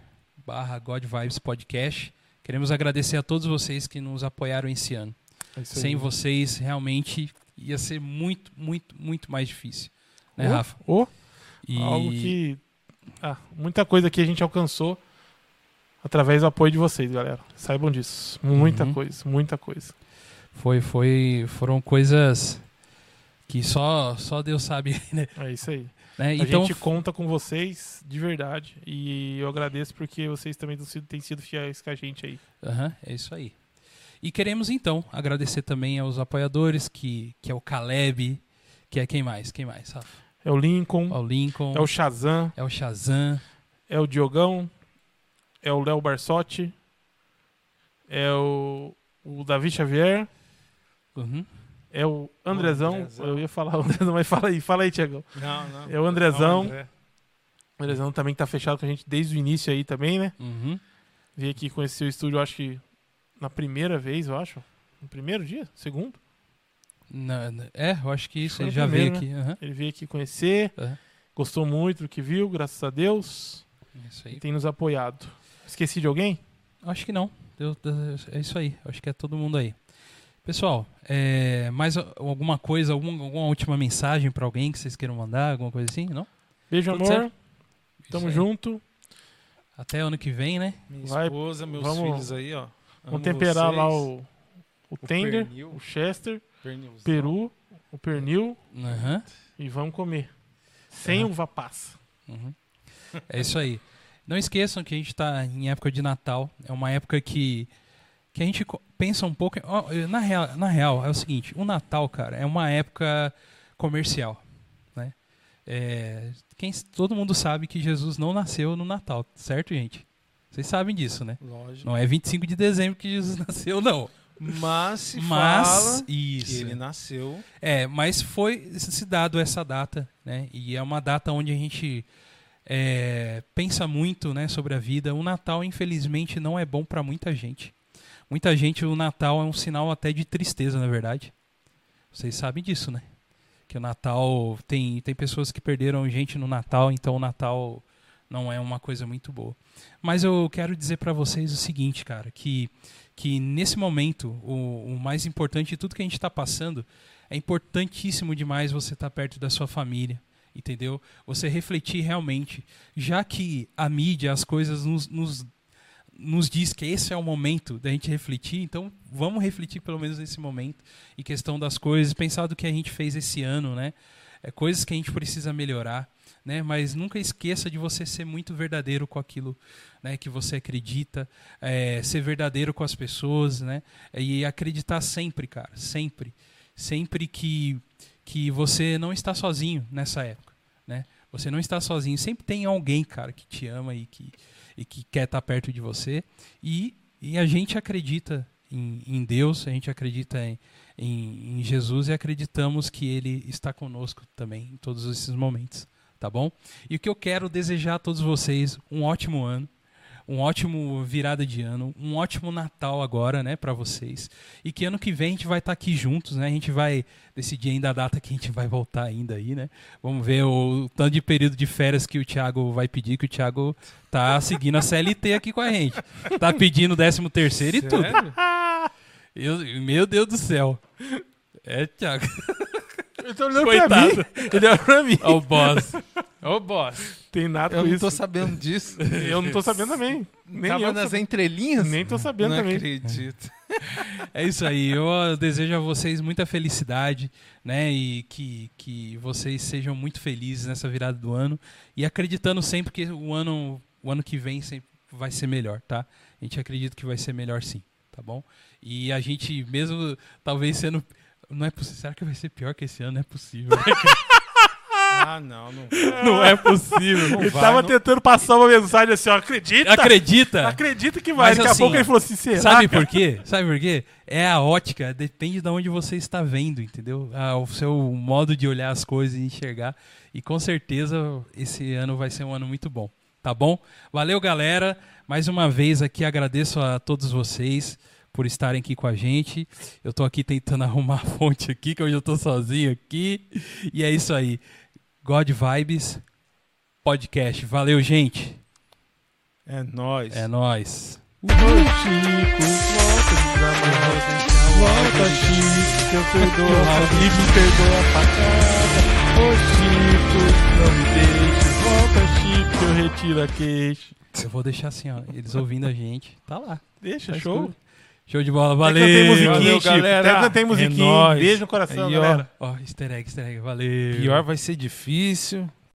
S1: barra God Vibes Podcast. Queremos agradecer a todos vocês que nos apoiaram esse ano.
S3: É.
S1: Sem vocês, realmente ia ser muito, muito, muito mais difícil. Né,
S3: Ô,
S1: Rafa?
S3: ô,
S1: E...
S3: Algo que. Ah, muita coisa que a gente alcançou através do apoio de vocês, galera. Saibam disso. Muita
S1: Uhum.
S3: coisa, muita coisa.
S1: Foi, foi, foram coisas que só, só Deus sabe, [LAUGHS] né?
S3: É isso aí.
S1: Né?
S3: A
S1: Então,
S3: gente conta com vocês de verdade. E eu agradeço porque vocês também têm sido, fiéis com a gente aí.
S1: Aham, é isso aí. E queremos então agradecer também aos apoiadores, que, que é o Caleb, que é quem mais? Quem mais, Rafa?
S3: É o Lincoln,
S1: É o Lincoln,
S3: é o Shazam,
S1: é o Shazam,
S3: é o Diogão, é o Léo Barsotti, é o, o Davi Xavier,
S1: uhum,
S3: é o Andrezão.
S2: Andrezão.
S3: Eu ia falar o Andrezão, mas fala aí, fala aí, Tiagão.
S2: Não, não.
S3: É o Andrezão.
S2: Não, André.
S3: O Andrezão também tá fechado com a gente desde o início aí também, né?
S1: uhum.
S3: Veio aqui conhecer o estúdio, acho que na primeira vez, eu acho. No primeiro dia? Segundo?
S1: Na- na- é, eu acho que isso ele já veio aqui. aham,
S3: Ele veio aqui conhecer,
S1: aham,
S3: gostou muito do que viu, graças a Deus.
S1: Isso
S3: E
S1: aí.
S3: tem nos apoiado. Esqueci de alguém?
S1: Acho que não. É isso aí. Acho que é todo mundo aí. Pessoal, é, mais alguma coisa, algum- alguma última mensagem pra alguém que vocês queiram mandar, alguma coisa assim? Não?
S3: Beijo,
S1: Tudo
S3: amor.
S1: certo?
S3: Tamo junto.
S1: Até ano que vem, né?
S2: Minha
S3: Vai,
S2: esposa, meus
S3: vamos-
S2: filhos aí, ó.
S3: Vamos
S2: Amo
S3: temperar
S2: vocês.
S3: lá o, o, tender,
S2: pernil.
S3: o chester,
S2: Pernilzão.
S3: peru, o pernil
S1: Aham.
S3: e vamos comer. Sem
S1: Aham.
S3: uva passa.
S1: Uhum. É isso aí. Não esqueçam que a gente está em época de Natal. É uma época que, que a gente pensa um pouco. Na real, na real, é o seguinte: o Natal, cara, é uma época comercial. Né? É, quem, todo mundo sabe que Jesus não nasceu no Natal, certo, gente? Vocês sabem disso, né?
S2: Lógico.
S1: Não é 25 de dezembro que Jesus [LAUGHS] nasceu, não.
S2: Mas se
S1: Mas,
S2: fala
S1: isso.
S2: que ele nasceu.
S1: É, mas foi se dado essa data, né? E é uma data onde a gente é, pensa muito, né, sobre a vida. O Natal, infelizmente, não é bom para muita gente. Muita gente, o Natal é um sinal até de tristeza, na verdade. Vocês sabem disso, né? Que o Natal tem tem pessoas que perderam gente no Natal, então o Natal não é uma coisa muito boa. Mas eu quero dizer para vocês o seguinte, cara, que que nesse momento o, o mais importante de tudo que a gente está passando é importantíssimo demais você estar perto da sua família, entendeu? Você refletir realmente, já que a mídia, as coisas nos, nos, nos diz que esse é o momento da gente refletir, então vamos refletir pelo menos nesse momento, em questão das coisas, pensar do que a gente fez esse ano, né? é, coisas que a gente precisa melhorar, né? Mas nunca esqueça de você ser muito verdadeiro com aquilo, né? Que você acredita, é, ser verdadeiro com as pessoas, né? E acreditar sempre, cara, sempre, sempre que que você não está sozinho nessa época, né? Você não está sozinho, sempre tem alguém, cara, que te ama e que e que quer estar perto de você e e a gente acredita em, em Deus, a gente acredita em, em, em, Jesus e acreditamos que Ele está conosco também em todos esses momentos, tá bom? E o que eu quero desejar a todos vocês um ótimo ano, um ótimo virada de ano, um ótimo Natal agora, né, para vocês. E que ano que vem a gente vai estar tá aqui juntos, né? A gente vai decidir ainda a data que a gente vai voltar ainda aí, né? Vamos ver o tanto de período de férias que o Thiago vai pedir, que o Thiago tá [LAUGHS] seguindo a CLT aqui com a gente. Tá pedindo 13 terceiro e tudo. [LAUGHS] Eu, meu Deus do céu. É, Thiago. [LAUGHS]
S3: Ele tá olhando Coitado. pra mim. Ele olha pra mim.
S1: Ó o boss.
S2: Ô, boss.
S3: Tem nada
S2: Eu
S3: com
S2: não
S3: isso.
S2: tô sabendo disso. [LAUGHS]
S3: Eu não tô sabendo também. Nem
S2: Tava
S3: eu
S2: nas
S3: tô-
S2: entrelinhas?
S3: Nem tô sabendo
S2: não
S3: também.
S2: acredito.
S1: É isso aí. Eu desejo a vocês muita felicidade, né? E que, que vocês sejam muito felizes nessa virada do ano. E acreditando sempre que o ano, o ano que vem sempre vai ser melhor, tá? A gente acredita que vai ser melhor sim, tá bom? E a gente, mesmo talvez sendo. Não é possível. Será que vai ser pior que esse ano? Não é possível. [LAUGHS]
S2: Ah, não, não.
S1: não é possível.
S3: Ele
S2: vai,
S3: tava
S2: não-
S3: tentando passar uma mensagem assim, ó. Acredita?
S1: Acredita?
S3: Acredita que vai.
S1: Mas
S3: Daqui
S1: assim,
S3: a pouco ele falou assim, será?
S1: Sabe por quê? Sabe por quê? É a ótica, depende de onde você está vendo, entendeu? Ah, o seu modo de olhar as coisas e enxergar. E com certeza esse ano vai ser um ano muito bom, tá bom? Valeu, galera. Mais uma vez aqui agradeço a todos vocês por estarem aqui com a gente. Eu tô aqui tentando [LAUGHS] arrumar a fonte aqui, que hoje eu tô sozinho aqui. E é isso aí. God Vibes Podcast. Valeu, gente.
S2: É nóis.
S1: É nóis.
S3: Ô, Chico, volta trabalho. Volta, Chico, que eu perdoo e me perdoa a facada. Ô, Chico, não me deixe. Volta, Chico, que eu retiro a queixa.
S1: Eu vou deixar assim, ó. Eles ouvindo a gente. Tá lá.
S3: Deixa,
S1: Tá
S3: show.
S1: escuro. Show de bola.
S3: Até
S1: Valeu.
S3: cantei musiquinha,
S2: Valeu,
S3: Chico.
S2: galera.
S3: Até cantei musiquinha.
S2: É.
S3: Beijo no coração,
S2: Aí, ó.
S3: galera.
S1: Ó, easter egg, easter egg. Valeu.
S2: Pior vai ser difícil.